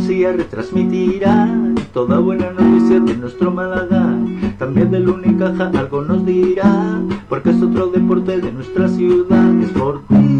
García retransmitirá toda buena noticia de nuestro Málaga. También del Unicaja algo nos dirá, porque es otro deporte de nuestra ciudad. Es por ti.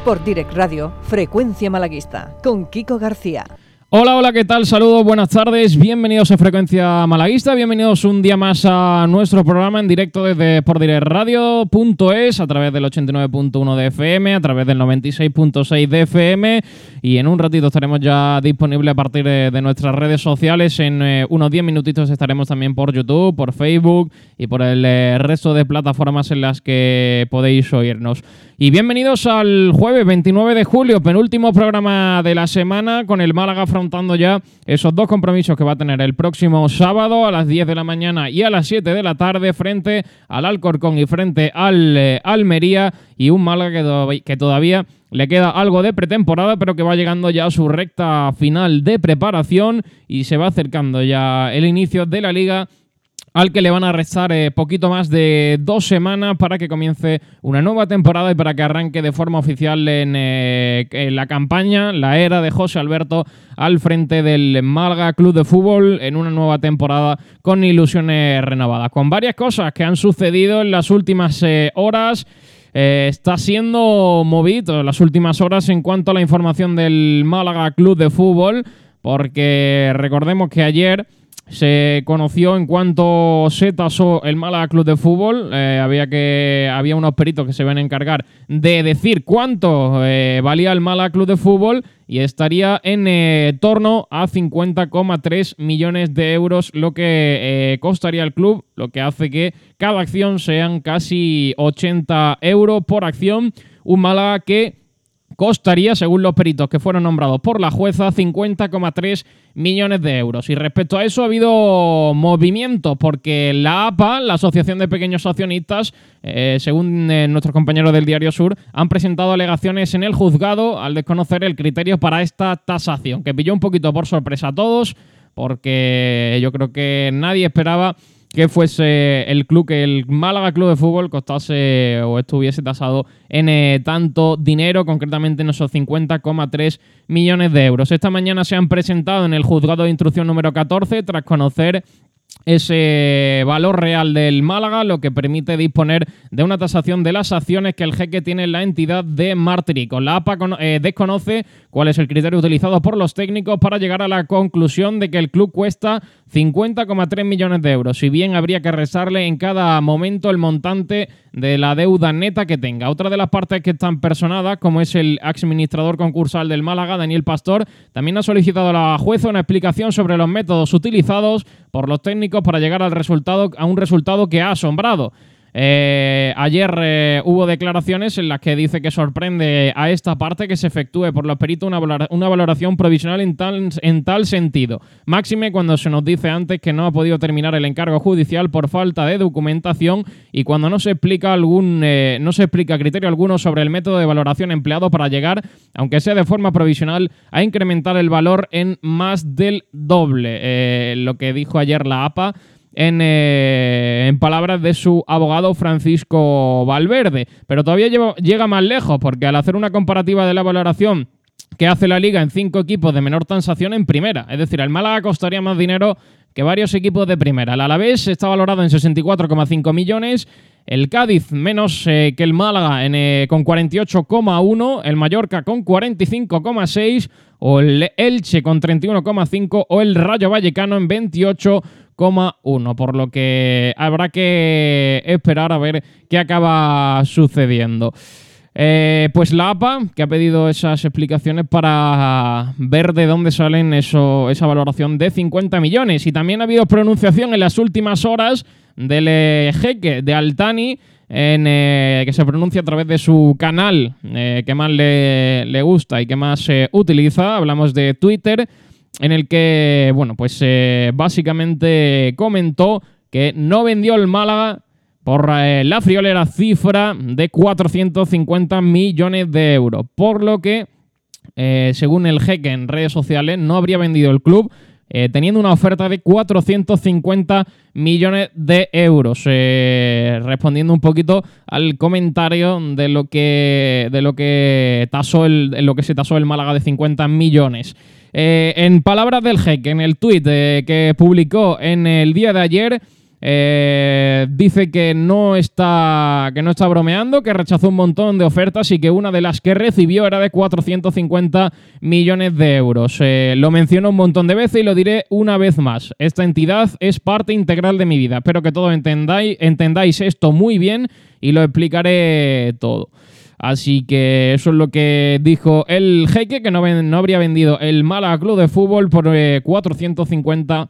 Sport Direct Radio, Frecuencia Malaguista, con Kiko García. Hola, hola, ¿qué tal? Saludos, buenas tardes, bienvenidos a Frecuencia Malaguista, bienvenidos un día más a nuestro programa en directo desde sportdirectradio.es a través del 89.1 de FM, a través del 96.6 de FM y en un ratito estaremos ya disponibles a partir de, nuestras redes sociales, en eh, unos 10 minutitos estaremos también por YouTube, por Facebook y por el eh, resto de plataformas en las que podéis oírnos. Y bienvenidos al jueves 29 de julio, penúltimo programa de la semana, con el Málaga afrontando ya esos dos compromisos que va a tener el próximo sábado a las 10 de la mañana y a las 7 de la tarde frente al Alcorcón y frente al eh, Almería y un Málaga que, que todavía le queda algo de pretemporada, pero que va llegando ya a su recta final de preparación y se va acercando ya el inicio de la liga al que le van a restar eh, poquito más de dos semanas para que comience una nueva temporada y para que arranque de forma oficial en, eh, en la campaña, la era de José Alberto al frente del Málaga Club de Fútbol en una nueva temporada con ilusiones renovadas. Con varias cosas que han sucedido en las últimas eh, horas. Está siendo movido las últimas horas en cuanto a la información del Málaga Club de Fútbol, porque recordemos que ayer se conoció en cuanto se tasó el Málaga Club de Fútbol. Eh, había, que, había unos peritos que se iban a encargar de decir cuánto eh, valía el Málaga Club de Fútbol y estaría en eh, torno a 50,3 millones de euros lo que costaría el club, lo que hace que cada acción sean casi 80 euros por acción. Un Málaga que costaría, según los peritos que fueron nombrados por la jueza, 50,3 millones de euros. Y respecto a eso ha habido movimientos porque la APA, la Asociación de Pequeños Accionistas, eh, según eh, nuestros compañeros del Diario Sur, han presentado alegaciones en el juzgado al desconocer el criterio para esta tasación, que pilló un poquito por sorpresa a todos porque yo creo que nadie esperaba que fuese el club, que el Málaga Club de Fútbol costase o estuviese tasado en eh, tanto dinero, concretamente en esos 50,3 millones de euros. Esta mañana se han presentado en el juzgado de instrucción número 14 tras conocer ese valor real del Málaga, lo que permite disponer de una tasación de las acciones que el jeque tiene en la entidad de Martirico. La APA eh, desconoce cuál es el criterio utilizado por los técnicos para llegar a la conclusión de que el club cuesta 50,3 millones de euros, si bien habría que restarle en cada momento el montante de la deuda neta que tenga. Otra de las partes que están personadas, como es el administrador concursal del Málaga, Daniel Pastor, también ha solicitado a la jueza una explicación sobre los métodos utilizados por los técnicos para llegar al resultado, a un resultado que ha asombrado. Eh, ayer eh, hubo declaraciones en las que dice que sorprende a esta parte que se efectúe por los peritos una, una valoración provisional en tal, en tal sentido. Máxime cuando se nos dice antes que no ha podido terminar el encargo judicial por falta de documentación y cuando no se explica algún eh, no se explica criterio alguno sobre el método de valoración empleado para llegar, aunque sea de forma provisional, a incrementar el valor en más del doble. lo que dijo ayer la APA eh, en, palabras de su abogado Francisco Valverde. Pero todavía llega más lejos, porque al hacer una comparativa de la valoración que hace la liga en cinco equipos de menor transacción en primera, es decir, el Málaga costaría más dinero que varios equipos de primera. El Alavés está valorado en 64,5 millones, el Cádiz menos eh, que el Málaga en, eh, con 48,1, el Mallorca con 45,6, o el Elche con 31,5 o el Rayo Vallecano en 28 1, por lo que habrá que esperar a ver qué acaba sucediendo. Eh, pues la APA, que ha pedido esas explicaciones para ver de dónde salen eso, esa valoración de 50 millones. Y también ha habido pronunciación en las últimas horas del eh, jeque de Altani, en, eh, que se pronuncia a través de su canal que más le, le, gusta y que más utiliza. Hablamos de Twitter en el que, bueno, pues eh, básicamente comentó que no vendió el Málaga por eh, la friolera cifra de 450 millones de euros, por lo que, eh, según el jeque en redes sociales, no habría vendido el club teniendo una oferta de 450 millones de euros. respondiendo un poquito al comentario de lo que de lo que tasó el, lo que se tasó el Málaga de 50 millones. Eh, en palabras del jeque, en el tuit eh, que publicó en el día de ayer, eh, dice que no, está, que no está bromeando, que rechazó un montón de ofertas y que una de las que recibió era de 450 millones de euros. lo menciono un montón de veces y lo diré una vez más. Esta entidad es parte integral de mi vida. Espero que todos entendáis, entendáis esto muy bien y lo explicaré todo. Así que eso es lo que dijo el jeque, que no, habría vendido el Málaga Club de Fútbol por 450 eh,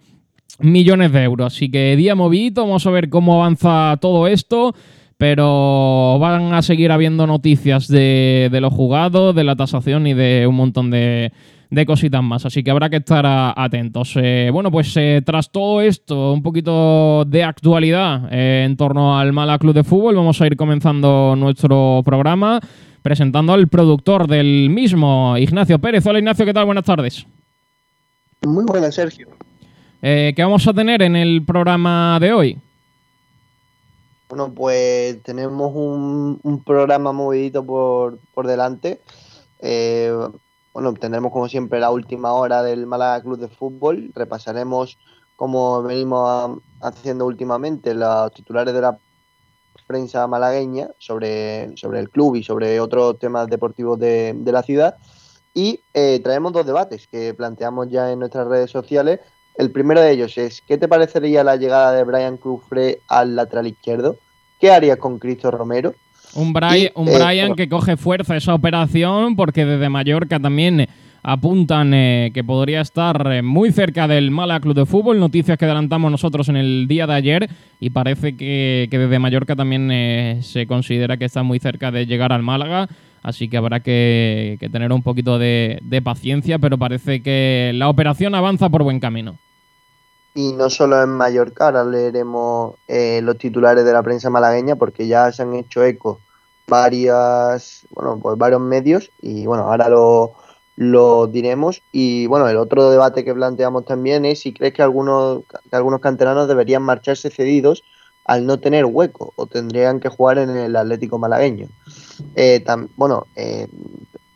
millones de euros. Así que día movidito, vamos a ver cómo avanza todo esto. Pero van a seguir habiendo noticias de, de los jugados, de la tasación y de un montón de, de cositas más. Así que habrá que estar atentos. Eh, bueno, pues eh, tras todo esto, un poquito de actualidad eh, en torno al Mala Club de Fútbol, vamos a ir comenzando nuestro programa presentando al productor del mismo, Ignacio Pérez. Hola Ignacio, ¿qué tal? Buenas tardes. Muy buenas, Sergio. ¿Qué vamos a tener en el programa de hoy? Bueno, pues tenemos un, programa movidito por, por delante. Eh, bueno, tendremos como siempre la última hora del Málaga Club de Fútbol. Repasaremos, como venimos haciendo últimamente, los titulares de la prensa malagueña sobre, sobre el club y sobre otros temas deportivos de, la ciudad. Y eh, traemos dos debates que planteamos ya en nuestras redes sociales. El primero de ellos es, ¿qué te parecería la llegada de Brian Crufre al lateral izquierdo? ¿Qué harías con Cristo Romero? Un Brian, un Brian que coge fuerza esa operación porque desde Mallorca también apuntan eh, que podría estar eh, muy cerca del Málaga Club de Fútbol. Noticias que adelantamos nosotros en el día de ayer y parece que, desde Mallorca también eh, se considera que está muy cerca de llegar al Málaga. Así que habrá que, tener un poquito de paciencia, pero parece que la operación avanza por buen camino. Y no solo en Mallorca, ahora leeremos eh, los titulares de la prensa malagueña porque ya se han hecho eco varias, bueno, pues varios medios y bueno, ahora lo, lo diremos. Y bueno, el otro debate que planteamos también es si crees que algunos, que algunos canteranos deberían marcharse cedidos al no tener hueco o tendrían que jugar en el Atlético malagueño. Eh, bueno, eh,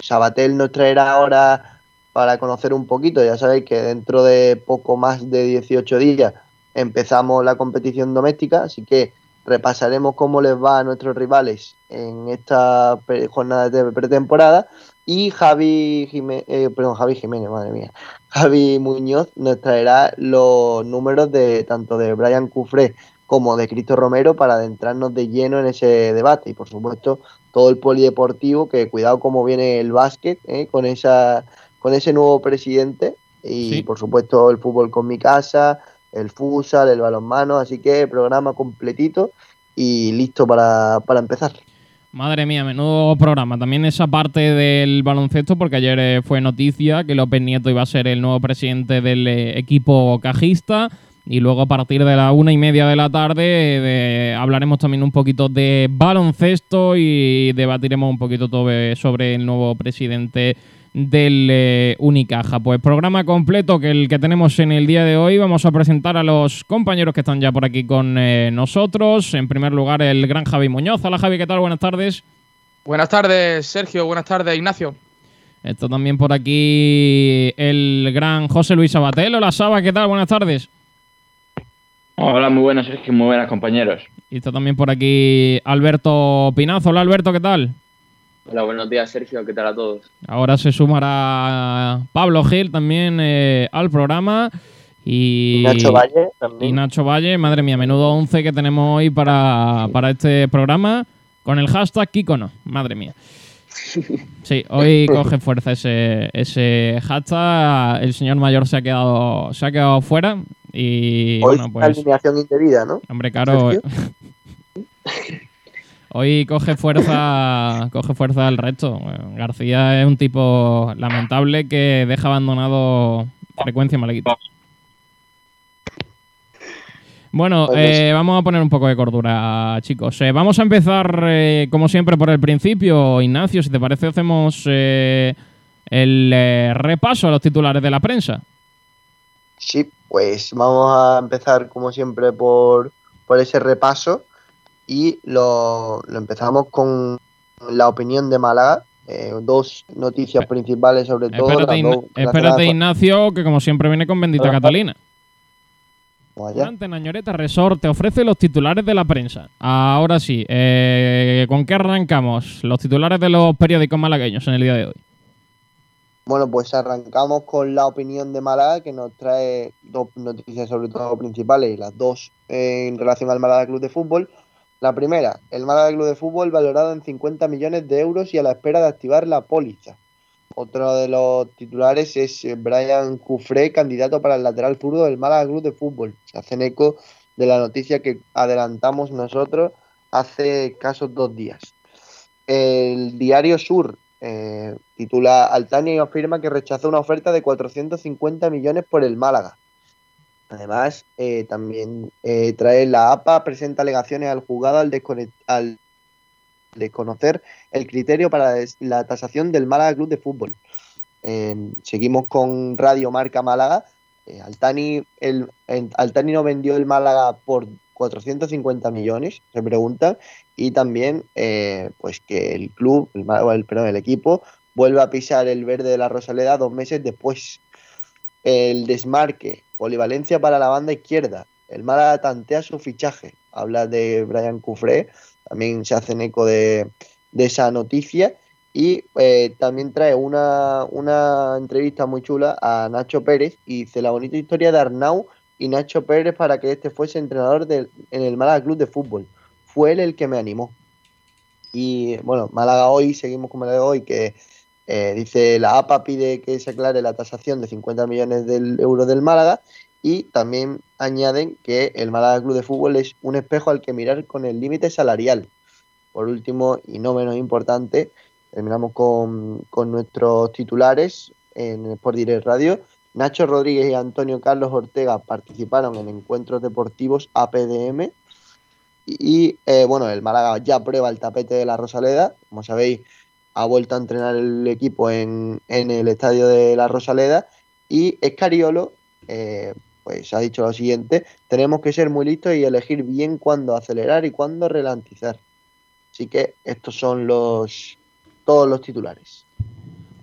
Sabatel nos traerá ahora para conocer un poquito. Ya sabéis que dentro de poco más de 18 días empezamos la competición doméstica, así que repasaremos cómo les va a nuestros rivales en esta jornada de pretemporada. Y Javi Jiménez, eh, perdón, Javi Jiménez, madre mía, Javi Muñoz nos traerá los números de tanto de Brian Cufré como de Cristo Romero para adentrarnos de lleno en ese debate. Y por supuesto todo el polideportivo que cuidado cómo viene el básquet eh, con esa con ese nuevo presidente y por supuesto el fútbol con mi casa, el futsal, el balonmano, así que programa completito y listo para, para empezar. Madre mía, menudo programa. También esa parte del baloncesto, porque ayer eh, fue noticia que López Nieto iba a ser el nuevo presidente del eh, equipo cajista. Y luego a partir de la una y media de la tarde eh, hablaremos también un poquito de baloncesto y debatiremos un poquito todo sobre el nuevo presidente del Unicaja. Pues programa completo que el que tenemos en el día de hoy. Vamos a presentar a los compañeros que están ya por aquí con nosotros. En primer lugar, el gran Javi Muñoz. Hola Javi, ¿qué tal? Buenas tardes. Buenas tardes, Sergio. Buenas tardes, Ignacio. Esto también por aquí el gran José Luis Sabatel. Hola Saba, ¿qué tal? Buenas tardes. Hola, muy buenas, Sergio. Muy buenas, compañeros. Y está también por aquí Alberto Pinazo. Hola Alberto, ¿qué tal? Hola, buenos días, Sergio. ¿Qué tal a todos? Ahora se sumará Pablo Gil también eh, al programa. Y, Nacho Valle también. Y Nacho Valle, madre mía, menudo 11 que tenemos hoy para, para este programa con el hashtag Kikono, madre mía. Sí, hoy coge fuerza ese, ese hashtag. El señor mayor se ha quedado, se ha quedado fuera. Y Hoy bueno, pues. alineación indebida, ¿no? Hombre, claro. Hoy coge fuerza, coge fuerza el resto. García es un tipo lamentable que deja abandonado frecuencia malaguita. Bueno, eh, vamos a poner un poco de cordura, chicos. Eh, vamos a empezar, eh, como siempre, por el principio. Ignacio, si te parece, hacemos el repaso a los titulares de la prensa. Sí, pues vamos a empezar como siempre por, por ese repaso y lo, lo empezamos con la opinión de Málaga. eh, dos noticias principales sobre todo. Espérate, dos espérate, Ignacio, que como siempre viene con bendita. Catalina. Allá. Durante Nañoreta Resort te ofrece los titulares de la prensa. Ahora sí, eh, ¿con qué arrancamos? Los titulares de los periódicos malagueños en el día de hoy. Bueno, pues arrancamos con la opinión de Málaga, que nos trae dos noticias sobre todo principales, y las dos eh, en relación al Málaga Club de Fútbol. La primera, el Málaga Club de Fútbol valorado en 50 millones de euros y a la espera de activar la póliza. Otro de los titulares es eh, Brian Cufré, candidato para el lateral zurdo del Málaga Club de Fútbol. Se hacen eco de la noticia que adelantamos nosotros hace escasos dos días. El diario Sur eh, titula Altania y afirma que rechazó una oferta de 450 millones por el Málaga. Además, eh, también eh, trae la APA, presenta alegaciones al juzgado al, al desconocer el criterio para la tasación del Málaga Club de Fútbol. Eh, seguimos con Radio Marca Málaga. Eh, Altani, el, Altani no vendió el Málaga por 450 millones, se pregunta, y también eh, pues que el club, el- perdón, el equipo, vuelve a pisar el verde de la Rosaleda dos meses después. El desmarque, polivalencia para la banda izquierda. El Málaga tantea su fichaje. Habla de Brian Cufré, también se hacen eco de, de esa noticia. Y eh, también trae una, una entrevista muy chula a Nacho Pérez y dice la bonita historia de Arnau y Nacho Pérez para que este fuese entrenador del- en el Málaga Club de Fútbol. Fue él el que me animó. Y bueno, Málaga hoy, seguimos con Málaga hoy, que eh, dice la APA pide que se aclare la tasación de 50 millones de euros del Málaga y también añaden que el Málaga Club de Fútbol es un espejo al que mirar con el límite salarial. Por último, y no menos importante, terminamos con, con nuestros titulares en Sport Direct Radio. Nacho Rodríguez y Antonio Carlos Ortega participaron en encuentros deportivos APDM y eh, bueno, el Málaga ya prueba el tapete de la Rosaleda. Como sabéis, ha vuelto a entrenar el equipo en, en el estadio de la Rosaleda y Escariolo eh, pues ha dicho lo siguiente, tenemos que ser muy listos y elegir bien cuándo acelerar y cuándo ralentizar. Así que estos son los todos los titulares.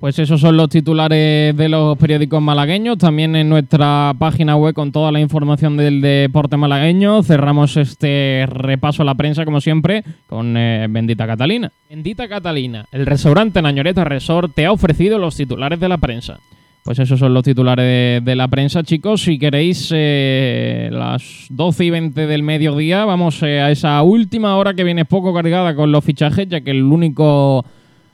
Pues esos son los titulares de los periódicos malagueños. También en nuestra página web con toda la información del deporte malagueño. Cerramos este repaso a la prensa, como siempre, con eh, Bendita Catalina. Bendita Catalina, el restaurante Nañoreta Resort te ha ofrecido los titulares de la prensa. Pues esos son los titulares de, la prensa, chicos. Si queréis, eh, las 12 y 20 del mediodía, vamos eh, a esa última hora que viene poco cargada con los fichajes, ya que el único,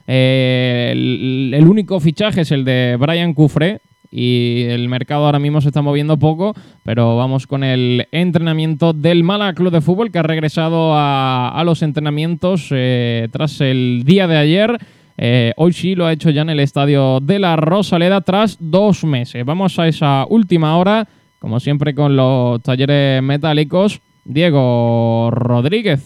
eh, el, único fichaje es el de Brian Cufré, y el mercado ahora mismo se está moviendo poco, pero vamos con el entrenamiento del Málaga Club de Fútbol que ha regresado a, los entrenamientos eh, tras el día de ayer. Eh, hoy sí lo ha hecho ya en el estadio de la Rosaleda tras dos meses. Vamos a esa última hora, como siempre con los talleres metálicos. Diego Rodríguez.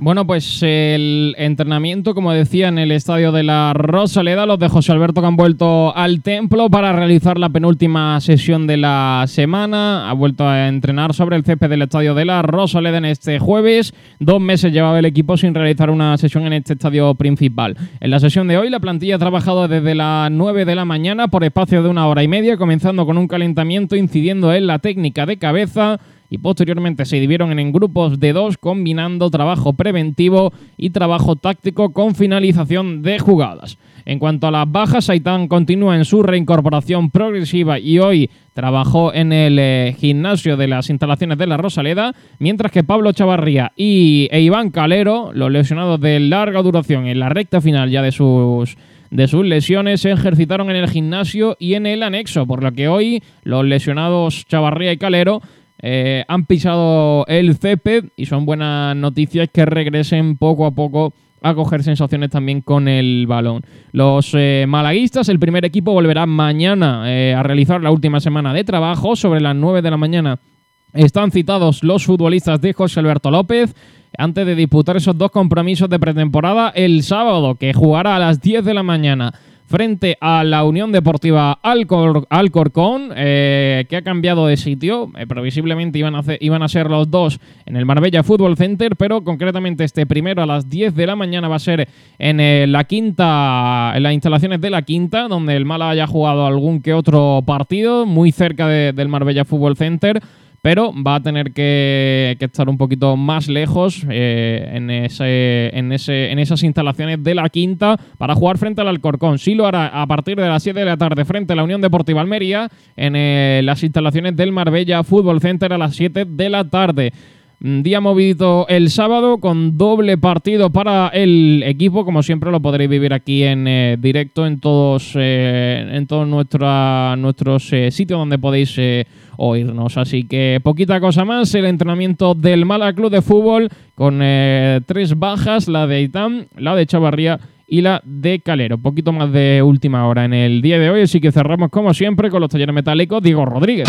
Bueno, pues el entrenamiento, como decía, en el estadio de la Rosaleda, los de José Alberto que han vuelto al templo para realizar la penúltima sesión de la semana. Ha vuelto a entrenar sobre el césped del estadio de la Rosaleda en este jueves. Dos meses llevaba el equipo sin realizar una sesión en este estadio principal. En la sesión de hoy, la plantilla ha trabajado desde las 9 de la mañana por espacio de una hora y media, comenzando con un calentamiento incidiendo en la técnica de cabeza y posteriormente se dividieron en grupos de dos combinando trabajo preventivo y trabajo táctico con finalización de jugadas. En cuanto a las bajas, Aitán continúa en su reincorporación progresiva y hoy trabajó en el eh, gimnasio de las instalaciones de la Rosaleda, mientras que Pablo Chavarría y e Iván Calero, los lesionados de larga duración en la recta final ya de sus de sus lesiones se ejercitaron en el gimnasio y en el anexo, por lo que hoy los lesionados Chavarría y Calero eh, han pisado el césped y son buenas noticias que regresen poco a poco a coger sensaciones también con el balón. Los eh, malaguistas, el primer equipo, volverá mañana eh, a realizar la última semana de trabajo. Sobre las 9 de la mañana están citados los futbolistas de José Alberto López antes de disputar esos dos compromisos de pretemporada el sábado, que jugará a las 10 de la mañana frente a la Unión Deportiva Alcorcón, eh, que ha cambiado de sitio. Eh, previsiblemente iban a, ser los dos en el Marbella Football Center, pero concretamente este primero a las 10 de la mañana va a ser en eh, la quinta, en las instalaciones de la quinta, donde el Mala haya jugado algún que otro partido, muy cerca del Marbella Football Center pero va a tener que, estar un poquito más lejos eh, en, ese, en, ese, en esas instalaciones de la quinta para jugar frente al Alcorcón. Sí lo hará a partir de las 7 de la tarde frente a la Unión Deportiva Almería en eh, las instalaciones del Marbella Fútbol Center a las 7 de la tarde. Día movido el sábado con doble partido para el equipo. Como siempre lo podréis vivir aquí en eh, directo en todos, en todos nuestros sitios donde podéis oírnos. Así que poquita cosa más, el entrenamiento del Mala Club de Fútbol con eh, tres bajas, la de Itán, la de Chavarría y la de Calero. Poquito más de última hora en el día de hoy, así que cerramos como siempre con los talleres metálicos Diego Rodríguez.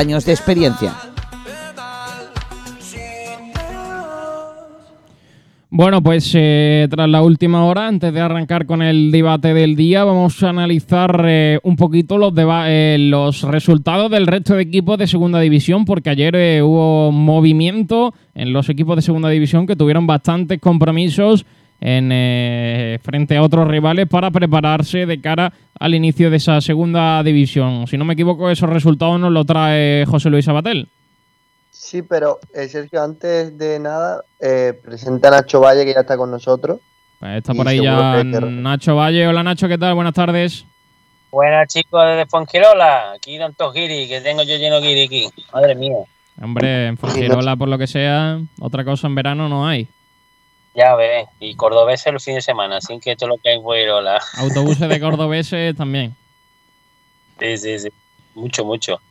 años de experiencia. Bueno, pues eh, tras la última hora, antes de arrancar con el debate del día, vamos a analizar eh, un poquito los, eh, los resultados del resto de equipos de Segunda División, porque ayer hubo movimiento en los equipos de Segunda División que tuvieron bastantes compromisos en, eh, frente a otros rivales para prepararse de cara al inicio de esa segunda división. Si no me equivoco, esos resultados nos lo trae José Luis Abatel. Sí, pero eh, Sergio, antes de nada, eh, presenta a Nacho Valle que ya está con nosotros. Pues está por ahí ya Nacho Valle. Hola Nacho, ¿qué tal? Buenas tardes. Buenas chicos desde Fongirola. Aquí tantos giri que tengo yo lleno de giri aquí. Madre mía. Hombre, en Fongirola, por lo que sea, otra cosa en verano no hay. Ya ves, y cordobeses el fin de semana, así que es lo que hay la Autobuses de cordobeses también. Sí, sí, sí. Mucho, mucho.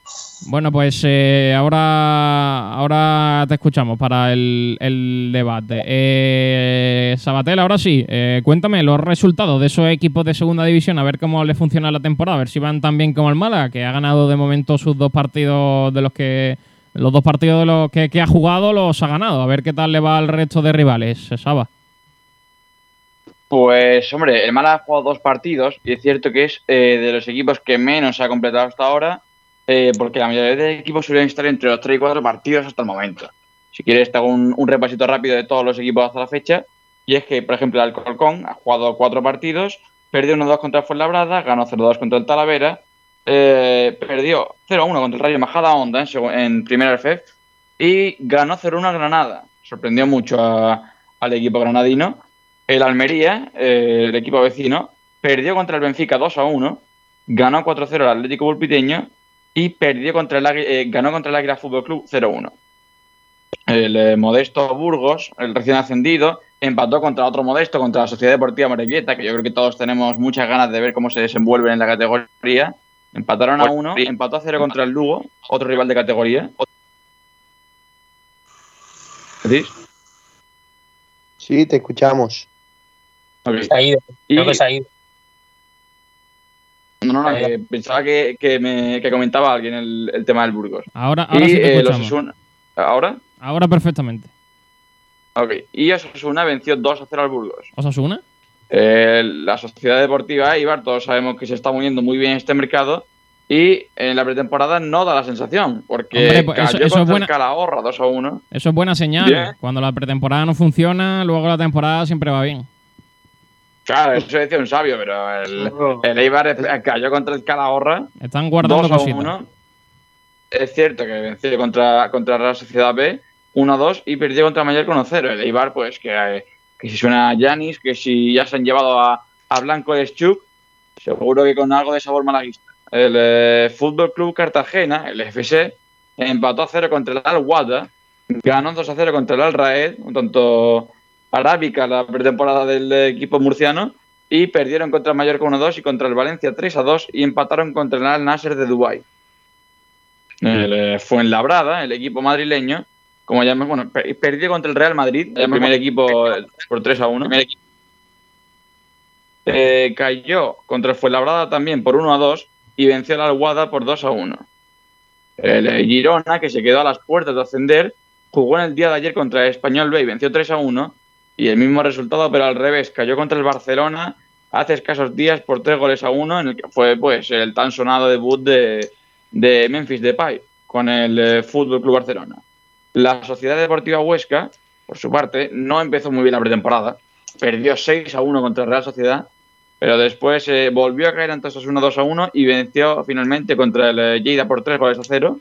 Bueno, pues eh, ahora, ahora te escuchamos para el, el debate. Eh, Sabatel, ahora sí, eh, cuéntame los resultados de esos equipos de segunda división, a ver cómo le funciona la temporada, a ver si van tan bien como el Málaga, que ha ganado de momento sus dos partidos de los que los dos partidos de los que, ha jugado los ha ganado. A ver qué tal le va al resto de rivales, Saba. Pues, hombre, el Málaga ha jugado dos partidos y es cierto que es eh, de los equipos que menos ha completado hasta ahora, eh, porque la mayoría de equipos suelen estar entre los 3 y 4 partidos hasta el momento. Si quieres, te un, repasito rápido de todos los equipos hasta la fecha. Y es que, por ejemplo, el Alcorcón ha jugado cuatro partidos, perdió 1-2 contra Fuenlabrada, ganó 0-2 contra el Talavera, eh, perdió 0-1 contra el Rayo Majada Honda en, primera FF y ganó 0-1 a Granada. Sorprendió mucho al equipo granadino. El Almería, eh, el equipo vecino, perdió contra el Benfica 2-1, ganó 4-0 al Atlético Bulpiteño y perdió contra el eh, ganó contra el Águila Fútbol Club 0-1. El eh, modesto Burgos, el recién ascendido, empató contra otro modesto, contra la Sociedad Deportiva Morevieta, que yo creo que todos tenemos muchas ganas de ver cómo se desenvuelven en la categoría. Empataron a uno, empató a cero contra el Lugo, otro rival de categoría. ¿Decís? Sí, te escuchamos. Ok. Se ha ido. Y- Creo que se ha ido. No, no, no, que pensaba que, que me, que comentaba alguien el, el tema del Burgos. Ahora, ahora y sí te eh, los ¿Ahora? Ahora perfectamente. Ok. Y Osasuna venció 2 a 0 al Burgos. ¿Osasuna? Eh, la Sociedad Deportiva Eibar, todos sabemos que se está moviendo muy bien este mercado. Y en la pretemporada no da la sensación, porque Hombre, pues eso- cayó eso es contra buena- el Calahorra 2 a 1. Eso es buena señal. Bien. Cuando la pretemporada no funciona, luego la temporada siempre va bien. Claro, eso decía un sabio, pero el, el Eibar cayó contra el Calahorra Están guardando 2 a cositas. 1. Es cierto que venció contra, contra la Sociedad B 1 a 2 y perdió contra Mallorca 1 a 0. El Eibar, pues que, eh, que si suena a Yanis, que si ya se han llevado a, a Blanco Eschuk, seguro que con algo de sabor malaguista. El eh, Fútbol Club Cartagena, el FC, empató a 0 contra el Al Wada, ganó 2 a 0 contra el Al Raed, un tanto arábica la pretemporada del equipo murciano, y perdieron contra el Mallorca 1 a 2 y contra el Valencia 3 a 2 y empataron contra el Al Nasser de Dubái. El eh, Fuenlabrada, el equipo madrileño, como ya bueno, per- perdió contra el Real Madrid, el primer equipo por 3 a 1. Eh, cayó contra el Fuenlabrada también por 1 a 2 y venció al Alguada por 2 a 1. El eh, Girona, que se quedó a las puertas de ascender, jugó en el día de ayer contra el Español B y venció 3 a 1. Y el mismo resultado, pero al revés, cayó contra el Barcelona hace escasos días por 3 goles a 1, en el que fue pues el tan sonado debut de, de Memphis Depay con el eh, Fútbol Club Barcelona. La Sociedad Deportiva Huesca, por su parte, no empezó muy bien la pretemporada. Perdió 6 a 1 contra el Real Sociedad, pero después eh, volvió a caer ante Osasuna 2 a 1 y venció finalmente contra el eh, Lleida por 3 goles a 0.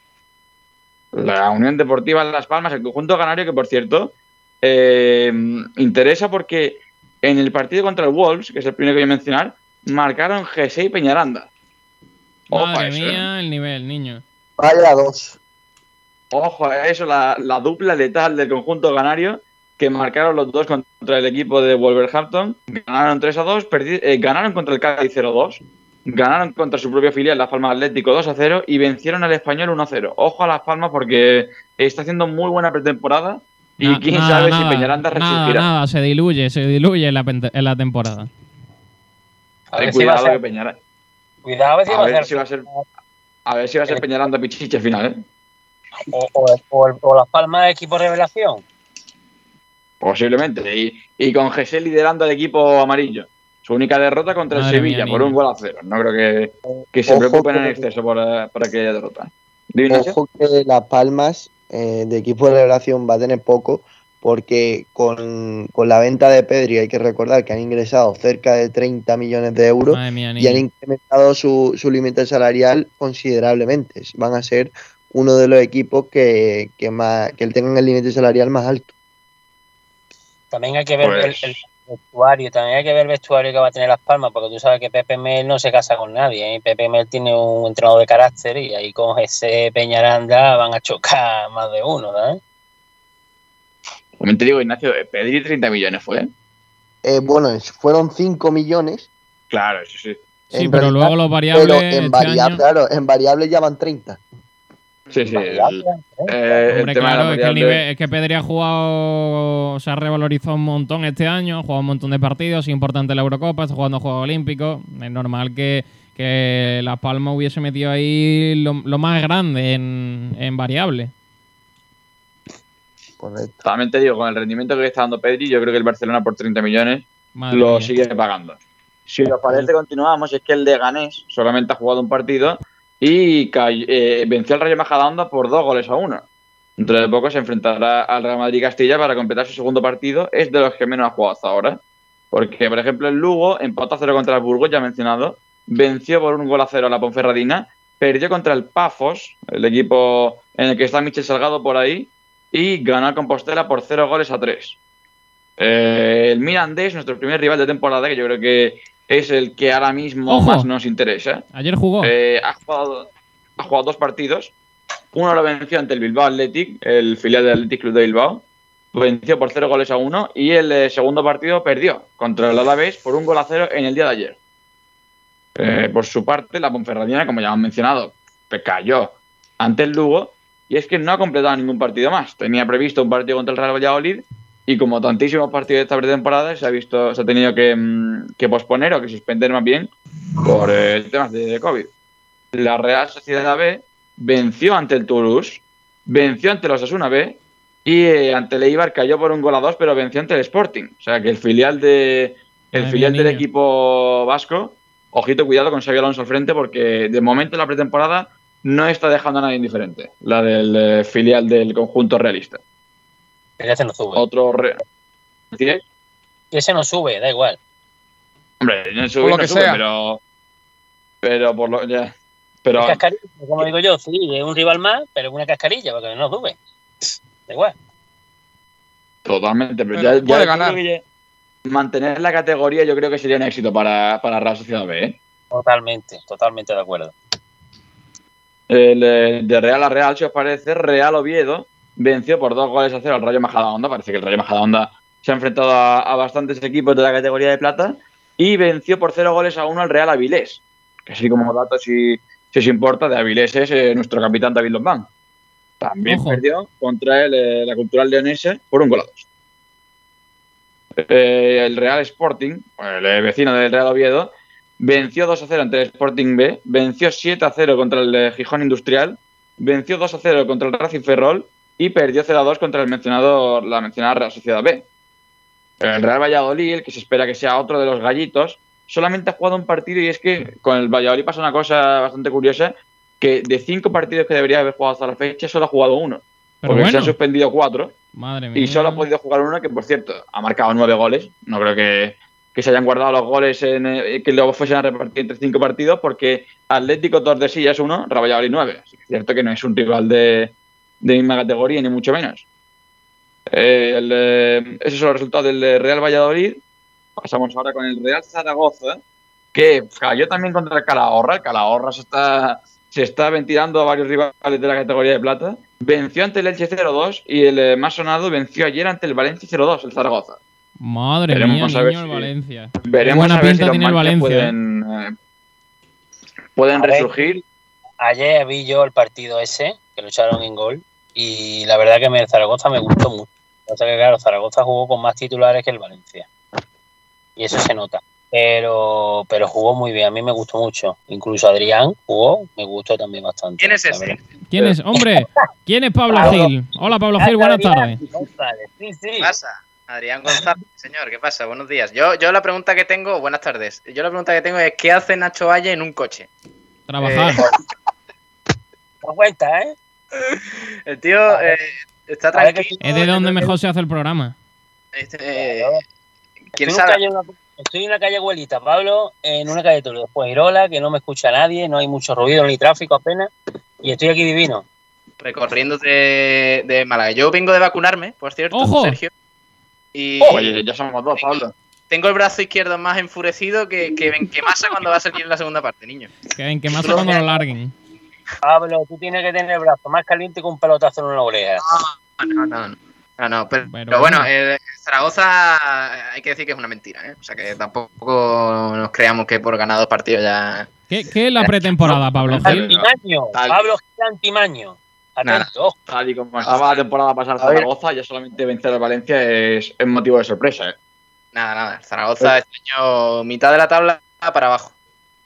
La Unión Deportiva Las Palmas, el conjunto canario, que por cierto eh, interesa porque en el partido contra el Wolves, que es el primero que voy a mencionar, marcaron G6 y Peñaranda. Madre eso, ¿eh? mía, el nivel, niño. Vaya dos. Ojo a eso, la, la dupla letal del conjunto canario, que marcaron los dos contra el equipo de Wolverhampton. Ganaron 3 a 2, perdi- eh, ganaron contra el Cádiz 0 a 2, ganaron contra su propia filial, Las Palmas Atlético 2 a 0 y vencieron al Español 1 a 0. Ojo a Las Palmas porque está haciendo muy buena pretemporada y quién nada, sabe nada, si Peñaranda resistirá. nada, se diluye, se diluye en la, en la temporada. A ver si va a cuidado ser- que Peñaranda. Cuidado a ver si A va a ver ser. si va a ser. A ver si va a ser Peñaranda Pichichi al final, ¿eh? O, o- o el- o Las Palmas equipo revelación. Posiblemente. Y, y con Gese liderando al equipo amarillo. Su única derrota contra Madre el mía, Sevilla por un gol a cero. No creo que, que se Ojo preocupen que- en exceso por, eh, por aquella derrota. Ojo que Las Palmas eh, de equipo de revelación va a tener poco porque con, con la venta de Pedri hay que recordar que han ingresado cerca de 30 millones de euros mía, y han incrementado su, su límite salarial considerablemente. Van a ser uno de los equipos que, que, más, que tengan el límite salarial más alto. También hay que ver el- Pues- el, vestuario, también hay que ver el vestuario que va a tener Las Palmas, porque tú sabes que Pepe Mel no se casa con nadie. ¿eh? Pepe Mel tiene un entrenador de carácter y ahí con ese Peñaranda van a chocar más de uno, ¿eh? También te digo, Ignacio, eh, Pedri 30 millones fue. Eh, bueno, es- fueron 5 millones, Claro, eso sí. Sí, En pero realidad, luego los variables. Pero en, este año- claro, en variables ya van 30. Sí, sí. el- eh, el tema claro, es que, el variable- nivel, es que Pedri ha jugado, se ha revalorizado un montón este año, ha jugado un montón de partidos, es importante la Eurocopa, está jugando Juegos Olímpicos. Es normal que, que Las Palmas hubiese metido ahí lo, lo más grande en, en variable. Correcto. También te digo, con el rendimiento que está dando Pedri, yo creo que el Barcelona por 30 millones Madre lo mía. sigue pagando. Si os parece, continuamos. Es que el de Ganés solamente ha jugado un partido y eh, venció al Rayo Majadahonda por dos goles a uno. Dentro de poco se enfrentará al Real Madrid Castilla para completar su segundo partido. Es de los que menos ha jugado hasta ahora. Porque, por ejemplo, el Lugo empató a cero contra el Burgos, ya mencionado. Venció por un gol a cero a la Ponferradina. Perdió contra el Pafos, el equipo en el que está Michel Salgado por ahí. Y ganó al Compostela por cero goles a tres. Eh, el Mirandés, nuestro primer rival de temporada, que yo creo que es el que ahora mismo Ojo. más nos interesa. Ayer jugó. Eh, ha, jugado, ha jugado dos partidos. Uno lo venció ante el Bilbao Athletic, el filial del Athletic Club de Bilbao. Venció por cero goles a uno. Y el eh, segundo partido perdió contra el Alavés por un gol a cero en el día de ayer. Eh, por su parte, la Ponferradina, como ya hemos mencionado, cayó ante el Lugo. Y es que no ha completado ningún partido más. Tenía previsto un partido contra el Real Valladolid. Y como tantísimos partidos de esta pretemporada, se ha visto, se ha tenido que, mm, que posponer o que suspender más bien por eh, temas de, COVID. La Real Sociedad B venció ante el Toulouse, venció ante los Asuna B y eh, ante el Eibar cayó por un gol a dos, pero venció ante el Sporting. O sea que el filial de el filial del equipo vasco, ojito cuidado con Xavi Alonso al frente porque de momento en la pretemporada no está dejando a nadie indiferente, la del eh, filial del conjunto realista. Pero ese no sube. Otro re- ¿Sí? Ese no sube, da igual. Hombre, no sube, Por lo no que sube, sea. pero pero por lo ya. Pero como digo yo, sí, es un rival más, pero es una cascarilla, porque no sube. Da igual. Totalmente, pero, Pero ya, puede ganar. ya mantener la categoría yo creo que sería un éxito para, para Real Sociedad B. ¿eh? Totalmente, totalmente de acuerdo. El, eh, de Real a Real, si os parece, Real Oviedo venció por dos goles a cero al Rayo Majadahonda. Parece que el Rayo Majadahonda se ha enfrentado a, a bastantes equipos de la categoría de plata y venció por cero goles a uno al Real Avilés. Que así como dato, si, si os importa, de Avilés es eh, nuestro capitán David Lombán. También Ojo. perdió contra el, eh, la Cultural Leonesa por un gol a dos. Eh, el Real Sporting, el vecino del Real Oviedo, venció 2 a 0 ante el Sporting B, venció 7 a 0 contra el Gijón Industrial, venció 2 a 0 contra el Racing Ferrol y perdió 0 a 2 contra el mencionado, la mencionada Real Sociedad B. El Real Valladolid, el que se espera que sea otro de los gallitos, solamente ha jugado un partido y es que con el Valladolid pasa una cosa bastante curiosa, que de cinco partidos que debería haber jugado hasta la fecha, solo ha jugado uno. Pero porque se han suspendido cuatro madre mía. y solo ha podido jugar uno que, por cierto, ha marcado nueve goles. No creo que, que se hayan guardado los goles en, eh, que luego fuesen a repartir entre cinco partidos, porque Atlético Tordesillas uno, Real Valladolid nueve. Así que es cierto que no es un rival de, de misma categoría, ni mucho menos. Eh, el, eh, esos son los resultados del eh, Real Valladolid. Pasamos ahora con el Real Zaragoza, que cayó también contra el Calahorra. El Calahorra se está, se está ventilando a varios rivales de la categoría de plata. Venció ante el Elche 0-2 y el eh, más sonado venció ayer ante el Valencia 0-2, el Zaragoza. Madre Veremos mía, a ver niño, el si- Valencia. Veremos buena a ver pinta si los tiene el Valencia, pueden, eh, pueden A ver. resurgir. Ayer vi yo el partido ese, que lo echaron en gol, y la verdad que me, el Zaragoza me gustó mucho. O sea que claro, Zaragoza jugó con más titulares que el Valencia. Y eso se nota. Pero, pero jugó muy bien, a mí me gustó mucho. Incluso Adrián jugó, me gustó también bastante. ¿Quién es ese? ¿Quién es? Hombre, ¿quién es Pablo Pablo. Gil? Hola Pablo Gil, buenas tardes. González, Sí, sí. ¿Qué pasa? Adrián González, señor, ¿qué pasa? Buenos días. Yo, yo la pregunta que tengo, buenas tardes. Yo la pregunta que tengo es ¿qué hace Nacho Valle en un coche? Trabajar. No cuenta, ¿eh? El tío eh, está tranquilo. Es de donde mejor se hace el programa. este, eh, ¿Quién Estoy en, una calle, estoy en una calle abuelita, Pablo, en una calle de Toledo. Pues Irola, que no me escucha nadie, no hay mucho ruido ni tráfico apenas. Y estoy aquí divino. Recorriendo de, de Málaga. Yo vengo de vacunarme, por cierto, ¡Ojo! Sergio. Y Oye, ya somos dos, Pablo. tengo el brazo izquierdo más enfurecido que, que Benquemasa cuando va a salir en la segunda parte, niño. Que en que más cuando lo larguen. Pablo, tú tienes que tener el brazo más caliente que un pelotazo en una oreja. No, no, no. No, no, pero, pero bueno, eh, Zaragoza hay que decir que es una mentira, ¿eh? O sea que tampoco nos creamos que por ganar dos partidos ya. ¿Qué, qué es la pretemporada, Pablo Gil? Antimaño, Pablo Gil Antimaño. Atento. Tal y como estaba la temporada pasada Zaragoza, ya solamente vencer a Valencia es, es motivo de sorpresa, ¿eh? Nada, nada. Zaragoza este año mitad de la tabla para abajo.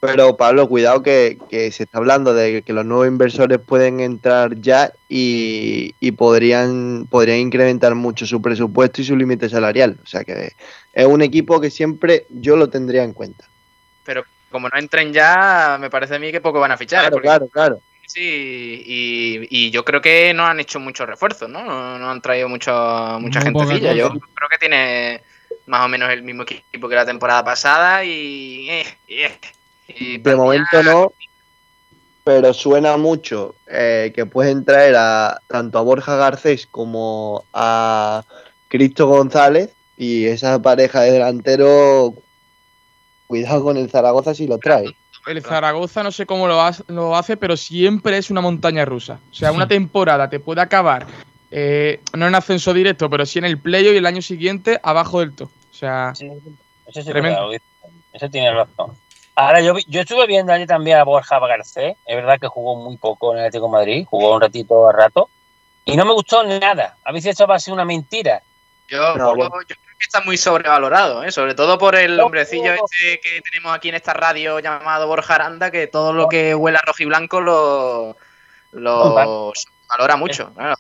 Pero Pablo, cuidado que, que, se está hablando de que los nuevos inversores pueden entrar ya y, y, podrían, podrían incrementar mucho su presupuesto y su límite salarial. O sea que es un equipo que siempre yo lo tendría en cuenta. Pero como no entren ya, me parece a mí que poco van a fichar. Claro, claro, claro. Sí, y, y, yo creo que no han hecho muchos refuerzos, ¿no? No, no han traído mucho, mucha Muy gentecilla. poca Yo creo que tiene más o menos el mismo equipo que la temporada pasada y... eh, eh, y De momento no, pero suena mucho eh, que pueden traer a tanto a Borja Garcés como a Cristo González y esa pareja de delantero, cuidado con el Zaragoza si lo trae. El Zaragoza no sé cómo lo, ha- lo hace, pero siempre es una montaña rusa. O sea, una temporada te puede acabar, eh, no en ascenso directo, pero sí en el playoff y el año siguiente abajo del todo. O sea, Eso sí, Tremendo. claro, eso tiene razón. Ahora, yo, vi- yo estuve viendo ayer también a Borja Garcés. Es verdad que jugó muy poco en el Atlético de Madrid, jugó un ratito a rato. Y no me gustó nada. A veces esto va a ser una mentira. Yo, No, yo- creo que está muy sobrevalorado, ¿eh? sobre todo por el hombrecillo este que tenemos aquí en esta radio llamado Borja Aranda, que todo lo que huela a rojo y blanco lo, lo valora mucho. claro.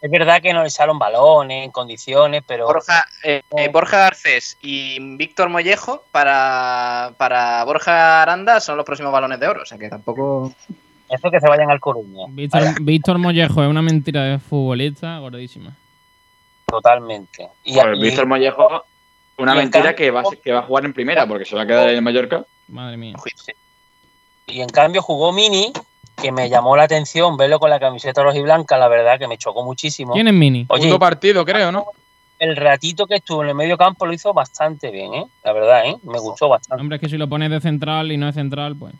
Es verdad que no le salen balones en condiciones, pero. Borja, eh, eh, Borja Garcés y Víctor Mollejo para, para Borja Aranda son los próximos balones de oro, o sea que tampoco... Eso que se vayan al Coruña. Víctor, Víctor Mollejo es una mentira de futbolista gordísima. Totalmente. Y, Joder, y- Víctor Mollejo, una mentira cambio- que va, a- que va a jugar en primera porque se va a quedar en el Mallorca. Madre mía. y en cambio jugó Mini, que me llamó la atención verlo con la camiseta roja y blanca, la verdad que me chocó muchísimo. ¿Quién es Mini? Oye, partido, creo, ¿no? el ratito que estuvo en el medio campo lo hizo bastante bien, ¿eh? La verdad, ¿eh? Me gustó bastante. Hombre, es que si lo pones de central y no es central, pues.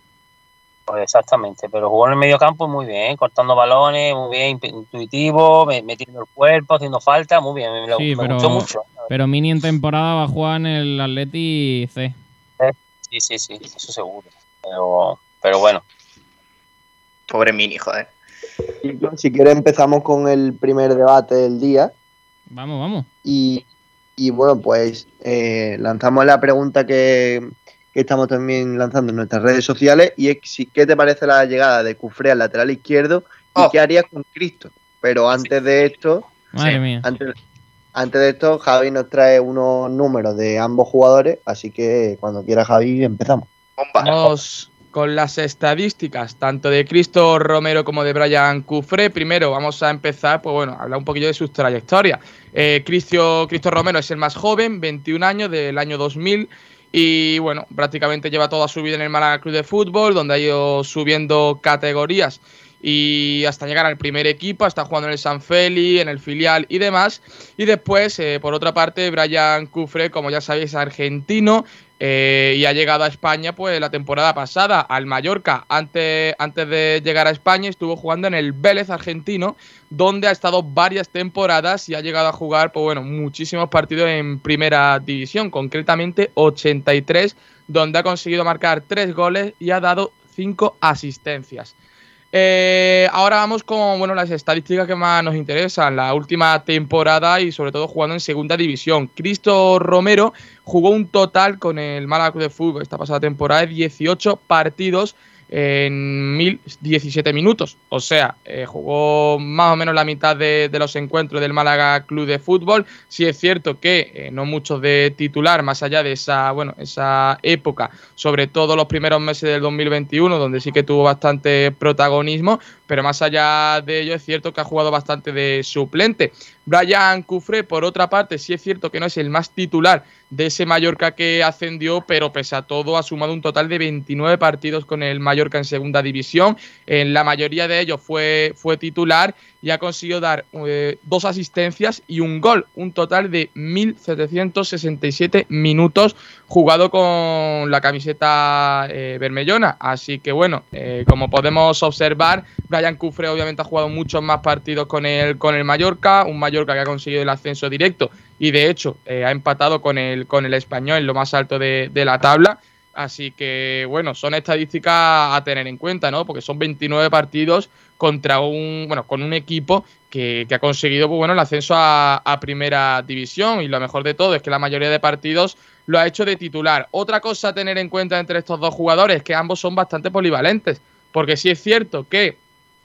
Pues exactamente, pero jugó en el medio campo muy bien, ¿eh? cortando balones, muy bien, intuitivo, me- metiendo el cuerpo, haciendo falta, muy bien, me, lo- Sí, me pero, gustó mucho. pero Mini en temporada va a jugar en el Atleti C. Sí, sí, sí, eso seguro. Pero, pero bueno. Pobre Mini, joder. Si quieres empezamos con el primer debate del día Vamos, vamos. y, y bueno, pues eh, lanzamos la pregunta que, que estamos también lanzando en nuestras redes sociales y es si, qué te parece la llegada de Cufré al lateral izquierdo y Oh. qué harías con Cristo. Pero antes de esto, Madre mía. antes, antes de esto, Javi nos trae unos números de ambos jugadores, así que cuando quiera Javi empezamos. Vamos con las estadísticas, tanto de Cristo Romero como de Brian Cufré. Primero vamos a empezar, pues bueno, a hablar un poquillo de sus trayectorias. Eh, Cristo, Cristo Romero es el más joven, 21 años, del año 2000. Y bueno, prácticamente lleva toda su vida en el Málaga Club de Fútbol, donde ha ido subiendo categorías y hasta llegar al primer equipo, está jugando en el San Feli, en el filial y demás. Y después, eh, por otra parte, Brian Cufré, como ya sabéis, argentino eh, y ha llegado a España pues la temporada pasada al Mallorca. Antes, antes de llegar a España estuvo jugando en el Vélez argentino, donde ha estado varias temporadas y ha llegado a jugar pues bueno, muchísimos partidos en primera división, concretamente 83, donde ha conseguido marcar 3 goles y ha dado 5 asistencias. Eh, ahora vamos con bueno, las estadísticas que más nos interesan. La última temporada y sobre todo jugando en segunda división. Cristo Romero jugó un total con el Málaga de Fútbol esta pasada temporada de 18 partidos en 1017 minutos. O sea, eh, jugó más o menos la mitad de, los encuentros del Málaga Club de Fútbol. Sí es cierto que eh, no muchos de titular, más allá de esa, bueno, esa época, sobre todo los primeros meses del 2021, donde sí que tuvo bastante protagonismo, pero más allá de ello es cierto que ha jugado bastante de suplente. Brian Cufré, por otra parte, sí es cierto que no es el más titular de ese Mallorca que ascendió, pero pese a todo ha sumado un total de 29 partidos con el Mallorca en segunda división. En la mayoría de ellos fue, fue titular y ha conseguido dar eh, dos asistencias y un gol, un total de 1.767 minutos jugado con la camiseta eh, bermellona. Así que bueno, eh, como podemos observar, Brian Cufre obviamente ha jugado muchos más partidos con el, con el Mallorca, un Mallorca que ha conseguido el ascenso directo y de hecho eh, ha empatado con el, con el español lo más alto de, de la tabla. Así que, bueno, son estadísticas a tener en cuenta, ¿no? Porque son 29 partidos contra un, bueno, con un equipo que, que ha conseguido, pues, bueno, el ascenso a, primera división. Y lo mejor de todo es que la mayoría de partidos lo ha hecho de titular. Otra cosa a tener en cuenta entre estos dos jugadores es que ambos son bastante polivalentes. Porque sí es cierto que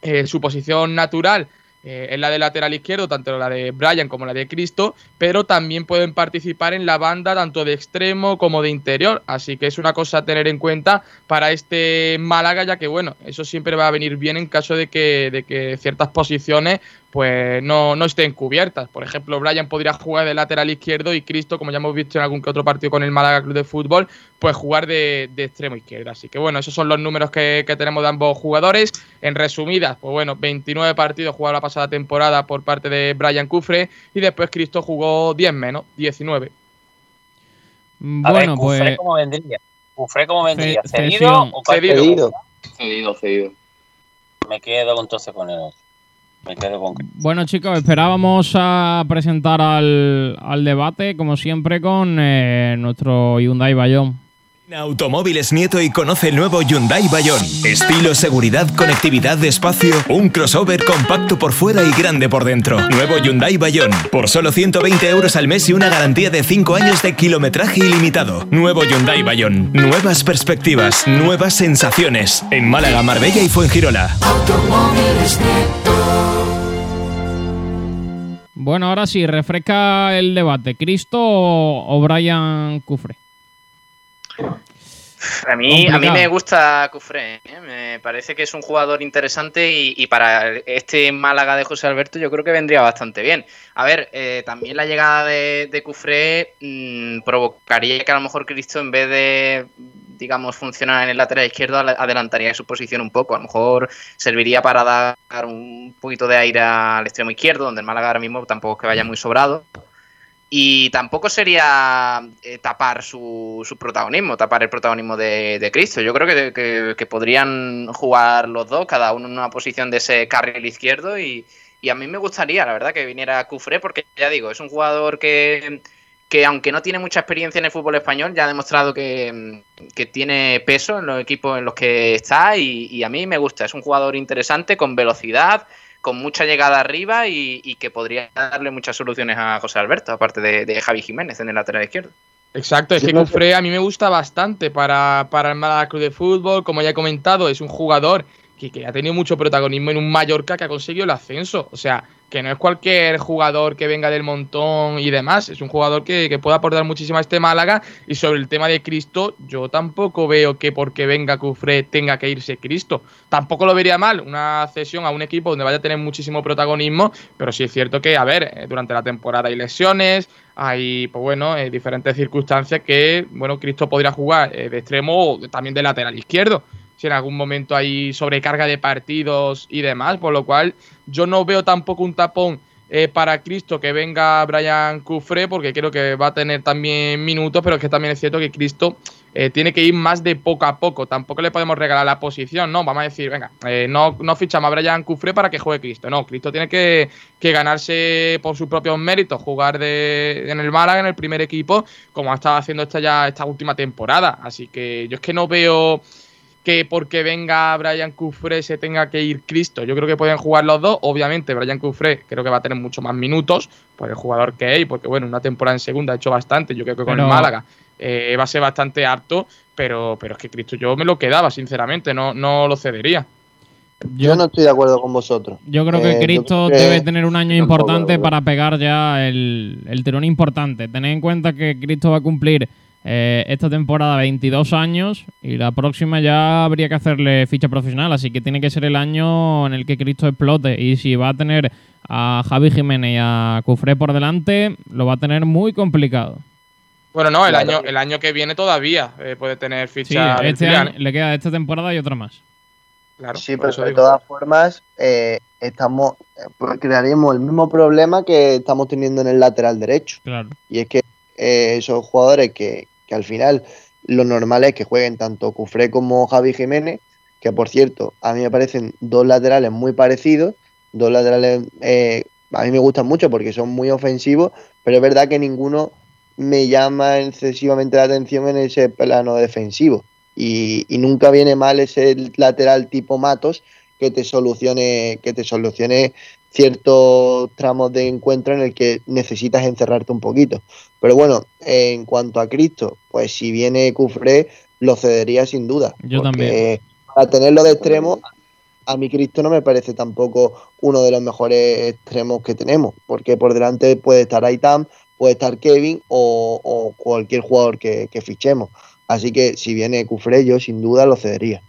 eh, su posición natural eh, es la de lateral izquierdo, tanto la de Brian como la de Cristo, pero también pueden participar en la banda tanto de extremo como de interior. Así que es una cosa a tener en cuenta para este Málaga, ya que bueno, eso siempre va a venir bien en caso de que, de que ciertas posiciones pues no, no estén cubiertas. Por ejemplo, Brian podría jugar de lateral izquierdo y Cristo, como ya hemos visto en algún que otro partido con el Málaga Club de Fútbol, pues jugar de, de extremo izquierdo. Así que bueno, esos son los números que, que, tenemos de ambos jugadores. En resumidas, pues bueno, 29 partidos jugados la pasada temporada por parte de Brian Cufre y después Cristo jugó 10 menos, 19. Bueno, A ver, Cufre, pues... ¿cómo vendría? ¿Cufre cómo vendría? ¿Cedido o cedido? Cedido, cedido. Me quedo entonces con el otro. Bueno chicos, esperábamos a presentar al, al debate, como siempre, con eh, nuestro Hyundai Bayón. Automóviles Nieto y conoce el nuevo Hyundai Bayón. Estilo, seguridad, conectividad, espacio, un crossover compacto por fuera y grande por dentro. Nuevo Hyundai Bayón. Por solo 120 euros al mes y una garantía de 5 años de kilometraje ilimitado. Nuevo Hyundai Bayón. Nuevas perspectivas, nuevas sensaciones. En Málaga, Marbella y Fuengirola. Automóviles Nieto. Bueno, ahora sí, refresca el debate. ¿Cristo o Brian Cufre? A mí, a mí me gusta Cufré, ¿eh? me parece que es un jugador interesante y, y, para este Málaga de José Alberto yo creo que vendría bastante bien. A ver, eh, también la llegada de, de Cufré mmm, provocaría que a lo mejor Cristo en vez de, digamos, funcionar en el lateral izquierdo adelantaría su posición un poco. A lo mejor serviría para dar un poquito de aire al extremo izquierdo, donde el Málaga ahora mismo tampoco es que vaya muy sobrado. Y tampoco sería eh, tapar su, su, protagonismo, tapar el protagonismo de, de Cristo. Yo creo que, podrían jugar los dos, cada uno en una posición de ese carril izquierdo. Y, y a mí me gustaría, la verdad, que viniera Cufré, porque ya digo, es un jugador que, que aunque no tiene mucha experiencia en el fútbol español, ya ha demostrado que, que tiene peso en los equipos en los que está. Y, y a mí me gusta, es un jugador interesante, con velocidad con mucha llegada arriba y, y, que podría darle muchas soluciones a José Alberto, aparte de, de Javi Jiménez en el lateral izquierdo. Exacto, es que Cufré a mí me gusta bastante para, para el Málaga Club de Fútbol, como ya he comentado, es un jugador que, que, ha tenido mucho protagonismo en un Mallorca que ha conseguido el ascenso, o sea, que no es cualquier jugador que venga del montón y demás, es un jugador que, que puede aportar muchísimo a este Málaga y sobre el tema de Cristo, yo tampoco veo que porque venga Cufré tenga que irse Cristo, tampoco lo vería mal, una cesión a un equipo donde vaya a tener muchísimo protagonismo, pero sí es cierto que, a ver, eh, durante la temporada hay lesiones, hay, pues bueno, eh, diferentes circunstancias que, bueno, Cristo podría jugar eh, de extremo o también de lateral izquierdo si en algún momento hay sobrecarga de partidos y demás, por lo cual yo no veo tampoco un tapón eh, para Cristo que venga Brian Cufré, porque creo que va a tener también minutos, pero es que también es cierto que Cristo eh, tiene que ir más de poco a poco. Tampoco le podemos regalar la posición, no, vamos a decir, venga, eh, no, no fichamos a Brian Cufré para que juegue Cristo. No, Cristo tiene que, que, ganarse por sus propios méritos, jugar de, en el Málaga, en el primer equipo, como ha estado haciendo esta ya esta última temporada. Así que yo es que no veo que porque venga Brian Cufré se tenga que ir Cristo. Yo creo que pueden jugar los dos. Obviamente, Brian Cufré creo que va a tener mucho más minutos por el jugador que es, porque bueno, una temporada en segunda ha hecho bastante. Yo creo que con pero... el Málaga eh, va a ser bastante apto, pero, pero es que Cristo yo me lo quedaba, sinceramente, no, no lo cedería. Yo, yo no estoy de acuerdo con vosotros. Yo creo que eh, Cristo creo que debe tener un año importante para pegar ya el, el tirón importante. Tened en cuenta que Cristo va a cumplir eh, esta temporada 22 años y la próxima ya habría que hacerle ficha profesional, así que tiene que ser el año en el que Cristo explote y si va a tener a Javi Jiménez y a Cufré por delante, lo va a tener muy complicado. Bueno, no, el, claro. año, el año que viene todavía eh, puede tener ficha. Sí, este año, le queda esta temporada y otra más. Claro, sí, pero de todas formas, eh, estamos pues crearíamos el mismo problema que estamos teniendo en el lateral derecho. Claro. Y es que eh, esos jugadores que, que al final lo normal es que jueguen tanto Cufré como Javi Jiménez que por cierto, a mí me parecen dos laterales muy parecidos, dos laterales eh, a mí me gustan mucho porque son muy ofensivos, pero es verdad que ninguno me llama excesivamente la atención en ese plano defensivo. Y, y nunca viene mal ese lateral tipo Matos que te solucione, que te solucione ciertos tramos de encuentro en el que necesitas encerrarte un poquito. Pero bueno, en cuanto a Cristo, pues si viene Cufré, lo cedería sin duda. Yo porque también. Para tenerlo de extremo, a mí Cristo no me parece tampoco uno de los mejores extremos que tenemos, porque por delante puede estar Aitam, puede estar Kevin o, o cualquier jugador que, que fichemos. Así que si viene Cufré, yo sin duda lo cedería.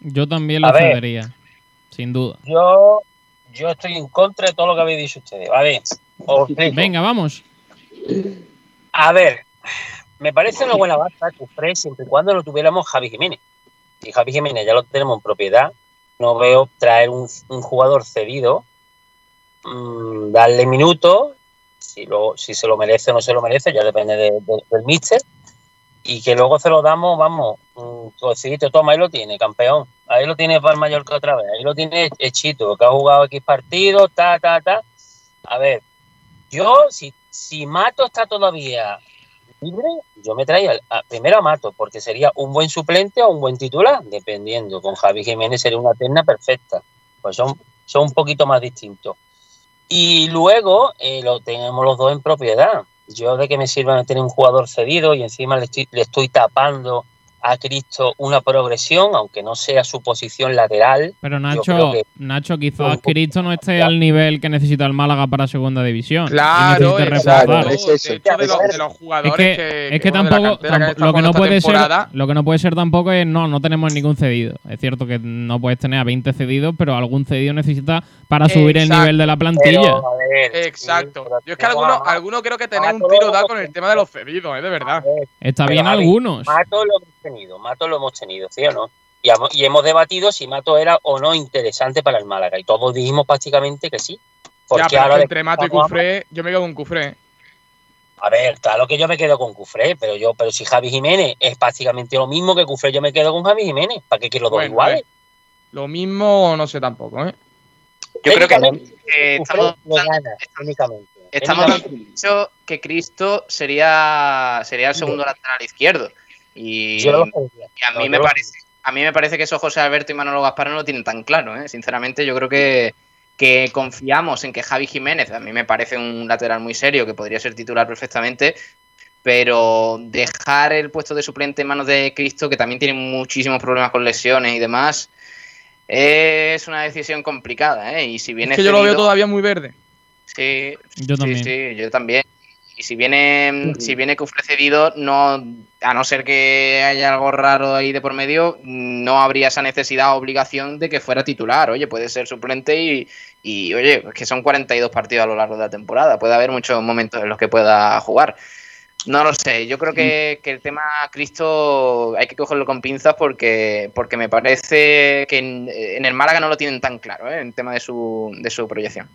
Yo también lo ver. cedería, sin duda. Yo, yo estoy en contra de todo lo que habéis dicho ustedes. A ver, os explico. Venga, vamos. A ver, me parece una buena baza Cufré siempre y cuando lo tuviéramos Javi Jiménez. Si Javi Jiménez ya lo tenemos en propiedad, no veo traer un, jugador cedido, mm, darle minutos, si, si se lo merece o no se lo merece, ya depende de- de- del míster, y que luego se lo damos, vamos, un cosito, toma, ahí lo tiene, campeón. Ahí lo tiene para Mallorca otra vez, ahí lo tiene hechito, que ha jugado X partidos, ta, ta, ta. A ver, yo, si, si Mato está todavía libre, yo me traía primero a Mato, porque sería un buen suplente o un buen titular, dependiendo. Con Javi Jiménez sería una terna perfecta. Pues son, son un poquito más distintos. Y luego eh, lo tenemos los dos en propiedad. Yo de que me sirva tener un jugador cedido y encima le estoy, le estoy tapando a Cristo una progresión, aunque no sea su posición lateral. Pero Nacho, Nacho, quizás Cristo no esté al nivel que necesita el Málaga para segunda división. Claro, necesite exacto. reforzar. De hecho, de los, de los jugadores Es que, que, es que bueno, tampoco, lo que no puede ser, lo que no puede ser tampoco es no, no tenemos ningún cedido. Es cierto que no puedes tener a 20 cedidos, pero algún cedido necesita para subir el nivel de la plantilla. Pero, a ver, Exacto. Yo es que algunos, a- algunos creo que tenéis un tiro dado con el tema de los cedidos, ¿eh? De verdad. Está bien algunos. Mato lo hemos tenido, Mato lo hemos tenido, ¿sí o no? Y, hemos- y hemos debatido si Mato era o no interesante para el Málaga. Y todos dijimos prácticamente que sí. Porque ya, pero ahora que entre Mato y Cufré, yo me quedo con Cufré. A ver, claro que yo me quedo con Cufré, pero yo, pero si Javi Jiménez es prácticamente lo mismo que Cufré, yo me quedo con Javi Jiménez. ¿Para qué quiero los dos Bueno, iguales? eh, Lo mismo, no sé tampoco, ¿eh? Yo creo que eh, estamos, gana, únicamente. estamos dando que Cristo sería, sería el segundo lateral izquierdo. Y, Yo a mí me parece, a mí me parece que eso José Alberto y Manolo Gaspar no lo tienen tan claro, ¿eh? Sinceramente, yo creo que, que confiamos en que Javi Jiménez, a mí me parece un lateral muy serio, que podría ser titular perfectamente, pero dejar el puesto de suplente en manos de Cristo, que también tiene muchísimos problemas con lesiones y demás, es una decisión complicada, ¿eh? Y si viene Es que yo lo veo todavía muy verde. Sí, Yo sí, también. sí, yo también. Y si viene, si viene Cufré cedido, no, a no ser que haya algo raro ahí de por medio, no habría esa necesidad o obligación de que fuera titular. Oye, puede ser suplente y, y oye, es que son 42 partidos a lo largo de la temporada. Puede haber muchos momentos en los que pueda jugar. No lo sé, yo creo que, que el tema Cristo hay que cogerlo con pinzas porque, porque me parece que en, en el Málaga no lo tienen tan claro, ¿eh? en tema de su, de su proyección.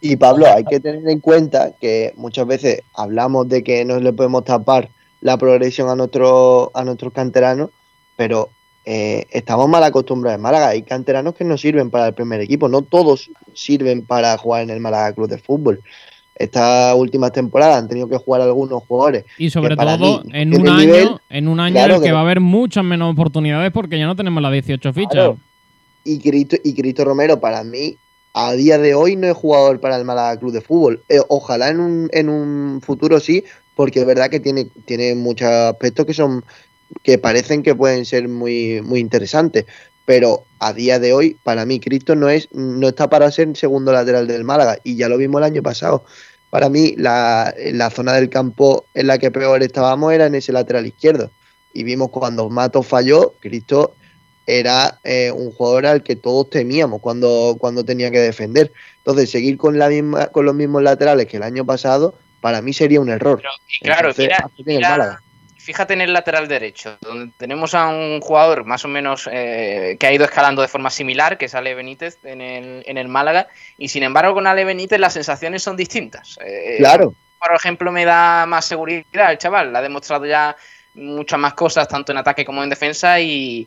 Y Pablo, hay que tener en cuenta que muchas veces hablamos de que no le podemos tapar la progresión a, nuestro, a nuestros canteranos, pero eh, estamos mal acostumbrados en Málaga. Hay canteranos que no sirven para el primer equipo, no todos sirven para jugar en el Málaga Club de Fútbol. Estas últimas temporadas han tenido que jugar algunos jugadores. Y sobre todo mí en un año, nivel, en un año claro en el que que- va a haber muchas menos oportunidades porque ya no tenemos las 18 fichas. Claro. y Cristo, y Cristo Romero, para mí, a día de hoy no es jugador para el Málaga Club de Fútbol. Eh, ojalá en un, en un futuro sí, porque es verdad que tiene, tiene muchos aspectos que son que parecen que pueden ser muy, muy interesantes. Pero a día de hoy, para mí, Cristo no es, no está para ser segundo lateral del Málaga. Y ya lo vimos el año pasado. Para mí, la, la zona del campo en la que peor estábamos era en ese lateral izquierdo. Y vimos cuando Mato falló, Cristo era eh, un jugador al que todos temíamos cuando, cuando tenía que defender. Entonces, seguir con, la misma, con los mismos laterales que el año pasado, para mí sería un error. Y claro, Entonces, mira, mira- fíjate en el lateral derecho, donde tenemos a un jugador más o menos eh, que ha ido escalando de forma similar, que es Ale Benítez en el, en el Málaga, y sin embargo con Ale Benítez las sensaciones son distintas. Eh, Claro. Por ejemplo, me da más seguridad el chaval, ha demostrado ya muchas más cosas, tanto en ataque como en defensa, y,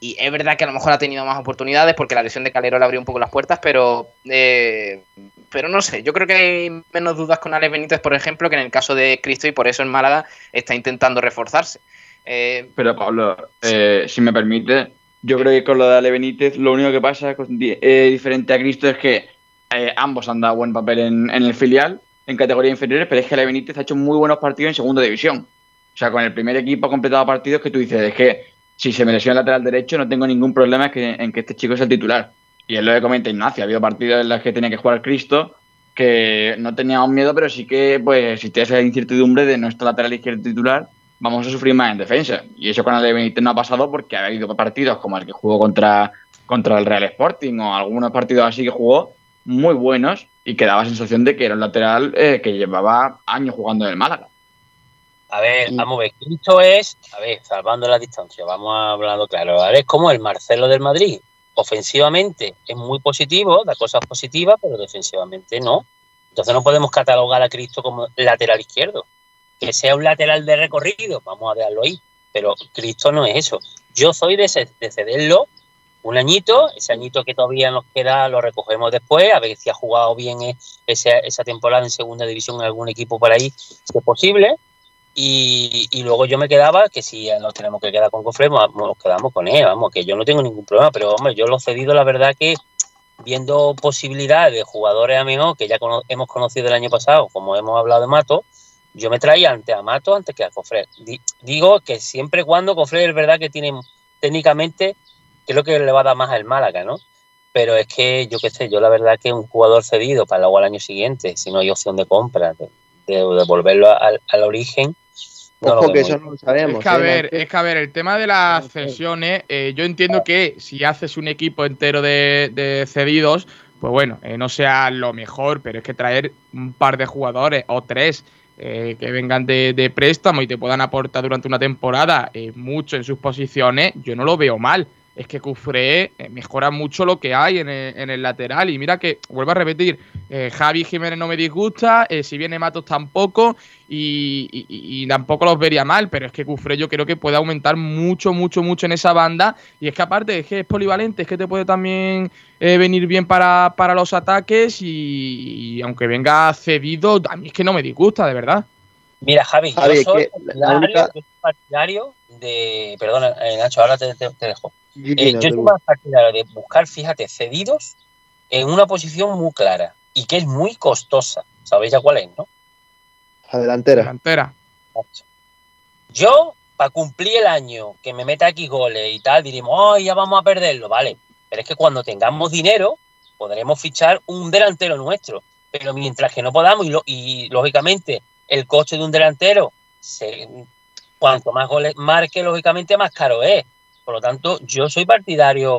y es verdad que a lo mejor ha tenido más oportunidades porque la lesión de Calero le abrió un poco las puertas, pero, eh, pero no sé, yo creo que hay menos dudas con Alex Benítez, por ejemplo, que en el caso de Cristo y por eso en Málaga está intentando reforzarse. Eh, Pero Pablo, eh, si me permite, yo creo que con lo de Ale Benítez lo único que pasa con- eh, diferente a Cristo es que eh, ambos han dado buen papel en, en el filial, en categorías inferiores, pero es que Ale Benítez ha hecho muy buenos partidos en segunda división. O sea, con el primer equipo ha completado partidos que tú dices, es que si se me lesiona el lateral derecho no tengo ningún problema en que, en que este chico es el titular. Y es lo que comenta Ignacio, ha habido partidos en los que tenía que jugar Cristo que no teníamos miedo, pero sí que pues existía esa incertidumbre de nuestro lateral izquierdo titular, vamos a sufrir más en defensa. Y eso con Ale Benítez no ha pasado porque ha habido partidos como el que jugó contra, contra el Real Sporting o algunos partidos así que jugó muy buenos y que daba sensación de que era un lateral eh, que llevaba años jugando en el Málaga. A ver, vamos a ver, Cristo es, a ver, salvando la distancia, vamos hablando claro, ahora es como el Marcelo del Madrid. Ofensivamente es muy positivo, da cosas positivas, pero defensivamente no. Entonces no podemos catalogar a Cristo como lateral izquierdo. Que sea un lateral de recorrido, vamos a dejarlo ahí. Pero Cristo no es eso. Yo soy de, ce- de cederlo un añito, ese añito que todavía nos queda lo recogemos después, a ver si ha jugado bien eh, esa, esa temporada en segunda división en algún equipo por ahí, si es posible. Y, luego yo me quedaba, que si nos tenemos que quedar con Cofre, nos quedamos con él, vamos, que yo no tengo ningún problema, pero hombre, yo lo he cedido, la verdad que viendo posibilidades de jugadores a mejor que ya cono- hemos conocido el año pasado, como hemos hablado de Mato, yo me traía antes a Mato antes que a Cofre. Di- digo que siempre cuando Cofre es verdad que tiene técnicamente, que es lo que le va a dar más al Málaga, ¿no? Pero es que yo qué sé, yo la verdad que un jugador cedido para luego al año siguiente, si no hay opción de compra, devolverlo al, al origen, no Ojo que eso no lo sabemos. Es que a ¿eh, ver, es que a ver, el tema de las cesiones, eh, yo entiendo que si haces un equipo entero de, de cedidos, pues bueno, eh, no sea lo mejor, pero es que traer un par de jugadores o tres eh, que vengan de, de préstamo y te puedan aportar durante una temporada eh, mucho en sus posiciones, yo no lo veo mal. Es que Cufré eh, mejora mucho lo que hay en el, en el lateral. Y mira que, vuelvo a repetir, eh, Javi Jiménez no me disgusta, eh, si viene Matos tampoco, y, y- y tampoco los vería mal, pero es que Cufré yo creo que puede aumentar mucho, mucho, mucho en esa banda. Y es que aparte es que es polivalente, es que te puede también eh, venir bien para, para los ataques y, y aunque venga cedido, a mí es que no me disgusta, de verdad. Mira, Javi, Javi, yo es soy que la partidario, única- de. Perdona, eh, Nacho, ahora te, te- te dejo. Eh, yo te soy más partidario de buscar, fíjate, cedidos en una posición muy clara y que es muy costosa. ¿Sabéis ya cuál es, no? La delantera. Delantera. Yo, para cumplir el año, que me meta aquí goles y tal, diremos, oh, ya vamos a perderlo, vale. Pero es que cuando tengamos dinero, podremos fichar un delantero nuestro. Pero mientras que no podamos, y, lo- y, lógicamente el coste de un delantero, se- cuanto más goles marque, lógicamente más caro es. Por lo tanto, yo soy partidario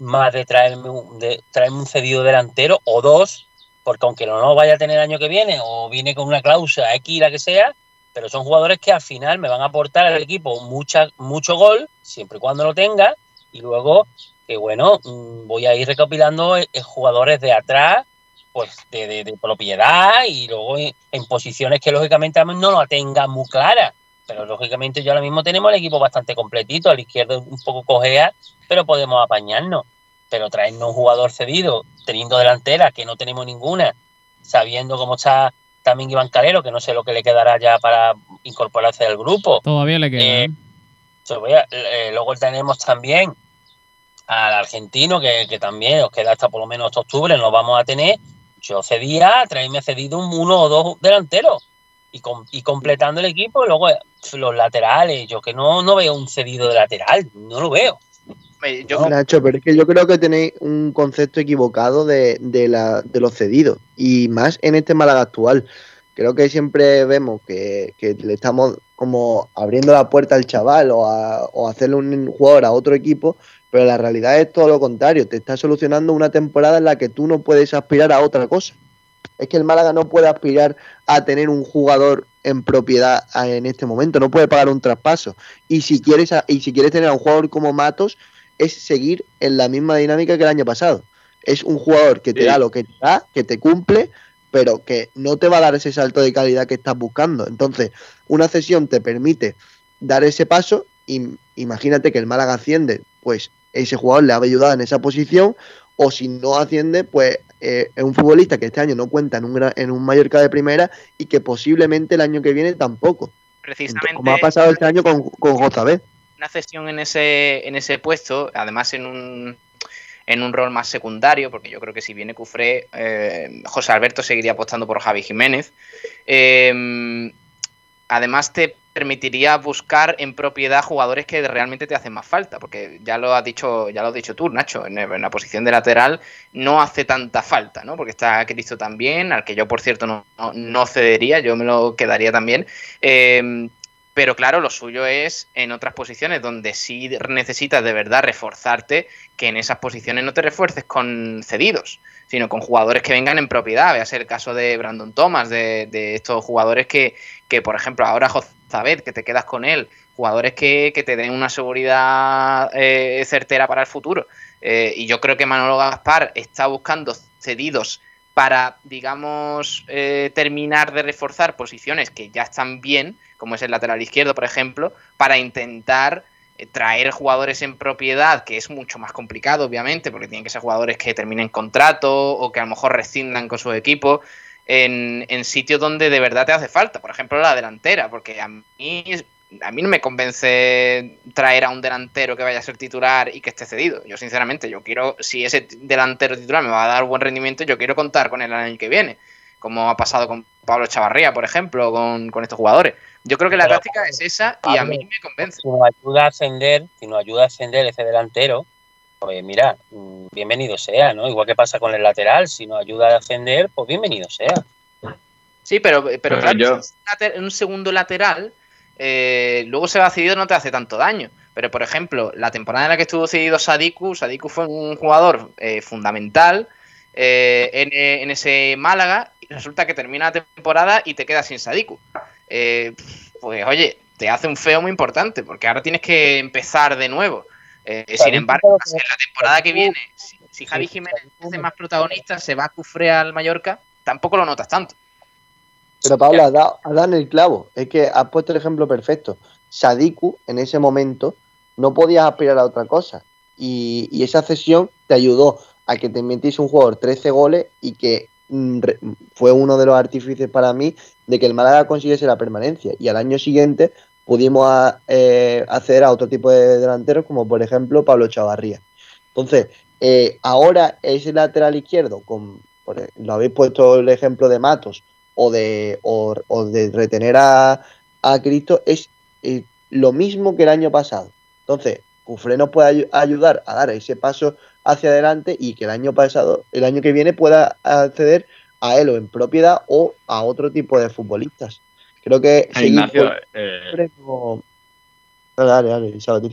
más de traerme un, de traerme un cedido delantero o dos, porque aunque no lo vaya a tener el año que viene, o viene con una cláusula X, la que sea, pero son jugadores que al final me van a aportar al equipo mucha, mucho gol, siempre y cuando lo tenga, y luego que bueno, mm, voy a ir recopilando eh, eh, jugadores de atrás, pues de, propiedad, y luego en, en posiciones que lógicamente no la tengan muy clara. Pero lógicamente yo ahora mismo tenemos el equipo bastante completito, a la izquierda un poco cojea, pero podemos apañarnos. Pero traernos un jugador cedido, teniendo delantera, que no tenemos ninguna, sabiendo cómo está también Iván Calero, que no sé lo que le quedará ya para incorporarse al grupo. Todavía le queda. Eh, ¿eh? Eh, luego tenemos también al argentino, que, que también os queda hasta por lo menos hasta octubre, no vamos a tener. Yo cedía, traerme cedido un uno o dos delanteros y, com- y completando el equipo, luego eh, los laterales. Yo que no, no veo un cedido de lateral, no lo veo. Yo, Nacho, pero es que yo creo que tenéis un concepto equivocado de, de, la, de los cedidos y más en este Málaga actual. Creo que siempre vemos que, que le estamos como abriendo la puerta al chaval o a, o hacerle un jugador a otro equipo, pero la realidad es todo lo contrario. Te está solucionando una temporada en la que tú no puedes aspirar a otra cosa. Es que el Málaga no puede aspirar a tener un jugador en propiedad en este momento, no puede pagar un traspaso. Y si quieres y si quieres tener a un jugador como Matos, es seguir en la misma dinámica que el año pasado. Es un jugador que te Sí. da lo que te da, que te cumple, pero que no te va a dar ese salto de calidad que estás buscando. Entonces, una cesión te permite dar ese paso y imagínate que el Málaga asciende, pues ese jugador le ha ayudado en esa posición, o si no asciende, pues eh, es un futbolista que este año no cuenta en un, en un Mallorca de primera y que posiblemente el año que viene tampoco. Precisamente Como ha pasado este año con, con JB. una cesión en ese, en ese puesto, además en un, en un rol más secundario, porque yo creo que si viene Cufré, eh, José Alberto seguiría apostando por Javi Jiménez. Eh, además te permitiría buscar en propiedad jugadores que realmente te hacen más falta, porque ya lo has dicho, ya lo has dicho tú, Nacho, en, la posición de lateral no hace tanta falta, ¿no? Porque está Cristo también, al que yo por cierto no, no, cedería, yo me lo quedaría también. Eh, pero claro, lo suyo es en otras posiciones donde sí necesitas de verdad reforzarte, que en esas posiciones no te refuerces con cedidos, sino con jugadores que vengan en propiedad. Vea ser el caso de Brandon Thomas, de, de estos jugadores que, que, por ejemplo, ahora Jozabet, que te quedas con él, jugadores que, que te den una seguridad eh, certera para el futuro. Eh, y yo creo que Manolo Gaspar está buscando cedidos para, digamos, eh, terminar de reforzar posiciones que ya están bien, como es el lateral izquierdo, por ejemplo, para intentar eh, traer jugadores en propiedad, que es mucho más complicado, obviamente, porque tienen que ser jugadores que terminen contrato o que a lo mejor rescindan con su equipo, en, en sitios donde de verdad te hace falta. Por ejemplo, la delantera, porque a mí, a mí no me convence traer a un delantero que vaya a ser titular y que esté cedido. Yo, sinceramente, yo quiero, si ese delantero titular me va a dar buen rendimiento, yo quiero contar con él el año que viene, como ha pasado con Pablo Chavarría, por ejemplo, con, con estos jugadores. Yo creo que la Pero, táctica es esa y a mí me convence. Si nos ayuda a ascender, si nos ayuda a ascender ese delantero, pues mira, bienvenido sea, ¿no? Igual que pasa con el lateral, si nos ayuda a ascender, pues bienvenido sea. Sí, pero, pero, Pero claro, yo- es un segundo lateral, eh, luego se va cedido no te hace tanto daño. Pero, por ejemplo, la temporada en la que estuvo cedido Sadiku, Sadiku fue un jugador eh, fundamental eh, en, eh, en ese Málaga y resulta que termina la temporada y te quedas sin Sadiku. Eh, pues oye, te hace un feo muy importante porque ahora tienes que empezar de nuevo. Eh, sin embargo, en la temporada que viene, si, si Javi Jiménez hace más protagonista, se va a Cufré al Mallorca, tampoco lo notas tanto. Pero Pablo, has dado, has dado en el clavo. Es que has puesto el ejemplo perfecto. Sadiku, en ese momento, no podías aspirar a otra cosa. Y, y esa cesión te ayudó a que te metiese un jugador 13 goles y que mm, re- fue uno de los artífices para mí de que el Málaga consiguiese la permanencia. Y al año siguiente pudimos a- eh, acceder a otro tipo de delanteros, como por ejemplo Pablo Chavarría. Entonces, eh, ahora ese lateral izquierdo, con, e- lo habéis puesto el ejemplo de Matos o de, o, de retener a, a Cristo, es eh, lo mismo que el año pasado. Entonces, Cufré nos puede ayu- ayudar a dar ese paso hacia adelante y que el año pasado, el año que viene, pueda acceder a él o en propiedad o a otro tipo de futbolistas. Creo que Eh, seguir Ignacio, eh, no- Dale, dale, dale.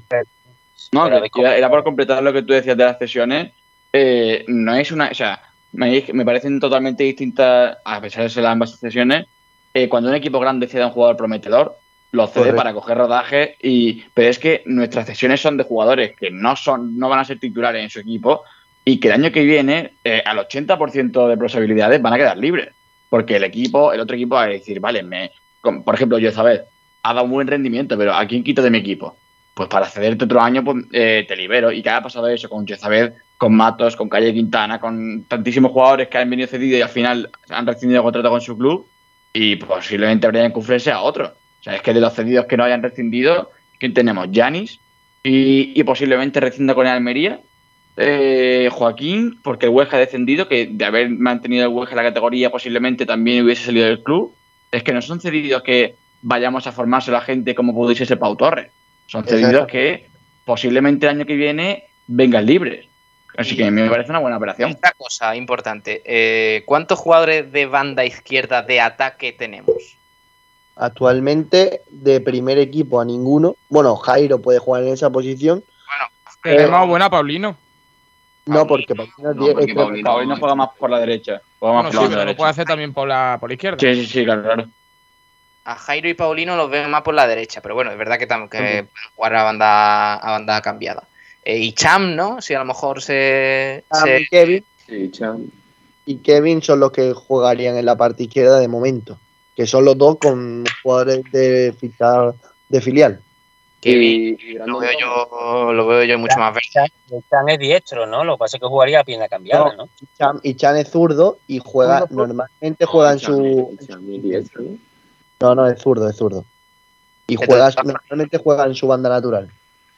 No, era, era por completar lo que tú decías de las cesiones. eh, no es una. O sea, me, me parecen totalmente distintas, a pesar de ser ambas cesiones. eh, cuando un equipo grande cede a un jugador prometedor, lo cede Correcto. para coger rodaje. Y, pero es que nuestras cesiones son de jugadores que no, son, no van a ser titulares en su equipo y que el año que viene, eh, al 80% de posibilidades, van a quedar libres. Porque el equipo, el otro equipo va a decir, vale, me, por ejemplo, yo, ¿sabes? Ha dado un buen rendimiento, pero ¿a quién quito de mi equipo? pues para cederte otro año pues, eh, te libero. Y que haya pasado eso con Jezabel, con Matos, con Calle Quintana, con tantísimos jugadores que han venido cedidos y al final han rescindido contrato con su club y posiblemente habrían que a otro. O sea, es que de los cedidos que no hayan rescindido, ¿quién tenemos? Yanis y, y posiblemente rescinda con el Almería. Eh, Joaquín, porque el Huesca ha descendido, que de haber mantenido el Huesca en la categoría posiblemente también hubiese salido del club. Es que no son cedidos que vayamos a formarse la gente como pudiese ser Pau Torres. Son cedidos Exacto. que posiblemente el año que viene vengan libres. Así que a mí me parece una buena operación. Otra cosa importante, eh, ¿cuántos jugadores de banda izquierda de ataque tenemos? Actualmente, de primer equipo a ninguno. Bueno, Jairo puede jugar en esa posición. Tenemos a buena Paulino. No, porque Paulino tiene- porque juega más por la derecha. Juega más Bueno, por sí, la pero lo derecha. puede hacer también por la, por la izquierda. Sí, sí, sí, claro, claro. A Jairo y Paulino los veo más por la derecha, pero bueno, es verdad que, tam- que pueden jugar a banda, a banda cambiada. Eh, y Cham, ¿no? Si a lo mejor se... Cham se- y Kevin. Sí, Cham. y Kevin son los que jugarían en la parte izquierda de momento. Que son los dos con jugadores de, de filial. Kevin lo veo yo, lo veo yo mucho más verde. Chan es diestro, ¿no? Lo que pasa es que jugaría a pierna cambiada, ¿no? Y Chan, y Chan es zurdo y juega, Zurdo, normalmente juega en su... No, no, es zurdo, es zurdo. Y juega, normalmente juega en su banda natural.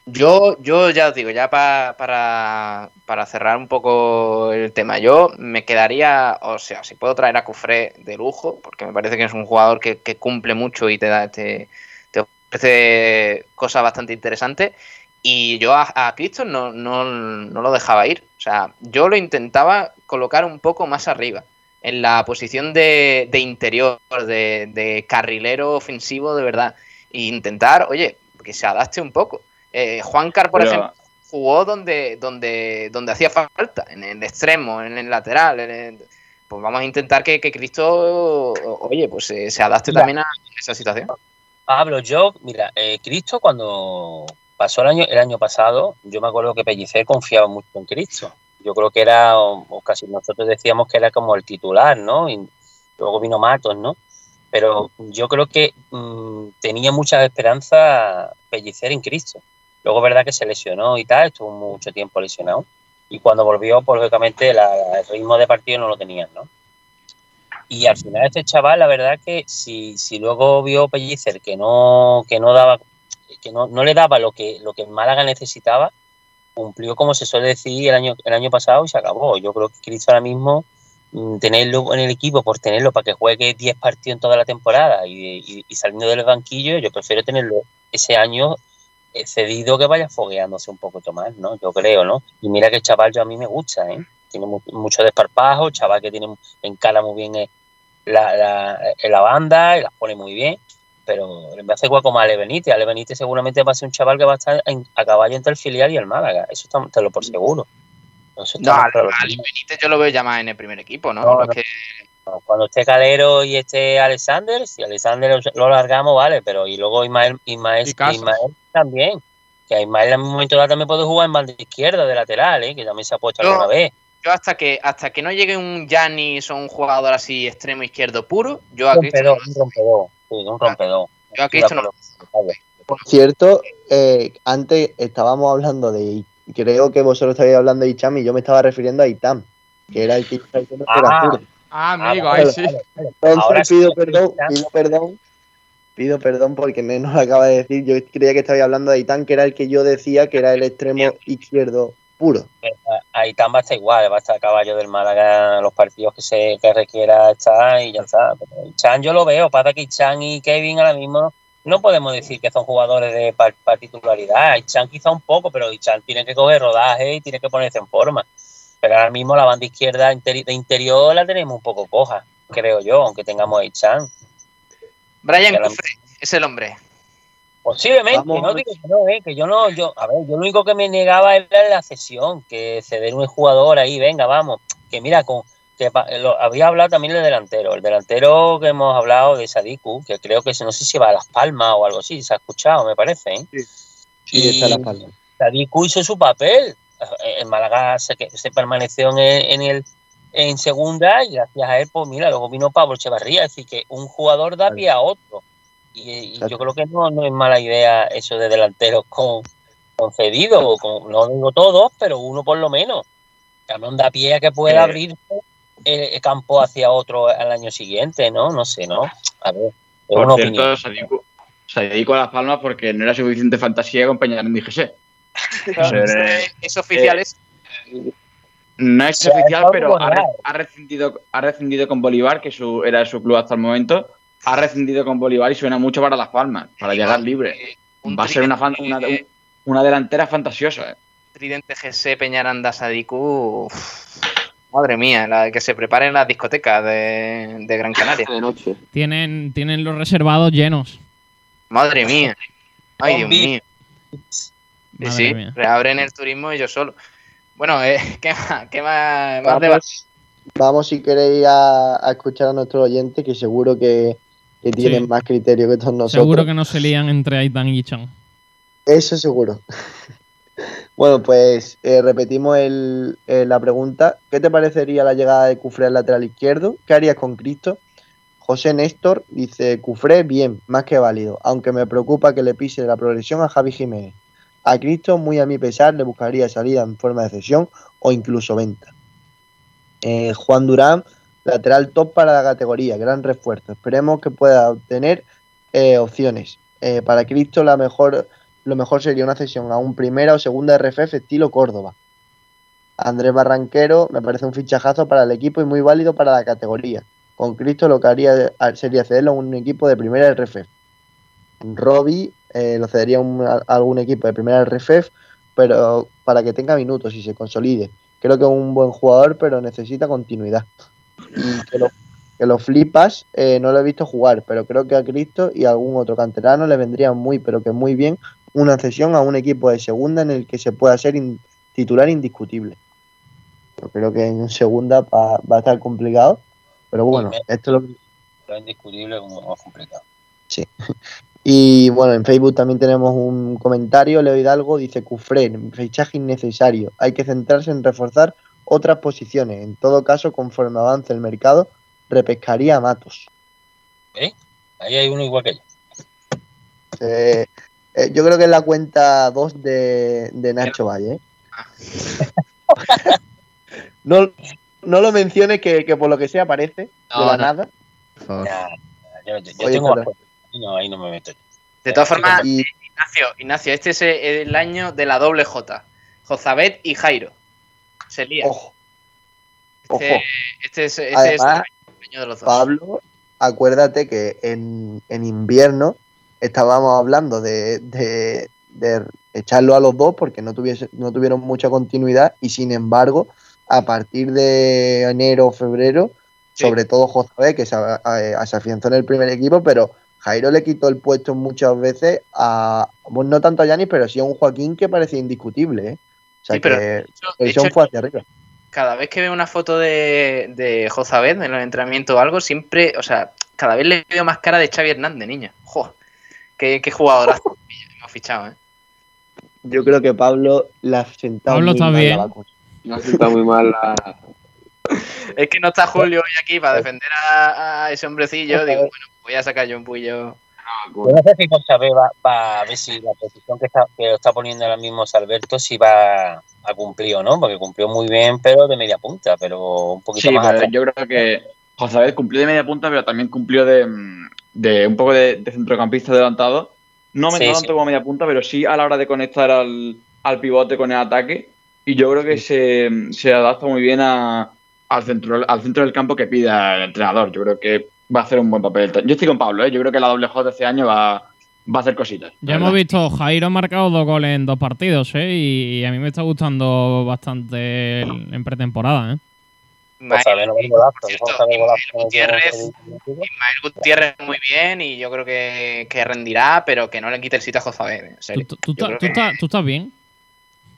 Yo, yo ya os digo, ya pa- para, para cerrar un poco el tema, yo me quedaría, o sea, si puedo traer a Cufré de lujo, porque me parece que es un jugador que, que cumple mucho y te da te, te ofrece cosas bastante interesantes. Y yo a, a Cristo no, no, no lo dejaba ir. O sea, yo lo intentaba colocar un poco más arriba, en la posición de, de interior, de, de carrilero ofensivo de verdad. E intentar, oye, que se adapte un poco. Eh, Juan Car, por Pero- ejemplo, jugó donde, donde, donde hacía falta, en el extremo, en el lateral. en el- pues vamos a intentar que, que Cristo, oye, pues se, se adapte también a esa situación. Pablo, yo, mira, eh, Cristo cuando pasó el año, el año pasado, yo me acuerdo que Pellicer confiaba mucho en Cristo. Yo creo que era, o, casi nosotros decíamos que era como el titular, ¿no? Y luego vino Matos, ¿no? Pero yo creo que mm, tenía mucha esperanza Pellicer en Cristo. Luego, verdad que se lesionó y tal, estuvo mucho tiempo lesionado. Y cuando volvió, pues lógicamente la- el ritmo de partido no lo tenían, ¿no? Y al final este chaval, la verdad que si, si luego vio Pellicer que no, que no daba, que no, no le daba lo que, lo que el Málaga necesitaba, cumplió como se suele decir el año, el año pasado y se acabó. Yo creo que Cristo ahora mismo mm, tenerlo en el equipo por tenerlo para que juegue 10 partidos en toda la temporada y, y- y saliendo del banquillo, yo prefiero tenerlo ese año eh, cedido que vaya fogueándose un poco más, ¿no? Yo creo, ¿no? Y mira que el chaval yo a mí me gusta, ¿eh? Tiene mu- mucho desparpajo, chaval que tiene encala muy bien eh, la, la, la banda y las pone muy bien, pero me hace igual como a Ale Benítez. Ale Benítez seguramente va a ser un chaval que va a estar en- a caballo entre el filial y el Málaga, eso está, te lo por seguro. Eso está No, más al, claro. al Benítez yo lo veo ya más en el primer equipo, ¿no? No, Lo no. que- Cuando esté Calero y esté Alexander, si Alexander lo largamos, vale, pero y luego Ismael, Ismael, Y Casas. Ismael también. Que a Ismael en un momento dado también puede jugar en banda izquierda, de lateral, ¿eh? que también se ha puesto alguna vez. Yo hasta que hasta que no llegue un Yanis o un jugador así extremo izquierdo puro, yo a Un Cristo rompedor, no- un rompedor, sí, un rompedor. yo a Cristo no lo- Por cierto, eh, antes estábamos hablando de. Creo que vosotros estabais hablando de Icham y yo me estaba refiriendo a Itam, que era el que estaba diciendo que era Ah, zurdo. Ah, amigo, vale, ahí sí. Entonces, Ahora sí, pido sí, perdón, pido perdón. Pido perdón porque no lo acaba de decir. Yo creía que estabais hablando de Itán, que era el que yo decía que era el extremo izquierdo puro. Ahí tan va a estar igual, va a estar a caballo del Málaga los partidos que se que requiera estar y ya está. Pero Chan yo lo veo, pasa que Chan y Kevin ahora mismo no podemos decir que son jugadores de par- particularidad. Chan quizá un poco, pero Chan tiene que coger rodaje y tiene que ponerse en forma. Pero ahora mismo la banda izquierda de interior la tenemos un poco coja, creo yo, aunque tengamos a Chan. Brian Cufré es el hombre. Posiblemente, Vamos. no digo que no, eh, que yo no, yo, a ver, yo lo único que me negaba era la cesión, que ceder un jugador ahí, venga, vamos, que mira, con que pa- lo- había hablado también del delantero, el delantero que hemos hablado de Sadiku, que creo que no sé si va a Las Palmas o algo así, se ha escuchado, me parece, ¿eh? Sí, Y- está en la falda. Sadiku hizo su papel. En Málaga se, que- se permaneció en, el- en el en segunda y gracias a él, pues mira, luego vino Pablo Echevarría. Es decir, que un jugador da pie a otro. Y, y yo creo que no, no es mala idea eso de delanteros con, con cedido, o con, no digo todos, pero uno por lo menos. También da pie a que pueda Eh. abrir el, el campo hacia otro al año siguiente, ¿no? No sé, ¿no? A ver, es Por una cierto, opinión. se dedicó a Las Palmas porque no era suficiente fantasía acompañar en DGC. Es- es oficial, eh, es- No es oficial, pero ha, ha rescindido, ha rescindido con Bolívar, que su, era su club hasta el momento. Ha rescindido con Bolívar y suena mucho para Las Palmas, para llegar libre. un Va a ser una, fan- una, una delantera fantasiosa. ¿eh? Tridente GC Peñaranda Sadiku. uf, Madre mía, la que se prepare en las discotecas de, de Gran Canaria. De noche. Tienen, tienen los reservados llenos. Madre mía. Ay, Dios mío. Sí, Madre sí, mía. reabren el turismo y yo solo. Bueno, eh, ¿qué más? ¿Qué más, más? Vamos, vamos si queréis a, a escuchar a nuestros oyentes, que seguro que, que tienen Sí. más criterio que todos nosotros. Seguro que no se lían entre Aitan y Chan. Eso seguro. bueno, pues eh, repetimos el- eh, la pregunta. ¿Qué te parecería la llegada de Cufré al lateral izquierdo? ¿Qué harías con Cristo? José Néstor dice, Cufré, bien, más que válido, aunque me preocupa que le pise la progresión a Javi Jiménez. A Cristo, muy a mi pesar, le buscaría salida en forma de cesión o incluso venta. Eh, Juan Durán, lateral top para la categoría, gran refuerzo. Esperemos que pueda obtener eh, opciones. Eh, para Cristo, la mejor, lo mejor sería una cesión a un primera o segunda RFF estilo Córdoba. Andrés Barranquero me parece un fichajazo para el equipo y muy válido para la categoría. Con Cristo lo que haría sería cederlo a un equipo de primera RFF. Robbie eh, lo cedería un- a algún equipo de primera RFF, pero para que tenga minutos y se consolide. Creo que es un buen jugador, pero necesita continuidad. Que lo, que lo flipas, eh, no lo he visto jugar, pero creo que a Cristo y a algún otro canterano le vendría muy, pero que muy bien una cesión a un equipo de segunda en el que se pueda ser in- titular indiscutible. Yo creo que en segunda va, va a estar complicado, pero bueno, esto es lo que Lo indiscutible es más complicado. Sí. Y bueno, en Facebook también tenemos un comentario, Leo Hidalgo dice Cufré, fichaje innecesario, hay que centrarse en reforzar otras posiciones. En todo caso, conforme avance el mercado, repescaría a Matos. ¿Eh? Ahí hay uno igual que yo. Eh, eh, yo creo que es la cuenta 2 de, de Nacho Valle. ¿eh? No, no lo menciones que, que por lo que sea aparece de No, la no. nada. Nah, yo yo- yo Oye, tengo más. Ahí no, ahí no me meto. De todas formas, Y- Ignacio, Ignacio, este es el año de la doble J. Jozabet y Jairo. Se lía. Ojo, Este, ojo. este es, este es Además, el de los dos. Pablo, acuérdate que en, en invierno estábamos hablando de, de- de echarlo a los dos porque no, tuviese, no tuvieron mucha continuidad y sin embargo, a partir de enero o febrero, sobre todo José, que se, a- a- se afianzó en el primer equipo, pero Jairo le quitó el puesto muchas veces a, bueno, no tanto a Yanis, pero sí a un Joaquín que parecía indiscutible. ¿eh? O sea Sí, pero que de la hecho- de presión hecho- fue hacia arriba. Cada vez que veo una foto de, de Jozabet en los entrenamientos o algo, siempre, o sea, cada vez le veo más cara de Xavi Hernández, niño. Jo, qué, qué jugadorazo hemos fichado, ¿eh? Yo creo que Pablo la ha sentado Pablo muy está mal la bien. vacuna. No está muy mal la. Es que no está Julio hoy aquí para defender a, a ese hombrecillo. Digo, bueno, voy a sacar yo un puño. Yo no sé si José va, va a ver si la posición que está, que está poniendo ahora mismo Salberto si va a cumplir o no, porque cumplió muy bien, pero de media punta, pero un poquito Sí, más pero yo creo que José cumplió de media punta, pero también cumplió de, mm, de un poco de, de centrocampista adelantado. No me Sí, no sí. tanto como media punta, pero sí a la hora de conectar al, al pivote con el ataque. Y yo creo que se, se adapta muy bien a- al, centro, al centro del campo que pida el entrenador. Yo creo que va a hacer un buen papel. Yo estoy con Pablo, ¿eh? yo creo que la doble J este año va, va a hacer cositas. Ya hemos visto, Jairo ha marcado dos goles en dos partidos, ¿eh? Y a mí me está gustando bastante el- en pretemporada, ¿eh? José no ve el golazo, José ve el golazo. Gutiérrez, Ismael Gutiérrez muy bien y yo creo que, que rendirá, pero que no le quite el sitio a Jozabet. En serio. ¿Tú, tú tú que- tú estás bien?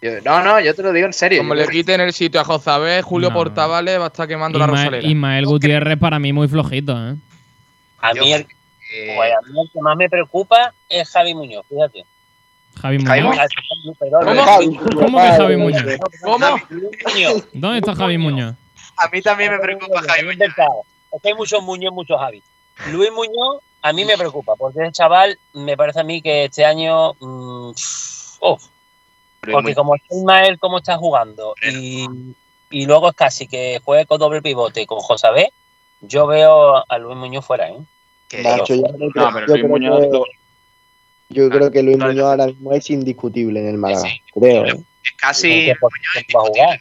Yo- no, no, yo te lo digo en serio. Como le quiten el sitio a Jozabé, Julio No. Portavales va a estar quemando la rosalera. Ismael Gutiérrez para mí muy flojito, ¿eh? A mí, el, Eh, pues a mí el que más me preocupa es Javi Muñoz, fíjate. Javi Javi Muñoz. ¿Cómo? Javi ¿Cómo que Javi Muñoz? ¿Cómo? Muñoz. ¿Dónde está Javi Muñoz? A mí también me preocupa. Es verdad. Es que hay muchos Muñoz, muchos Javi. Luis Muñoz a mí me preocupa, porque ese chaval me parece a mí que este año. mm, uf, porque como está Ismael, como está jugando, y, y luego es casi que juegue con doble pivote con José yo veo a Luis Muñoz fuera, ¿eh? Nacho, yo creo que- No, pero yo Luis creo Muñoz que- lo- Yo creo que Luis claro. Muñoz ahora mismo es indiscutible en el Málaga. Sí, Creo, ¿eh? es casi. ¿Qué posición va a jugar?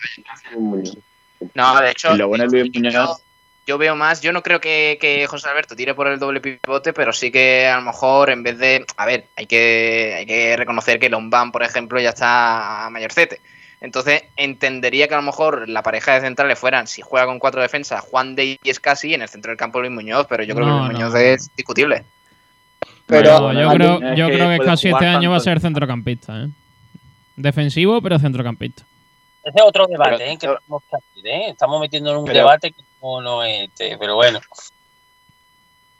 No, de hecho, Y lo bueno es Luis Muñoz. Yo veo más. Yo no creo que, que José Alberto tire por el doble pivote, pero sí que a lo mejor en vez de. A ver, hay que, hay que reconocer que Lombán, por ejemplo, ya está a mayorcete. Entonces, entendería que a lo mejor la pareja de centrales fueran, si juega con cuatro defensas, Juan de y Escasi, y en el centro del campo Luis Muñoz, pero yo creo No, que Luis no. Muñoz es discutible. Pero No, yo creo, yo que creo que puede casi este año va a ser centrocampista, ¿eh? Defensivo, pero centrocampista. Ese es otro debate, Pero- ¿eh? Que tenemos que abrir, ¿eh? Estamos metiendo en un Pero- debate que no, no es este, pero bueno.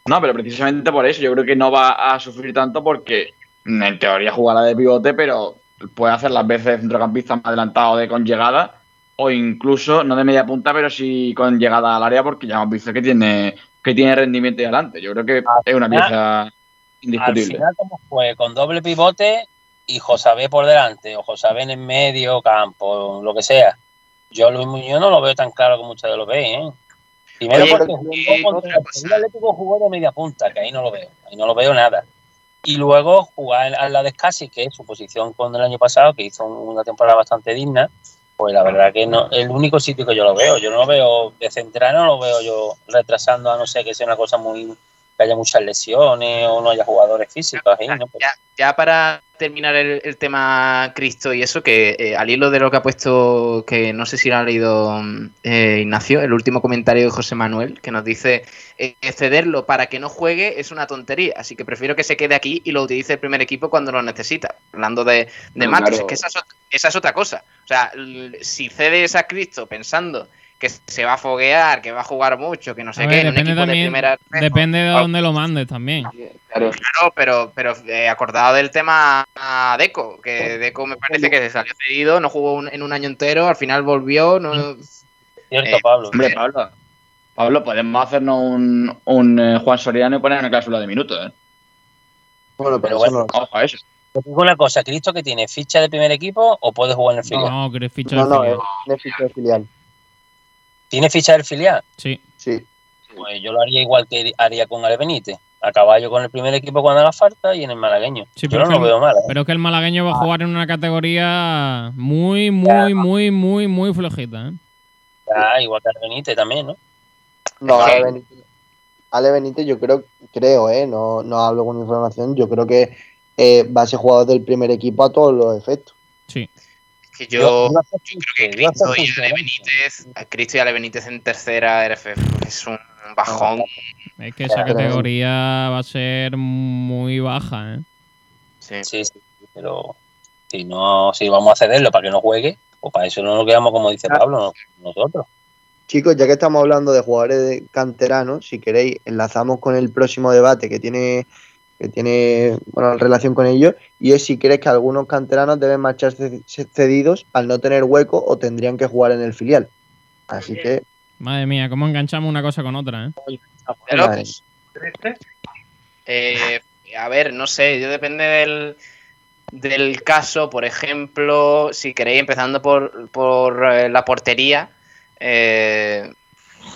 No, pero precisamente por eso yo creo que no va a sufrir tanto porque en teoría jugará de pivote, pero puede hacer las veces de centrocampista más adelantado de con llegada o incluso no de media punta, pero sí con llegada al área, porque ya hemos visto que tiene, que tiene rendimiento ahí adelante. Yo creo que es una pieza Al indiscutible. final, como fue con doble pivote y Josabé por delante, o Josabé en el medio campo, lo que sea. Yo Luis Muñoz no lo veo tan claro como ustedes lo ven, ¿eh? Primero Oye, porque ¿qué jugó contra el Atlético jugó de media punta, que ahí no lo veo, ahí no lo veo nada. Y luego jugar al lado de Scassi, que es su posición con el año pasado, que hizo una temporada bastante digna, pues la verdad que no, el único sitio que yo lo veo, yo no lo veo de central, no lo veo yo retrasando, a no ser que sea una cosa muy, que haya muchas lesiones o no haya jugadores físicos ahí, ¿no? Ya, ya para terminar el, el tema Cristo y eso, que eh, al hilo de lo que ha puesto, que no sé si lo ha leído mm, eh, Ignacio, el último comentario de José Manuel, que nos dice eh, cederlo para que no juegue es una tontería, así que prefiero que se quede aquí y lo utilice el primer equipo cuando lo necesita. Hablando de, de No, Matos, claro. es que esa es, ot- esa es otra cosa. O sea, si cedes a Cristo pensando que se va a foguear, que va a jugar mucho, que no sé A qué, ver, en un depende equipo de también, primera depende de dónde lo mandes también. Claro. Claro, pero, pero eh, acordado del tema a Deco, que Deco me parece que se salió cedido, no jugó un- en un año entero, al final volvió, no, Cierto, Eh, Pablo. Hombre, Pablo. Pablo, podemos hacernos un, un eh, Juan Soriano y poner una cláusula de minutos, ¿eh? Bueno, Pero bueno, no- Ojo a eso. Te digo una cosa, ¿Cristo que tiene ficha de primer equipo o puede jugar en el filial? No, que ficha no, del no, filial. es beneficio de filial. ¿Tiene ficha del filial? Sí. Sí. Pues yo lo haría igual que haría con Ale Benítez. A caballo con el primer equipo cuando haga falta y en el malagueño. Sí, yo pero, no lo veo mal. ¿eh? pero es que el malagueño va a jugar en una categoría muy, muy, muy, muy, muy flojita. ¿eh? Ah, igual que Ale Benítez también, ¿no? No, Ale Benítez, Ale Benítez yo creo, creo, eh, no, no hablo con información, yo creo que eh, va a ser jugador del primer equipo a todos los efectos. Sí. Que yo, Yo- yo- yo creo que Cristo y Ale Benítez, a Cristo y Ale Benítez en tercera RF es un bajón. Es que esa categoría va a ser muy baja. ¿eh? Sí. Sí, sí, pero si no, si vamos a cederlo para que no juegue, pues para eso no nos quedamos como dice Pablo, nosotros. Chicos, ya que estamos hablando de jugadores de canteranos, si queréis, enlazamos con el próximo debate que tiene que tiene bueno, relación con ello, y es si crees que algunos canteranos deben marcharse cedidos al no tener hueco o tendrían que jugar en el filial. Así que, Madre mía, cómo enganchamos una cosa con otra. ¿eh? Eh, a ver, no sé, yo depende del, del caso. Por ejemplo, si queréis, empezando por, por eh, la portería, eh,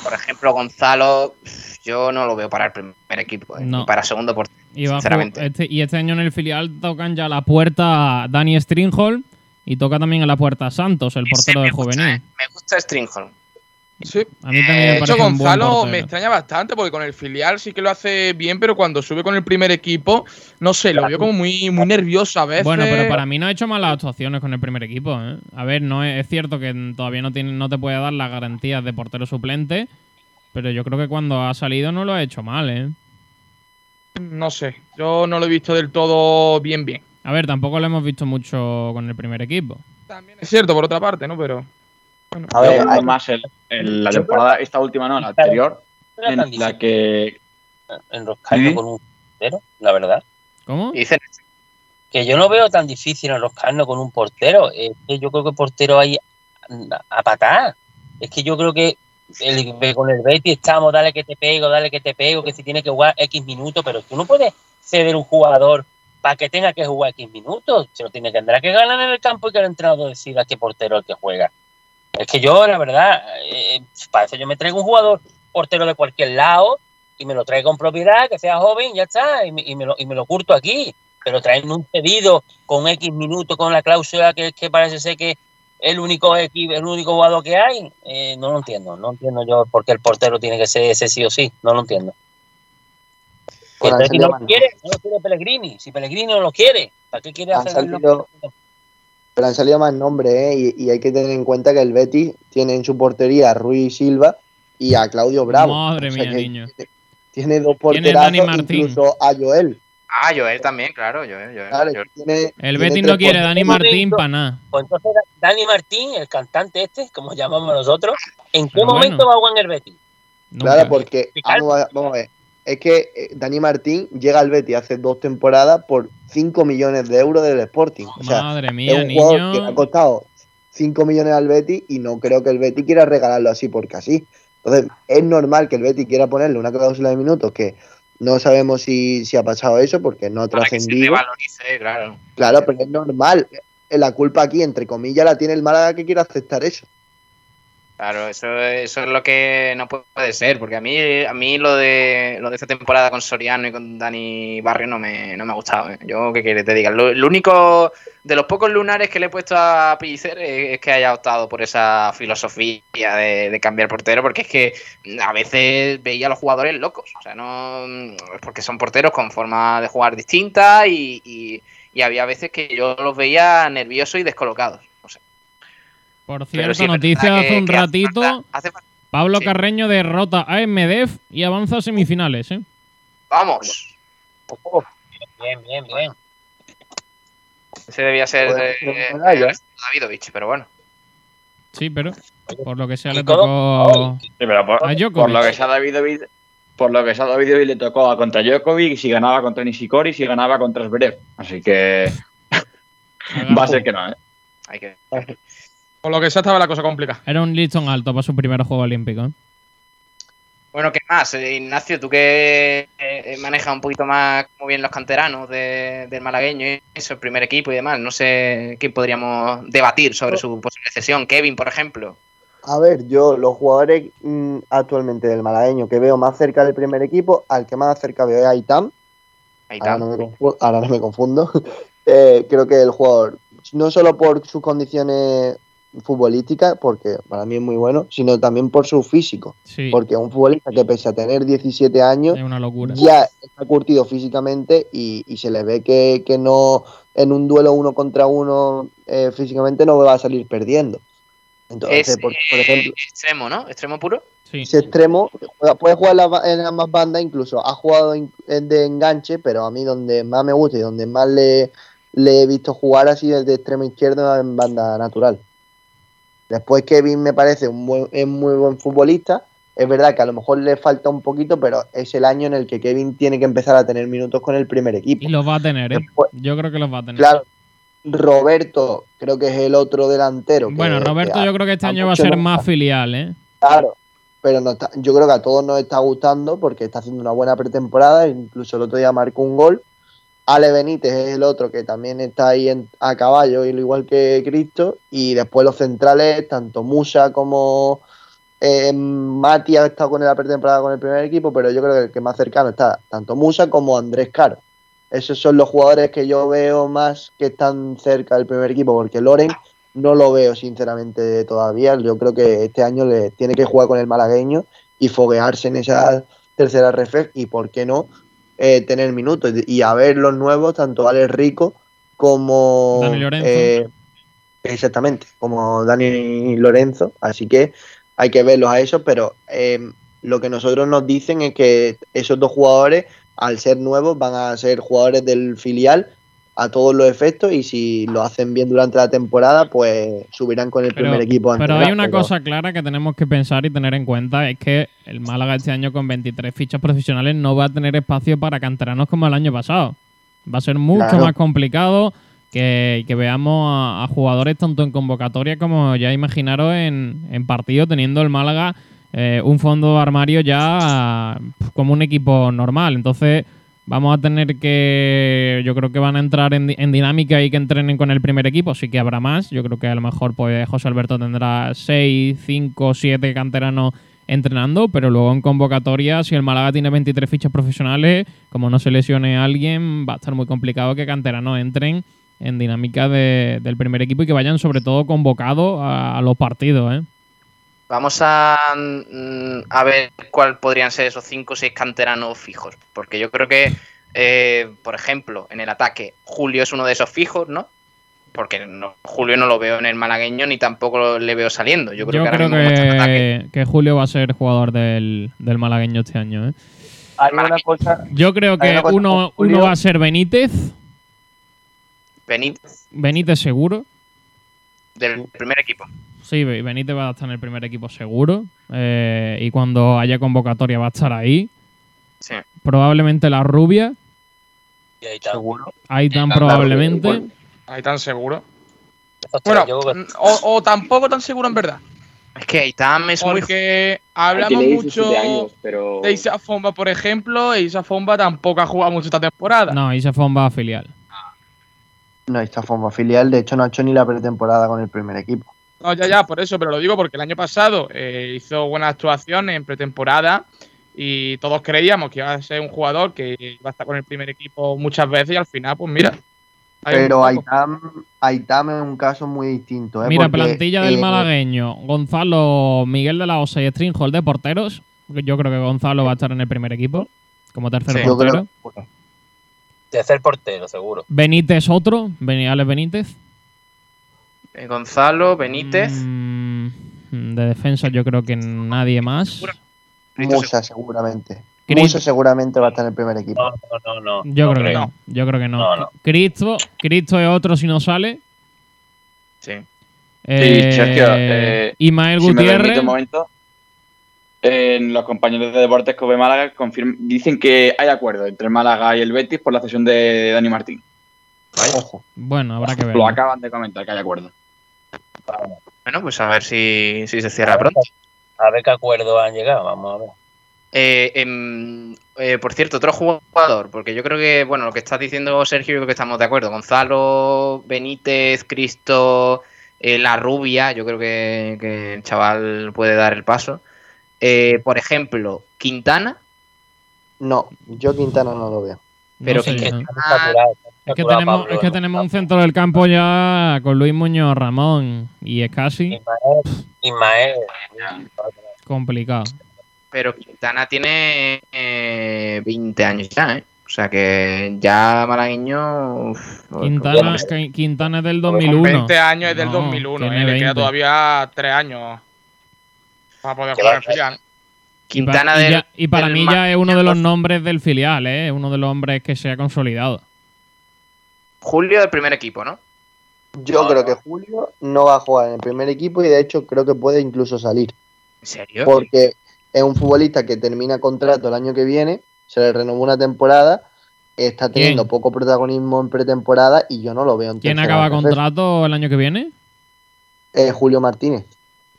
por ejemplo, Gonzalo, yo no lo veo para el primer equipo, eh, No. ni para segundo portero. Y, este, y este año en el filial tocan ya la puerta Dani Stringholm y toca también en la puerta Santos, el portero gusta, juvenil. eh, Me gusta Stringholm. Sí. A mí también De me hecho, parece un buen Gonzalo me extraña bastante porque con el filial sí que lo hace bien, pero cuando sube con el primer equipo, no sé, lo veo como muy, muy nervioso a veces. Bueno, pero para mí no ha hecho malas actuaciones con el primer equipo. ¿eh? A ver, no es, es cierto que todavía no, tiene, no te puede dar las garantías de portero suplente, pero yo creo que cuando ha salido no lo ha hecho mal. ¿eh? No sé, yo no lo he visto del todo bien, bien. A ver, tampoco lo hemos visto mucho con el primer equipo. Es cierto, por otra parte, ¿no? Pero. bueno. a ver, hay- más el- el- la temporada, esta última no, la anterior, en la que enroscarnos Sí. con un portero, la verdad. ¿Cómo? Dicen, Que yo no veo tan difícil enroscarnos con un portero. Es que yo creo que portero hay a patar. Es que yo creo que con el Betis estamos, dale que te pego, dale que te pego, que si tiene que jugar X minutos, pero tú no puedes ceder un jugador para que tenga que jugar X minutos. Se lo tiene que tendrá que ganar en el campo y que el entrenador decida qué portero el que juega. Es que yo, la verdad, eh, para eso yo me traigo un jugador portero de cualquier lado y me lo traigo con propiedad, que sea joven, ya está, y me, lo, y me lo curto aquí. Pero traerme un pedido con X minutos, con la cláusula que parece ser que el único equi- el único jugador que hay, eh, no lo entiendo. No entiendo yo por qué el portero tiene que ser ese sí o sí. No lo entiendo. Entonces, si no lo quiere, no lo quiere Pellegrini. Si Pellegrini no lo quiere, ¿para qué quiere Han hacerlo? salido- pero han salido más nombres, ¿eh? Y, y hay que tener en cuenta que el Betis tiene en su portería a Rui Silva y a Claudio Bravo. Madre O sea mía, niño. Tiene dos Martín. incluso a Joel. Ah, Joel también, claro, Joel. Joel, Claro, Joel. tiene, El Betis no quiere Dani. Martín para nada. Pues entonces, Dani Martín, el cantante este, como llamamos nosotros, ¿en qué Pero bueno. momento va a jugar en el Betis? Claro, porque vamos a, vamos a ver. Es que eh, Dani Martín llega al Betis hace dos temporadas por 5 millones de euros del Sporting. O sea, Madre es mía, un jugador que le ha niño. costado 5 millones al Betty y no creo que el Betty quiera regalarlo así porque así. Entonces, es normal que el Betty quiera ponerle una cláusula de minutos que no sabemos si, si ha pasado eso porque no ha trascendido. claro. Claro, pero es normal. La culpa aquí, entre comillas, la tiene el Málaga que quiere aceptar eso. Claro, eso, es lo que no puede ser, porque a mí, a mí lo de lo de esta temporada con Soriano y con Dani Barrio no me, no me ha gustado. ¿eh? Yo, ¿qué quieres te diga? Lo, único, de los pocos lunares que le he puesto a Pellicer es, es que haya optado por esa filosofía de, cambiar portero, porque es que a veces veía a los jugadores locos, o sea, no porque son porteros con forma de jugar distinta y, y- y había veces que yo los veía nerviosos y descolocados. Por cierto, sí noticia hace que- un que hace ratito. falta- hace falta- Pablo sí. Carreño derrota a MDF y avanza a semifinales, ¿eh? Vamos. Bien, bien, bien. Ese debía ser eh, eh, Davidovich, pero bueno. Sí, pero por lo que sea le tocó Sí, pero por, a Djokovic. por lo que sea Davidovich, por lo que sea Davidovich le tocó a contra Djokovic y si ganaba contra Nishikori y si ganaba contra Zverev. Así que va a ser que no, ¿eh? Hay que... Por lo que sea, estaba la cosa complicada. Era un listón alto para su primer juego olímpico. ¿eh? Bueno, ¿qué más? Eh, Ignacio, tú que eh, manejas un poquito más muy bien los canteranos de- del malagueño y eso, el primer equipo y demás, no sé qué podríamos debatir sobre su posible cesión. Kevin, por ejemplo. A ver, yo los jugadores mm, actualmente del malagueño que veo más cerca del primer equipo, al que más cerca veo es Aitam. Ahí Ahora no me confundo. ahora no me confundo. Eh, creo que el jugador, no solo por sus condiciones futbolísticas, porque para mí es muy bueno, sino también por su físico. Sí, Porque un futbolista que pese a tener 17 años, es una locura. ya está curtido físicamente y, y se le ve que, que no en un duelo uno contra uno eh, físicamente no va a salir perdiendo. Entonces, Es por, por eh, ejemplo, extremo, ¿no? Extremo puro. Sí. ese extremo puede jugar en ambas bandas, incluso ha jugado de enganche, pero a mí donde más me gusta y donde más le, le he visto jugar así desde extremo izquierdo en banda natural. Después Kevin me parece un buen, es muy buen futbolista. Es verdad que a lo mejor le falta un poquito, pero es el año en el que Kevin tiene que empezar a tener minutos con el primer equipo. Y los va a tener, ¿eh? Yo creo que los va a tener. Claro, Roberto creo que es el otro delantero. que- bueno, Roberto que yo creo que este año va a ser más filial, ¿eh? Claro, pero no está- yo creo que a todos nos está gustando porque está haciendo una buena pretemporada, incluso el otro día marcó un gol. Ale Benítez es el otro que también está ahí en- a caballo, igual que Cristo. Y después los centrales, tanto Musa como eh, Mati ha estado con pretemporada con el primer equipo, pero yo creo que el que más cercano está tanto Musa como Andrés Caro. Esos son los jugadores que yo veo más que están cerca del primer equipo, porque Loren no lo veo sinceramente todavía. Yo creo que este año le tiene que jugar con el malagueño y foguearse en esa tercera ref y por qué no eh, tener minutos y a ver los nuevos, tanto Alex Rico como Dani Lorenzo. eh, exactamente, como Dani Lorenzo. Así que hay que verlos a esos, pero eh, lo que nosotros nos dicen es que esos dos jugadores, al ser nuevos, van a ser jugadores del filial a todos los efectos y si lo hacen bien durante la temporada, pues subirán con el Pero, primer equipo. a pero hay una pero- cosa clara que tenemos que pensar y tener en cuenta, es que el Málaga este año con 23 fichas profesionales no va a tener espacio para canteranos como el año pasado. Va a ser mucho Claro. más complicado que, que veamos a, a jugadores tanto en convocatoria como ya imaginaros en, en partido, teniendo el Málaga eh, un fondo de armario ya como un equipo normal. Entonces vamos a tener que, yo creo que van a entrar en, di- en dinámica y que entrenen con el primer equipo, sí que habrá más. Yo creo que a lo mejor pues José Alberto tendrá 6, 5, 7 canteranos entrenando, pero luego en convocatoria, si el Málaga tiene 23 fichas profesionales, como no se lesione a alguien, va a estar muy complicado que canteranos entren en dinámica de- del primer equipo y que vayan sobre todo convocados a, a los partidos. ¿eh? Vamos a, mm, a ver cuál podrían ser esos cinco o seis canteranos fijos. Porque yo creo que, eh, por ejemplo, en el ataque, Julio es uno de esos fijos, ¿no? Porque no- Julio no lo veo en el malagueño ni tampoco le veo saliendo. Yo creo Yo que ahora creo que, que Julio va a ser jugador del, del malagueño este año. ¿eh? Hay una cosa, Yo creo Hay que una cosa uno, uno va a ser Benítez, Benítez, Benítez seguro. Del primer equipo. Sí, Be- Benítez va a estar en el primer equipo seguro. eh, y cuando haya convocatoria va a estar ahí. Sí. Probablemente la rubia. Y ahí está. seguro. Ahí tan probablemente. rubia, Ahí tan seguro. Bueno, o, o tampoco tan seguro en verdad. Es que Aitam es muy. Porque hablamos mucho 17 años, pero- de Isa Fomba, por ejemplo, e Isa Fomba tampoco ha jugado mucho esta temporada. No, Isa Fomba filial. No, está forma filial. De hecho, no ha hecho ni la pretemporada con el primer equipo. No, ya, ya, por eso, pero lo digo porque el año pasado eh, hizo buenas actuaciones en pretemporada y todos creíamos que iba a ser un jugador que iba a estar con el primer equipo muchas veces y al final, pues mira. Pero. Aitam, Aitam es un caso muy distinto. ¿eh? Mira, Porque, plantilla del eh, malagueño. Gonzalo, Miguel de la Osa y Stringhold de porteros. Yo creo que Gonzalo va a estar en el primer equipo como tercer Sí, yo creo- Tercer portero, seguro. Benítez otro, Alex Benítez. Eh, Gonzalo, Benítez. Mm, de defensa yo creo que nadie más. Musa, seguramente. Musa seguramente va a estar en el primer equipo. No, no, no. Yo no creo que no. Yo creo que no. No, no. Cristo, Cristo es otro si no sale. Sí. Eh, Sergio, eh, Ismael si me permite Gutiérrez. un momento, en los compañeros de Deportes Kobe Málaga confirm- dicen que hay acuerdo entre Málaga y el Betis por la cesión de Dani Martín. Ojo. Bueno, habrá que ver. Lo acaban de comentar que hay acuerdo. Bueno, pues a ver si, si se cierra pronto. A ver qué acuerdo han llegado, vamos a ver. Eh, em, eh, por cierto, otro jugador, porque yo creo que, bueno, lo que está diciendo Sergio, yo creo que estamos de acuerdo. Gonzalo, Benítez, Cristo, eh, La Rubia, yo creo que, que el chaval puede dar el paso. Eh, por ejemplo, Quintana, No, yo Quintana no lo veo. pero sé, Quintana, Es que, tenemos, es que tenemos un centro del campo ya con Luis Muñoz Ramón y es casi Ismael. complicado. pero Quintana tiene eh, 20 años ya, ¿eh? O sea que ya malagueño. uf, Quintana, Qui- Quintana es del Con 2001. 20 años es del No, 2001, tiene eh, le queda 20. todavía 3 años para poder jugar en filial. Quintana y del- ya- y para mí ya es uno de los nombres del filial, ¿eh? uno de los hombres que se ha consolidado. Julio del primer equipo, ¿no? Yo creo que Julio no va a jugar en el primer equipo y de hecho creo que puede incluso salir. ¿En serio? Porque es un futbolista que termina contrato el año que viene, se le renovó una temporada, está teniendo ¿Quién? poco protagonismo en pretemporada y yo no lo veo en ¿Quién acaba contrato el año que viene? Eh, Julio Martínez.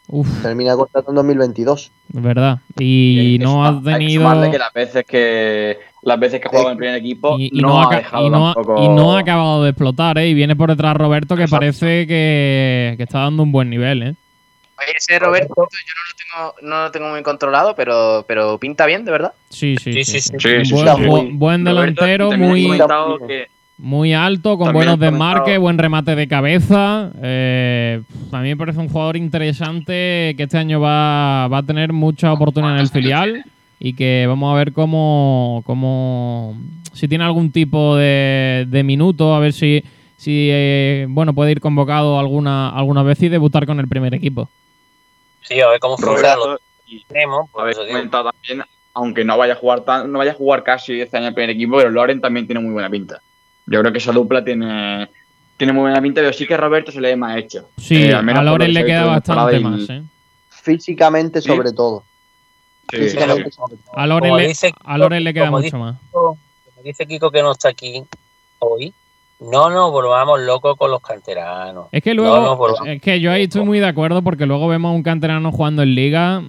Uf, Termina contrato en 2022. es verdad. Y no ha Hay que tenido. que las veces que las veces que juega en el primer equipo Y, y no, no, ha ha, dejado y no ha- tampoco. y no ha acabado de explotar, ¿eh? Y viene por detrás Roberto, que parece que, que está dando un buen nivel, ¿eh? Oye, ese Roberto, yo no lo tengo, no lo tengo muy controlado, pero, pero pinta bien, de verdad. Sí, sí, sí. Sí, sí, sí. sí. Sí, sí, buen, delantero, muy, que- muy alto, con También buenos desmarques, buen remate de cabeza. Eh, a mí me parece un jugador interesante que este año va, va a tener mucha oportunidad en el filial y que vamos a ver cómo, cómo si tiene algún tipo de, de minuto, a ver si, si eh, bueno puede ir convocado alguna, alguna vez y debutar con el primer equipo. Sí, a ver cómo funciona los extremos. habéis comentado también, aunque no vaya a jugar tan, no vaya a jugar casi este año el primer equipo, pero Loren también tiene muy buena pinta. Yo creo que esa dupla tiene, tiene muy buena pinta, pero sí que a Roberto se le ve más hecho. Sí, Eh, al menos a Loren le queda bastante más, ¿eh? Físicamente Sí. sobre todo. Sí, Físicamente sí. sobre todo. A Loren, le, a Loren le queda mucho dice- más. Como dice Kiko que no está aquí hoy, no nos volvamos locos con los canteranos. Es que No luego, nos volvamos es que yo ahí estoy muy de acuerdo porque luego vemos a un canterano jugando en liga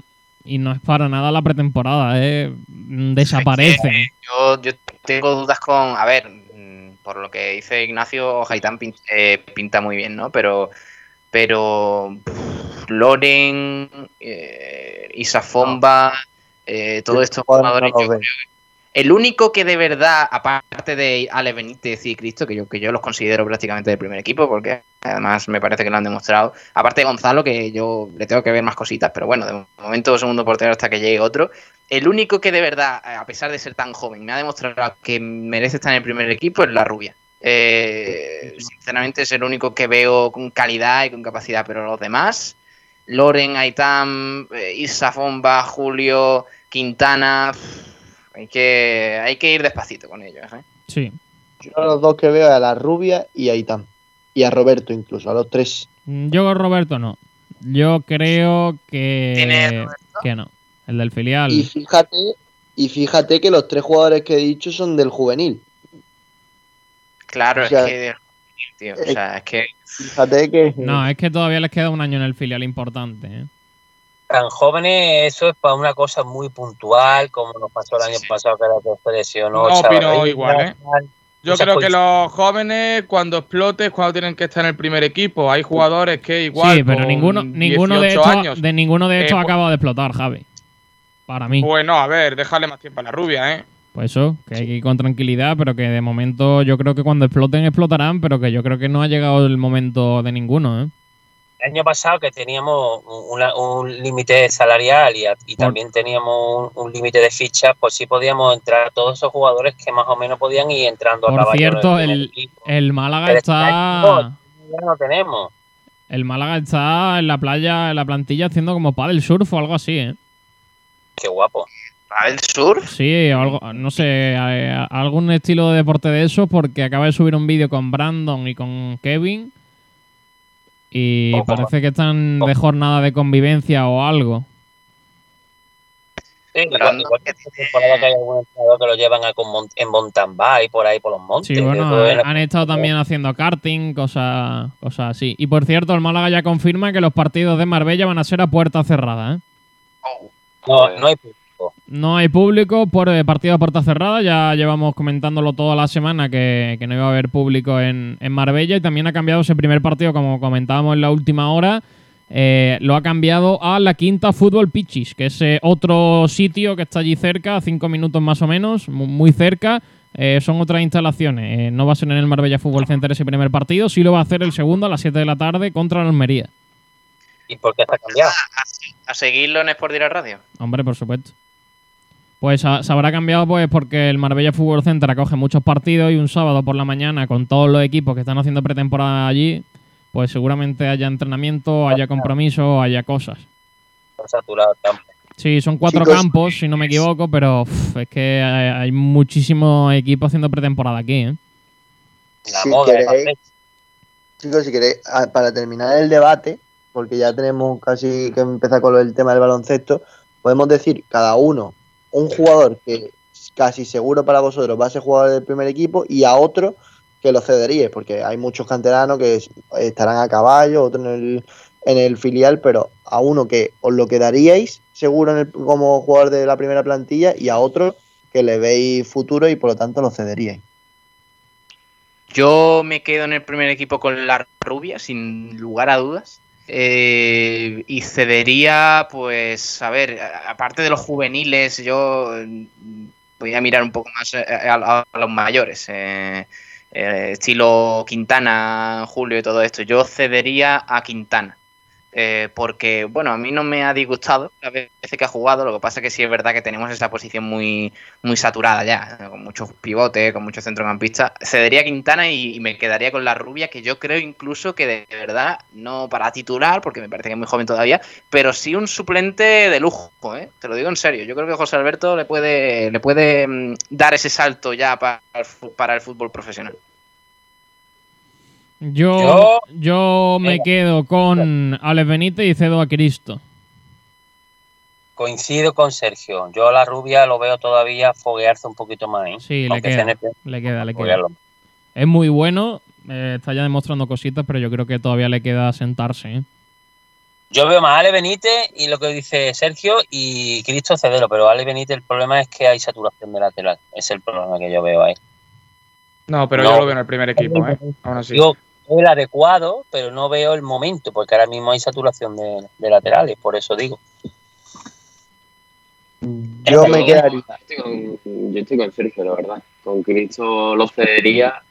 y no es para nada la pretemporada, ¿eh? Desaparece. Yo, yo tengo dudas con. A ver, por lo que dice Ignacio, Haitán pin- eh, pinta muy bien, ¿no? Pero. Pero. pff, Loren, eh, Isafomba, eh, todos estos jugadores. yo creo que- el único que de verdad, aparte de Ale Benítez y Cristo, que yo, que yo los considero prácticamente del primer equipo, porque además me parece que lo han demostrado. Aparte de Gonzalo, que yo le tengo que ver más cositas, pero bueno, de momento segundo portero hasta que llegue otro. El único que de verdad, a pesar de ser tan joven, me ha demostrado que merece estar en el primer equipo es la rubia. Eh, sinceramente es el único que veo con calidad y con capacidad, pero los demás, Loren, Aitam, eh, Isa Fomba, Julio, Quintana, hay que, hay que ir despacito con ellos. ¿eh? Sí. Yo a los dos que veo es a la rubia y a Itán. Y a Roberto incluso, a los tres. Mm, Yo con Roberto no. Yo creo que, ¿Tiene que no. El del filial. Y fíjate, y fíjate que los tres jugadores que he dicho son del juvenil. Claro, O sea, es que. tío, o sea, es que Fíjate que. No, es que todavía les queda un año en el filial importante. ¿eh? Tan jóvenes, eso es para una cosa muy puntual, como nos pasó el año pasado, que era que lesionó. No opino igual, ¿eh? Yo muchas creo que los jóvenes, cuando explotes, cuando tienen que estar en el primer equipo. Hay jugadores que igual. sí, pero con ninguno, ninguno de 18 estos, años, de ninguno de eh, estos ha pues- acabado de explotar, Javi. Para mí. Bueno, a ver, déjale más tiempo a la rubia, ¿eh? Pues eso, que hay que ir con tranquilidad, pero que de momento yo creo que cuando exploten explotarán, pero que yo creo que no ha llegado el momento de ninguno, ¿eh? El año pasado que teníamos una- un límite salarial y, a- y también teníamos un, un límite de fichas, pues sí podíamos entrar todos esos jugadores que más o menos podían ir entrando a Por caballo en cierto, el, equipo. el Málaga Pero este está. ya no tenemos. El Málaga está en la playa, en la plantilla, haciendo como paddle surf o algo así, ¿eh? Qué guapo. ¿Paddle surf? Sí, o algo, no sé, a- a- algún estilo de deporte de eso, porque acaba de subir un vídeo con Brandon y con Kevin. Y parece que están de jornada de convivencia o algo. Sí, igual, igual que temporada que hay algún entrenador que lo llevan a con en mountain bike por ahí por los montes. Sí, bueno, han estado también haciendo karting, cosas, cosas así. Y por cierto, el Málaga ya confirma que los partidos de Marbella van a ser a puerta cerrada, ¿eh? No, no hay público. No hay público por eh, partido a puerta cerrada. Ya llevamos comentándolo toda la semana que, que no iba a haber público en, en Marbella. Y también ha cambiado ese primer partido, como comentábamos en la última hora. eh, lo ha cambiado a la Quinta Fútbol Pichis, que es eh, otro sitio que está allí cerca, a cinco minutos más o menos, mu- muy cerca. Eh, son otras instalaciones. Eh, no va a ser en el Marbella Fútbol Center ese primer partido. Sí lo va a hacer el segundo a las 7 de la tarde contra la Almería. ¿Y por qué está cambiado? A seguirlo en Sport Direct Radio. Hombre, por supuesto. Pues se habrá cambiado pues porque el Marbella Fútbol Center acoge muchos partidos y un sábado por la mañana con todos los equipos que están haciendo pretemporada allí, pues seguramente haya entrenamiento, haya compromiso, haya cosas. Está saturado el campo. Sí, son cuatro Chicos, campos, si no me equivoco, pero uf, es que hay, hay muchísimos equipos haciendo pretemporada aquí, ¿eh? La Si moda, queréis- el Chicos, si queréis, para terminar el debate, porque ya tenemos casi que empezar con del tema del baloncesto, podemos decir cada uno un jugador que casi seguro para vosotros va a ser jugador del primer equipo y a otro que lo cederíais, porque hay muchos canteranos que es- estarán a caballo, otro en el, en el filial, pero a uno que os lo quedaríais seguro en el- como jugador de la primera plantilla y a otro que le veis futuro y por lo tanto lo cederíais. Yo me quedo en el primer equipo con la rubia, sin lugar a dudas. Eh, y cedería, pues, a ver, aparte de los juveniles, yo mm, voy a mirar un poco más eh, a los mayores. eh, eh, estilo Quintana, Julio y todo esto. Yo cedería a Quintana. Eh, porque, bueno, a mí no me ha disgustado las veces que ha jugado. Lo que pasa que sí es verdad que tenemos esa posición muy, muy saturada ya, con muchos pivotes, con muchos centrocampistas. Cedería Quintana y, y me quedaría con la rubia, que yo creo incluso que de verdad, no para titular, porque me parece que es muy joven todavía, pero sí un suplente de lujo, ¿eh? te lo digo en serio. Yo creo que José Alberto le puede, le puede mm, dar ese salto ya para para el fútbol profesional. Yo, yo me quedo con Alex Benítez y cedo a Cristo. Coincido con Sergio. Yo a la rubia lo veo todavía foguearse un poquito más. ¿eh? Sí, le queda, le queda, le queda. Es muy bueno, eh, está ya demostrando cositas, pero yo creo que todavía le queda sentarse. ¿eh? Yo veo más a Ale Benítez y lo que dice Sergio y Cristo Cedero, pero Ale Benítez el problema es que hay saturación de lateral. Es el problema que yo veo ahí. No, pero No. yo lo veo en el primer equipo, ¿eh? Aún así. El adecuado, pero no veo el momento, porque ahora mismo hay saturación de, de laterales, por eso digo. Yo me quedaría. Estoy con- yo estoy con Sergio, la verdad. Con Cristo lo cedería.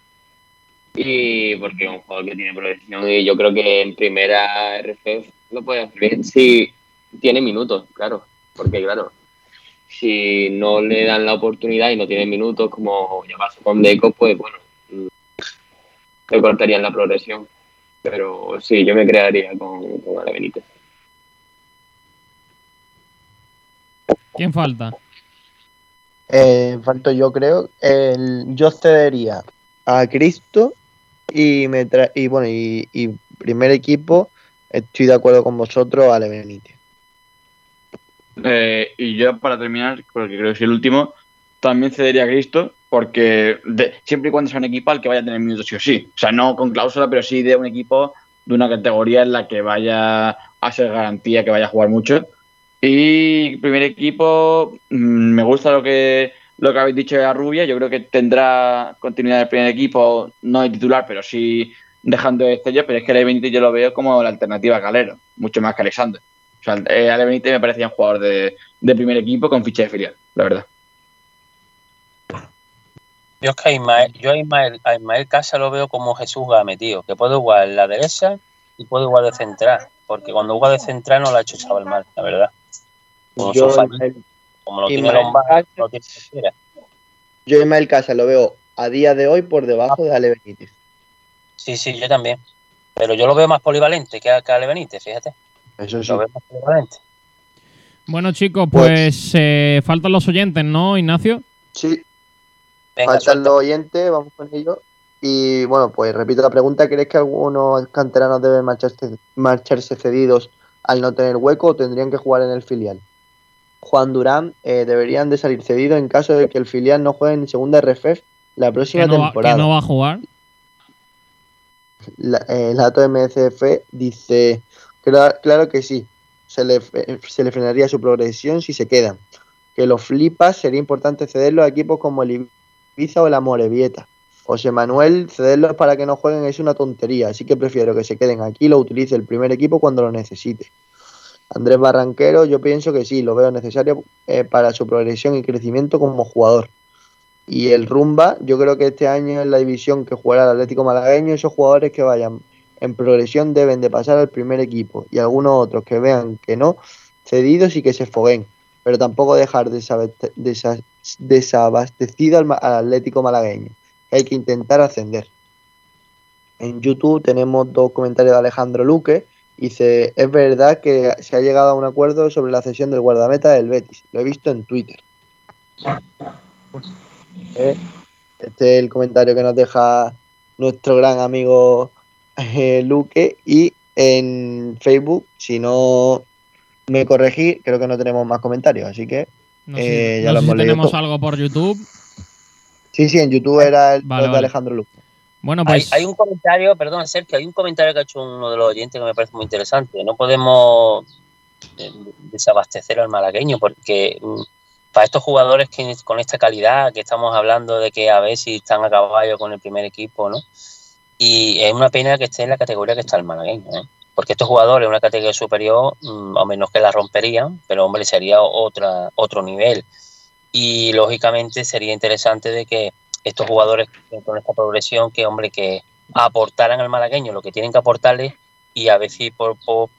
Y porque es un jugador que tiene proyección y yo creo que en primera RF lo puede hacer bien. Si tiene minutos, claro. Porque, claro, si no le dan la oportunidad y no tiene minutos, como ya pasó con Deco, pues bueno, le cortarían la progresión. Pero sí, yo me crearía con, con Ale Benítez. ¿Quién falta? Eh, falto yo creo. El, yo cedería a Cristo y me tra- y bueno y, y primer equipo estoy de acuerdo con vosotros Ale Benítez. Eh, y yo para terminar, porque creo que soy el último, también cedería a Cristo porque siempre y cuando sea un equipo al que vaya a tener minutos sí o sí. O sea, no con cláusula, pero sí de un equipo de una categoría en la que vaya a ser garantía que vaya a jugar mucho. Y primer equipo, mm, me gusta lo que lo que habéis dicho de la rubia. Yo creo que tendrá continuidad el primer equipo, no de titular, pero sí dejando de estrella. Pero es que Ale Benítez yo lo veo como la alternativa a Calero, mucho más que Alexander. O sea, Benítez me parecía un jugador de, de primer equipo con ficha de filial, la verdad. Yo es que a Ismael, yo a Ismael, a Ismael Casa lo veo como Jesús Game, tío, que puede jugar en la derecha y puede jugar de central, porque cuando juega de central no lo ha hecho chaval mal, la verdad. Como, Yo, Ismael- como lo tiene Lombard, no tiene cualquiera. Yo Ismael Casa lo veo a día de hoy por debajo de Ale Benítez. Sí, sí, yo también. Pero yo lo veo más polivalente que a, que a Ale Benítez, fíjate. Eso sí. Lo veo más polivalente. Bueno, chicos, pues eh, faltan los oyentes, ¿no, Ignacio? Sí. Venga, Faltan los oyentes, vamos con ellos. Y bueno, pues repito la pregunta: ¿crees que algunos canteranos deben marcharse, marcharse cedidos al no tener hueco o tendrían que jugar en el filial? Juan Durán eh, deberían de salir cedidos en caso de que el filial no juegue en segunda RFF la próxima Que no, va, temporada. que no va a jugar. La- eh, el dato de MCF dice, "Cla- claro que sí, se le, se le frenaría su progresión si se quedan. Que los flipas sería importante cederlos a equipos como el Ibiza o la Morevieta. José Manuel, cederlos para que no jueguen es una tontería, así que prefiero que se queden aquí y lo utilice el primer equipo cuando lo necesite. Andrés Barranquero, yo pienso que sí, lo veo necesario eh, para su progresión y crecimiento como jugador. Y el Rumba, yo creo que este año en la división que jugará el Atlético Malagueño, esos jugadores que vayan en progresión deben de pasar al primer equipo y algunos otros que vean que no, cedidos y que se foguen, pero tampoco dejar desabaste- desa- desabastecido al, Atlético Malagueño. Hay que intentar ascender. En YouTube tenemos dos comentarios de Alejandro Luque. Dice, es verdad que se ha llegado a un acuerdo sobre la cesión del guardameta del Betis. Lo he visto en Twitter. Eh, Este es el comentario que nos deja nuestro gran amigo eh, Luque. Y en Facebook, si no me corregí, creo que no tenemos más comentarios. Así que No sé, eh, ya no lo sé si leído tenemos todo. algo por YouTube. Sí, sí, en YouTube era el Vale, de. Alejandro Luque. Bueno, Hay, pues hay un comentario, perdón, Sergio, hay un comentario que ha hecho uno de los oyentes que me parece muy interesante. No podemos eh, desabastecer al malagueño porque mm, para estos jugadores que con esta calidad que estamos hablando de que a ver si están a caballo con el primer equipo, ¿no? Y es una pena que esté en la categoría que está el malagueño, ¿eh? Porque estos jugadores en una categoría superior, mm, o menos que la romperían, pero hombre, sería otra, otro nivel. Y lógicamente sería interesante de que estos jugadores con esta progresión, que hombre, que aportaran al malagueño lo que tienen que aportarle y a ver si por, por-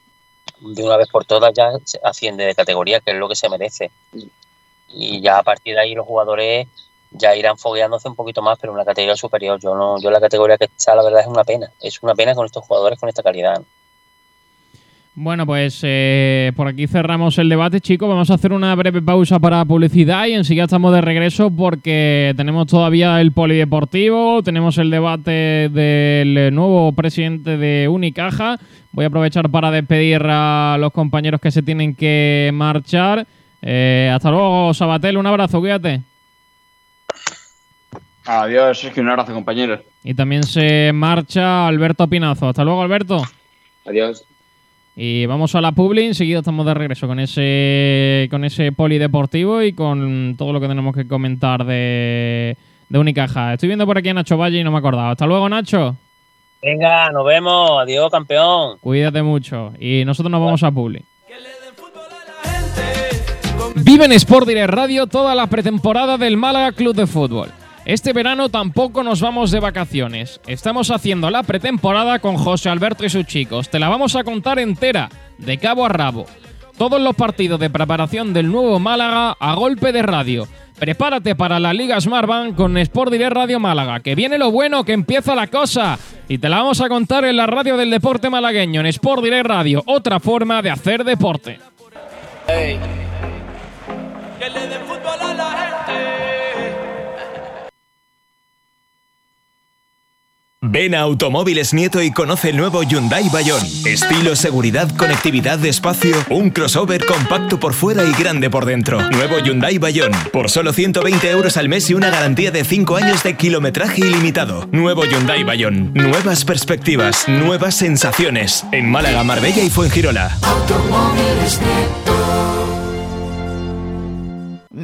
de una vez por todas ya asciende de categoría, que es lo que se merece. Y ya a partir de ahí los jugadores ya irán fogueándose un poquito más, pero en una categoría superior. Yo no, yo la categoría que está, la verdad, es una pena. Es una pena con estos jugadores con esta calidad. Bueno, pues eh, por aquí cerramos el debate, chicos. Vamos a hacer una breve pausa para publicidad y enseguida estamos de regreso porque tenemos todavía el polideportivo, tenemos el debate del nuevo presidente de Unicaja. Voy a aprovechar para despedir a los compañeros que se tienen que marchar. Eh, hasta luego, Sabatel. Un abrazo, cuídate. Adiós, Sergio, un abrazo, compañeros. Y también se marcha Alberto Pinazo. Hasta luego, Alberto. Adiós. Y vamos a la Publi, enseguida estamos de regreso con ese con ese polideportivo y con todo lo que tenemos que comentar de, de Unicaja. Estoy viendo por aquí a Nacho Valle y no me acordaba. Hasta luego, Nacho. Venga, nos vemos. Adiós, campeón. Cuídate mucho. Y nosotros nos vamos a Publi. Vive en Sport Direct Radio toda la pretemporada del Málaga Club de Fútbol. Este verano tampoco nos vamos de vacaciones. Estamos haciendo la pretemporada con José Alberto y sus chicos. Te la vamos a contar entera, de cabo a rabo. Todos los partidos de preparación del nuevo Málaga a golpe de radio. Prepárate para la Liga Smartbank con Sport Direct Radio Málaga, que viene lo bueno, que empieza la cosa. Y te la vamos a contar en la radio del deporte malagueño, en Sport Direct Radio, otra forma de hacer deporte. Ven a Automóviles Nieto y conoce el nuevo Hyundai Bayon. Estilo, seguridad, conectividad, espacio, un crossover compacto por fuera y grande por dentro. Nuevo Hyundai Bayon. Por solo 120 euros al mes y una garantía de 5 años de kilometraje ilimitado. Nuevo Hyundai Bayon. Nuevas perspectivas, nuevas sensaciones. En Málaga, Marbella y Fuengirola.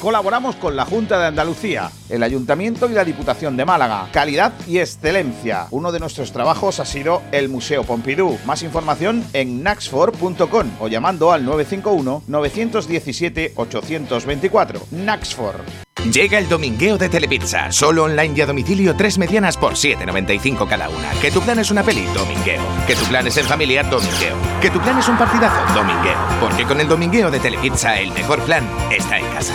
Colaboramos con la Junta de Andalucía, el Ayuntamiento y la Diputación de Málaga. Calidad y excelencia. Uno de nuestros trabajos ha sido el Museo Pompidou. Más información en naxfor.com o llamando al 951 917 824. Naxfor. Llega el domingueo de Telepizza, solo online y a domicilio, tres medianas por 7,95 cada una. Que tu plan es una peli, domingueo. Que tu plan es en familia, domingueo. Que tu plan es un partidazo, domingueo. Porque con el domingueo de Telepizza, el mejor plan está en casa.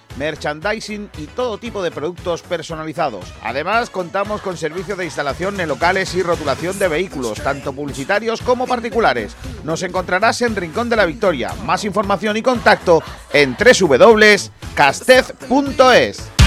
merchandising y todo tipo de productos personalizados. Además, contamos con servicio de instalación en locales y rotulación de vehículos, tanto publicitarios como particulares. Nos encontrarás en Rincón de la Victoria. Más información y contacto en www.castez.es.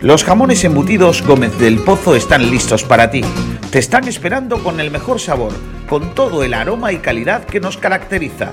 Los jamones embutidos Gómez del Pozo están listos para ti. Te están esperando con el mejor sabor, con todo el aroma y calidad que nos caracteriza.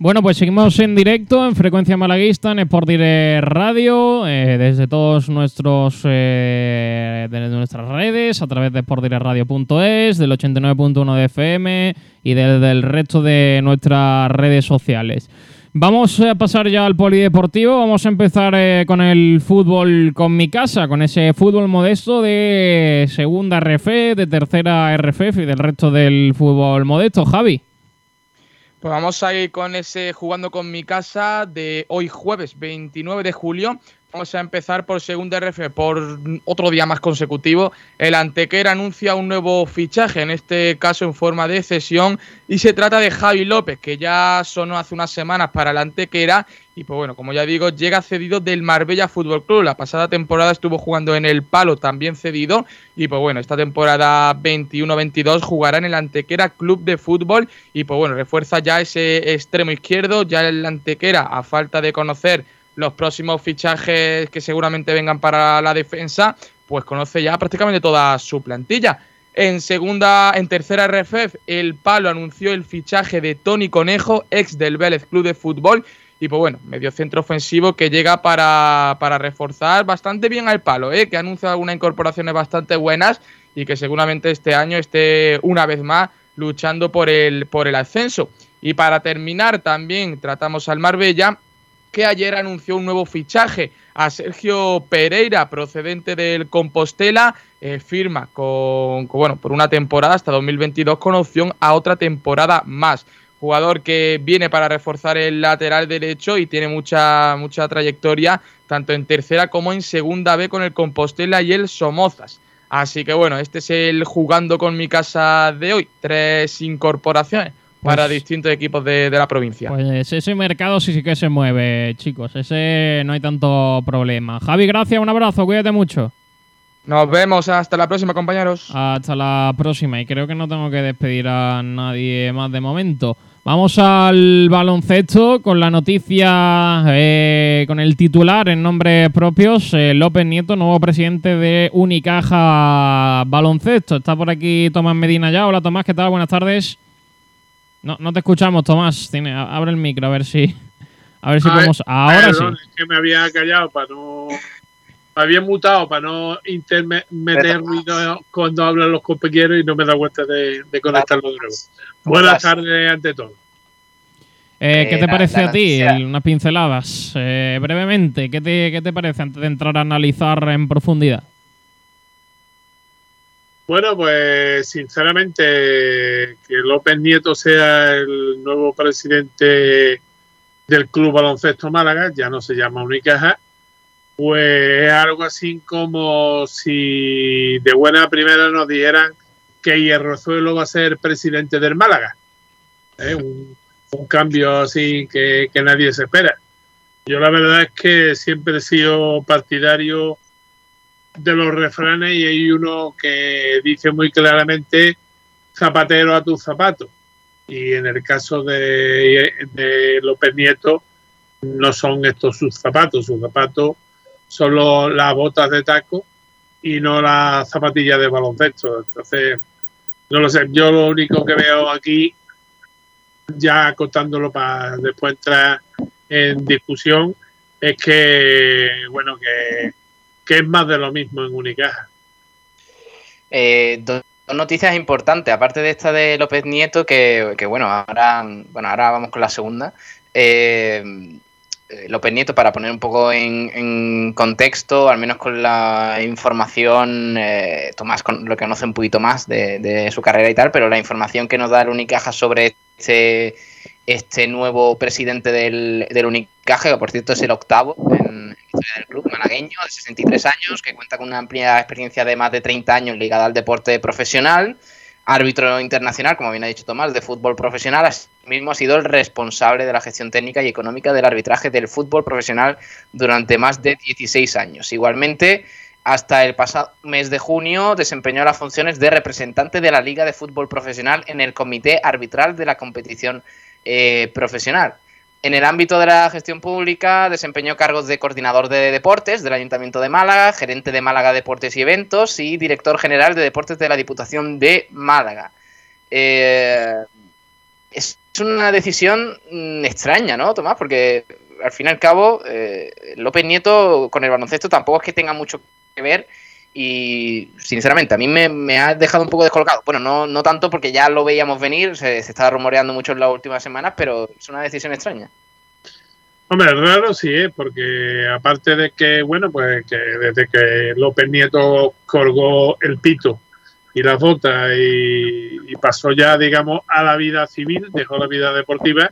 Bueno, pues seguimos en directo en Frecuencia Malaguista, en Sport Direct Radio, eh, desde todos nuestros eh, nuestras redes, a través de sportdirectradio.es, del 89.1 de FM y del, del resto de nuestras redes sociales. Vamos a pasar ya al polideportivo. Vamos a empezar eh, con el fútbol con mi casa, con ese fútbol modesto de segunda RF, de tercera RFF y del resto del fútbol modesto. Javi. Pues vamos a ir con ese jugando con mi casa de hoy jueves 29 de julio. Vamos a empezar por segunda RF por otro día más consecutivo. El Antequera anuncia un nuevo fichaje, en este caso en forma de cesión, y se trata de Javi López, que ya sonó hace unas semanas para el Antequera. Y pues bueno, como ya digo, llega cedido del Marbella Fútbol Club. La pasada temporada estuvo jugando en el Palo, también cedido. Y pues bueno, esta temporada 21-22 jugará en el Antequera Club de Fútbol. Y pues bueno, refuerza ya ese extremo izquierdo. Ya el Antequera, a falta de conocer los próximos fichajes que seguramente vengan para la defensa, pues conoce ya prácticamente toda su plantilla. En segunda, en tercera RFF, el Palo anunció el fichaje de Tony Conejo, ex del Vélez Club de Fútbol. Y pues bueno, medio centro ofensivo que llega para, para reforzar bastante bien al Palo, ¿eh? que anuncia algunas incorporaciones bastante buenas y que seguramente este año esté una vez más luchando por el, por el ascenso. Y para terminar, también tratamos al Marbella, que ayer anunció un nuevo fichaje a Sergio Pereira, procedente del Compostela, eh, firma con, con, bueno, por una temporada hasta 2022 con opción a otra temporada más. Jugador que viene para reforzar el lateral derecho y tiene mucha, mucha trayectoria, tanto en tercera como en segunda B con el Compostela y el Somozas. Así que bueno, este es el jugando con mi casa de hoy. Tres incorporaciones para Pues- distintos equipos de, de la provincia. Pues ese mercado sí, sí que se mueve, chicos. Ese no hay tanto problema. Javi, gracias, un abrazo, cuídate mucho. Nos vemos hasta la próxima, compañeros. Hasta la próxima. Y creo que no tengo que despedir a nadie más de momento. Vamos al baloncesto con la noticia, eh, con el titular en nombres propios. eh, López Nieto, nuevo presidente de Unicaja Baloncesto. Está por aquí Tomás Medina ya. Hola Tomás, ¿qué tal? Buenas tardes. No, no te escuchamos, Tomás. Tiene, abre el micro a ver si, a ver si A ver, podemos. Ahora perdón, sí. Es que me había callado para no. Me había mutado para no interme- meter ruido cuando hablan los compañeros y no me da cuenta de, de conectarlo de nuevo. Buenas tardes ante todo. Eh, ¿Qué Eh, te la- parece la a ti? El- unas pinceladas. Eh, brevemente, ¿qué te, ¿qué te parece antes de entrar a analizar en profundidad? Bueno, pues sinceramente que López Nieto sea el nuevo presidente del Club Baloncesto Málaga, ya no se llama Unicaja, pues es algo así como si de buena primera nos dijeran que Hierrozuelo va a ser presidente del Málaga. Un, un cambio así que, que nadie se espera. Yo la verdad es que siempre he sido partidario de los refranes y hay uno que dice muy claramente zapatero a tus zapatos. Y en el caso de, López Nieto no son estos sus zapatos, sus zapatos son los- las botas de taco y no las zapatillas de baloncesto. Entonces, no lo sé, yo lo único que veo aquí, ya contándolo para después entrar en discusión, es que, bueno, que, que es más de lo mismo en Unicaja. Eh, dos noticias importantes, aparte de esta de López Nieto, que, que, bueno, ahora, bueno, ahora vamos con la segunda. Eh, eh, López Nieto, para poner un poco en, contexto, al menos con la información, eh, Tomás con, lo conoce un poquito más de, de su carrera y tal, pero la información que nos da el Unicaja sobre este, este nuevo presidente del, del Unicaja, que por cierto es el octavo en, en la historia del club malagueño, de 63 años, que cuenta con una amplia experiencia de más de 30 años ligada al deporte profesional, árbitro internacional, como bien ha dicho Tomás, de fútbol profesional, asimismo ha sido el responsable de la gestión técnica y económica del arbitraje del fútbol profesional durante más de 16 años. Igualmente, hasta el pasado mes de junio desempeñó las funciones de representante de la Liga de Fútbol Profesional en el comité arbitral de la competición eh, profesional. En el ámbito de la gestión pública desempeñó cargos de coordinador de deportes del Ayuntamiento de Málaga, gerente de Málaga Deportes y Eventos y director general de deportes de la Diputación de Málaga. Eh, es una decisión mm, extraña, ¿no, Tomás? Porque al fin y al cabo, eh, López Nieto con el baloncesto tampoco es que tenga mucho que ver y sinceramente a mí me, ha dejado un poco descolocado. Bueno, no, no tanto porque ya lo veíamos venir, se, se estaba rumoreando mucho en las últimas semanas, pero es una decisión extraña. Hombre, raro sí, ¿eh? porque aparte de que, bueno, pues que desde que López Nieto colgó el pito y las botas y, y, pasó ya, digamos, a la vida civil, dejó la vida deportiva,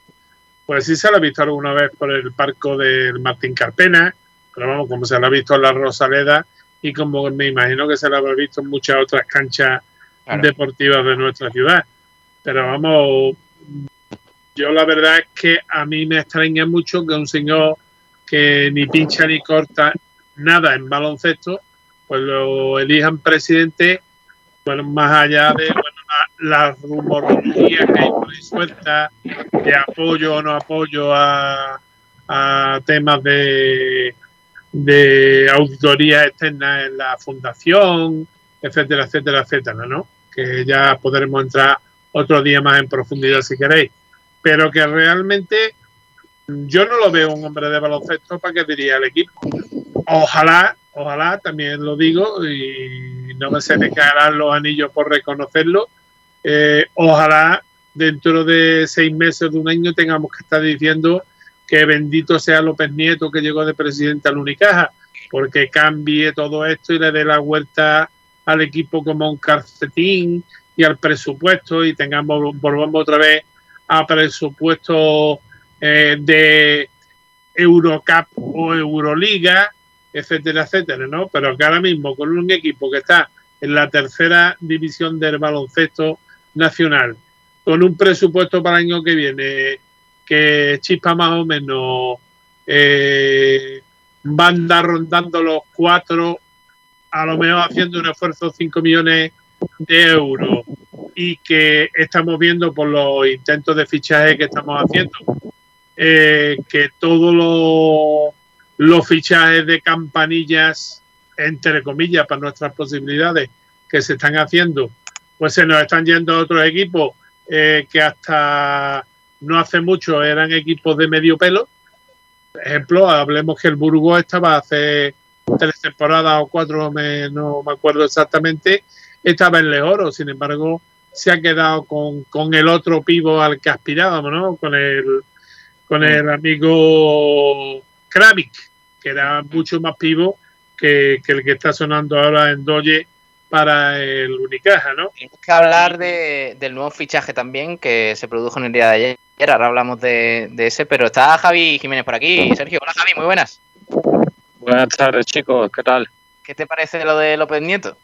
pues sí se la ha visto alguna vez por el parco del Martín Carpena, pero vamos, como se la ha visto en la Rosaleda y como me imagino que se la habrá visto en muchas otras canchas claro. deportivas de nuestra ciudad. Pero vamos, yo la verdad es que a mí me extraña mucho que un señor que ni pincha ni corta nada en baloncesto, pues lo elijan presidente, bueno, más allá de bueno, la, la rumorología que hay por ahí suelta, de apoyo o no apoyo a, a temas de, de auditoría externa en la fundación, etcétera, etcétera, etcétera, ¿no? Que ya podremos entrar otro día más en profundidad si queréis pero que realmente yo no lo veo un hombre de baloncesto para que diría el equipo. Ojalá, ojalá, también lo digo, y no me se me caerán los anillos por reconocerlo, eh, ojalá dentro de seis meses, de un año, tengamos que estar diciendo que bendito sea López Nieto que llegó de presidente al Unicaja, porque cambie todo esto y le dé la vuelta al equipo como un calcetín y al presupuesto y tengamos, volvamos otra vez a presupuesto eh, de Eurocup o Euroliga, etcétera, etcétera, ¿no? Pero que ahora mismo con un equipo que está en la tercera división del baloncesto nacional, con un presupuesto para el año que viene que chispa más o menos eh, va a andar rondando los cuatro, a lo mejor haciendo un esfuerzo 5 millones de euros y que estamos viendo por los intentos de fichaje que estamos haciendo, eh, que todos los, los fichajes de campanillas, entre comillas, para nuestras posibilidades que se están haciendo, pues se nos están yendo a otros equipos eh, que hasta no hace mucho eran equipos de medio pelo. Por ejemplo, hablemos que el Burgos estaba hace tres temporadas o cuatro, me, no me acuerdo exactamente, estaba en Lejoro, sin embargo, se ha quedado con, con el otro pivo al que aspirábamos, ¿no? Con el, con el amigo Kravik, que era mucho más pivo que, que, el que está sonando ahora en Doye para el Unicaja, ¿no? Tenemos que hablar de, del nuevo fichaje también que se produjo en el día de ayer. Ahora hablamos de, de ese, pero está Javi Jiménez por aquí. Sergio, hola Javi, muy buenas. Buenas tardes, chicos, ¿qué tal? ¿Qué te parece lo de López Nieto?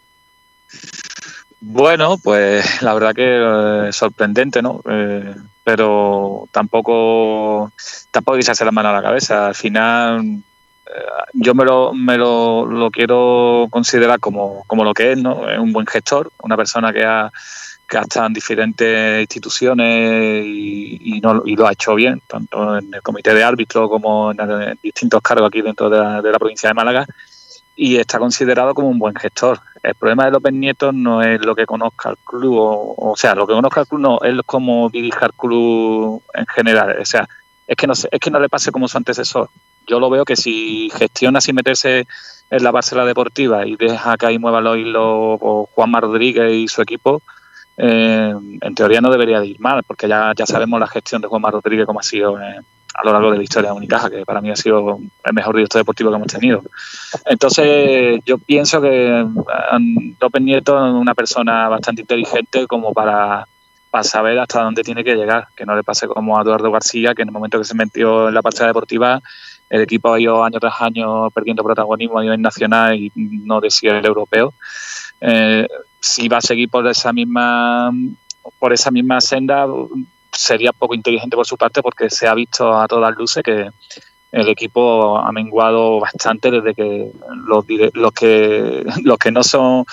Bueno, pues la verdad que eh, sorprendente, ¿no? Eh, pero tampoco, tampoco echarse la mano a la cabeza. Al final, eh, yo me, lo, me lo, lo quiero considerar como, como, lo que es, ¿no? Es un buen gestor, una persona que ha, en diferentes instituciones y, y, no, y lo ha hecho bien, tanto en el comité de árbitro como en, distintos cargos aquí dentro de la, de la provincia de Málaga y está considerado como un buen gestor. El problema de López Nieto no es lo que conozca el club, o, o sea, lo que conozca el club no, es como dirige el club en general. O sea, es que no, es que no le pase como su antecesor. Yo lo veo que si gestiona sin meterse en la parcela deportiva y deja que ahí mueva los hilos Juanma Rodríguez y su equipo, eh, en teoría no debería de ir mal, porque ya, ya sabemos la gestión de Juanma Rodríguez como ha sido eh, a lo largo de la historia de Unicaja, que para mí ha sido el mejor director deportivo que hemos tenido. Entonces, yo pienso que um, López Nieto es una persona bastante inteligente como para, para saber hasta dónde tiene que llegar, que no le pase como a Eduardo García, que en el momento que se metió en la parcela deportiva, el equipo ha ido año tras año perdiendo protagonismo a nivel nacional y no decía el europeo. Eh, si va a seguir por esa misma por esa misma senda sería poco inteligente por su parte porque se ha visto a todas luces que el equipo ha menguado bastante desde que los, los que los que no son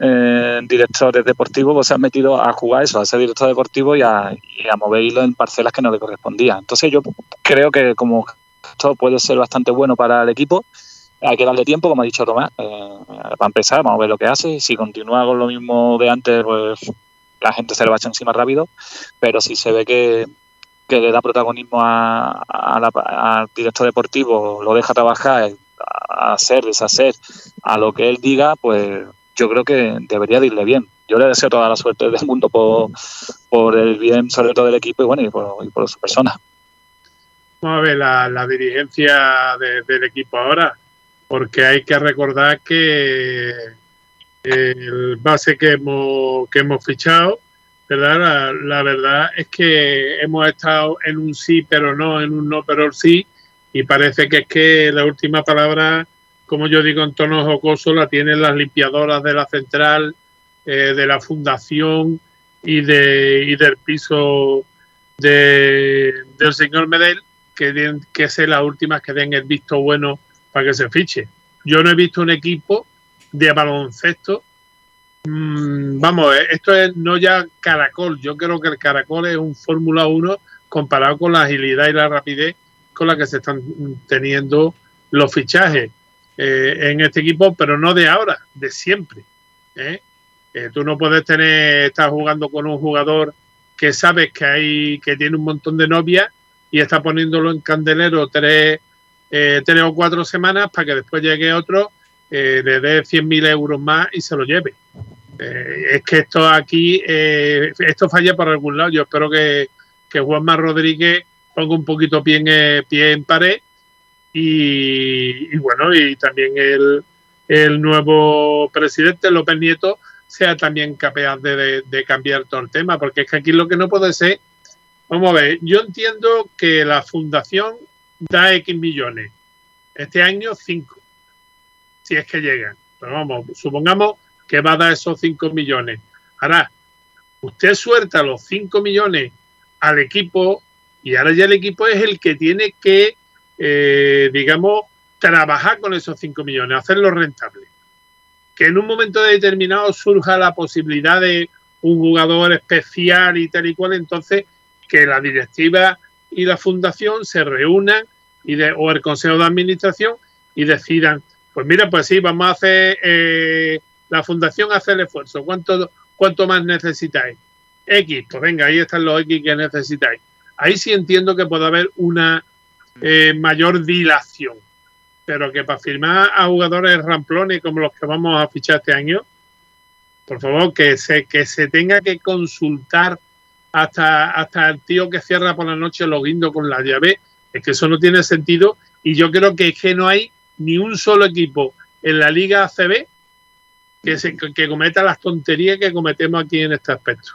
eh, directores deportivos pues se han metido a jugar eso, a ser director deportivo y a, y a en parcelas que no le correspondían. Entonces yo creo que como esto puede ser bastante bueno para el equipo, hay que darle tiempo, como ha dicho Tomás, eh, para empezar, vamos a ver lo que hace. Si continúa con lo mismo de antes, pues la gente se le va a echar encima rápido, pero si se ve que, le da protagonismo a, al director deportivo, lo deja trabajar, a hacer, deshacer, a lo que él diga, pues yo creo que debería de irle bien. Yo le deseo toda la suerte del mundo por, el bien, sobre todo del equipo y bueno, y por, y por su persona. Vamos a ver la, dirigencia de- del equipo ahora, porque hay que recordar que el base que hemos, que hemos fichado, la verdad es que hemos estado en un sí, pero no, en un no, pero sí, y parece que es que la última palabra, como yo digo en tono jocoso, la tienen las limpiadoras de la central, eh, de la fundación y, de, y del piso de, del señor Medel, que, den, que sean las últimas que den el visto bueno para que se fiche. Yo no he visto un equipo de baloncesto. mm, vamos, eh, esto es no ya caracol. Yo creo que el caracol es un Fórmula 1 comparado con la agilidad y la rapidez con la que se están teniendo los fichajes eh, en este equipo, pero no de ahora, de siempre. ¿eh? Tú no puedes tener, estar jugando con un jugador que sabes que hay, que tiene un montón de novias y está poniéndolo en candelero tres, eh, tres o cuatro semanas para que después llegue otro, eh, le dé 100.000 euros más y se lo lleve. Eh, es que esto aquí, eh, esto falla por algún lado. Yo espero que, que Juanma Rodríguez ponga un poquito pie en, eh, pie en pared y, y bueno, y también el, el nuevo presidente López Nieto sea también capaz de, de- de cambiar todo el tema, porque es que aquí lo que no puede ser, vamos a ver, yo entiendo que la fundación da X millones, este año 5, si es que llegan, pero vamos, supongamos que va a dar esos 5 millones. Ahora, usted suelta los 5 millones al equipo y ahora ya el equipo es el que tiene que, eh, digamos, trabajar con esos 5 millones, hacerlo rentable. Que en un momento determinado surja la posibilidad de un jugador especial y tal y cual, entonces que la directiva y la fundación se reúnan y de, o el consejo de administración y decidan, pues mira, pues sí, vamos a hacer, eh, la fundación hace el esfuerzo, ¿cuánto, cuánto más necesitáis? X, pues venga, ahí están los X que necesitáis. Ahí sí entiendo que puede haber una eh, mayor dilación pero que para firmar a jugadores ramplones como los que vamos a fichar este año, por favor, que se, que se tenga que consultar hasta, hasta el tío que cierra por la noche los guindos con la llave, es que eso no tiene sentido y yo creo que es que no hay ni un solo equipo en la Liga ACB que, se, que cometa las tonterías que cometemos aquí en este aspecto.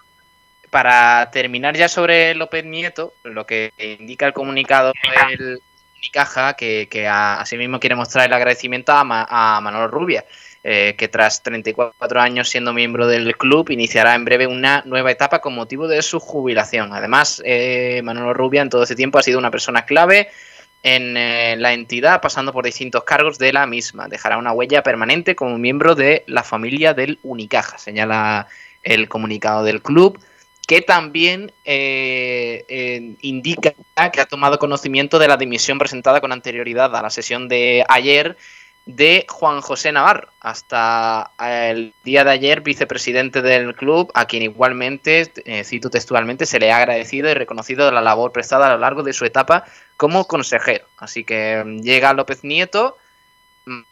Para terminar ya sobre López Nieto, lo que indica el comunicado del Unicaja, que, que a- asimismo quiere mostrar el agradecimiento a, Ma- a Manolo Rubia, eh, que tras 34 años siendo miembro del club iniciará en breve una nueva etapa con motivo de su jubilación. Además, eh, Manolo Rubia en todo ese tiempo ha sido una persona clave en eh, la entidad, pasando por distintos cargos de la misma. Dejará una huella permanente como miembro de la familia del Unicaja, señala el comunicado del club que también indica que ha tomado conocimiento de la dimisión presentada con anterioridad a la sesión de ayer de Juan José Navarro, hasta el día de ayer vicepresidente del club, a quien igualmente, eh, cito textualmente, se le ha agradecido y reconocido la labor prestada a lo largo de su etapa como consejero. Así que mm, llega López Nieto,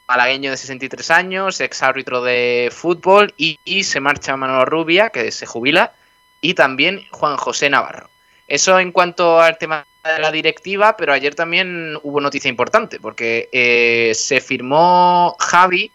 malagueño de 63 años, ex árbitro de fútbol, y, y se marcha Manolo Rubia, que se jubila, y también Juan José Navarro. Eso en cuanto al tema de la directiva, pero ayer también hubo noticia importante, porque eh, se firmó Javi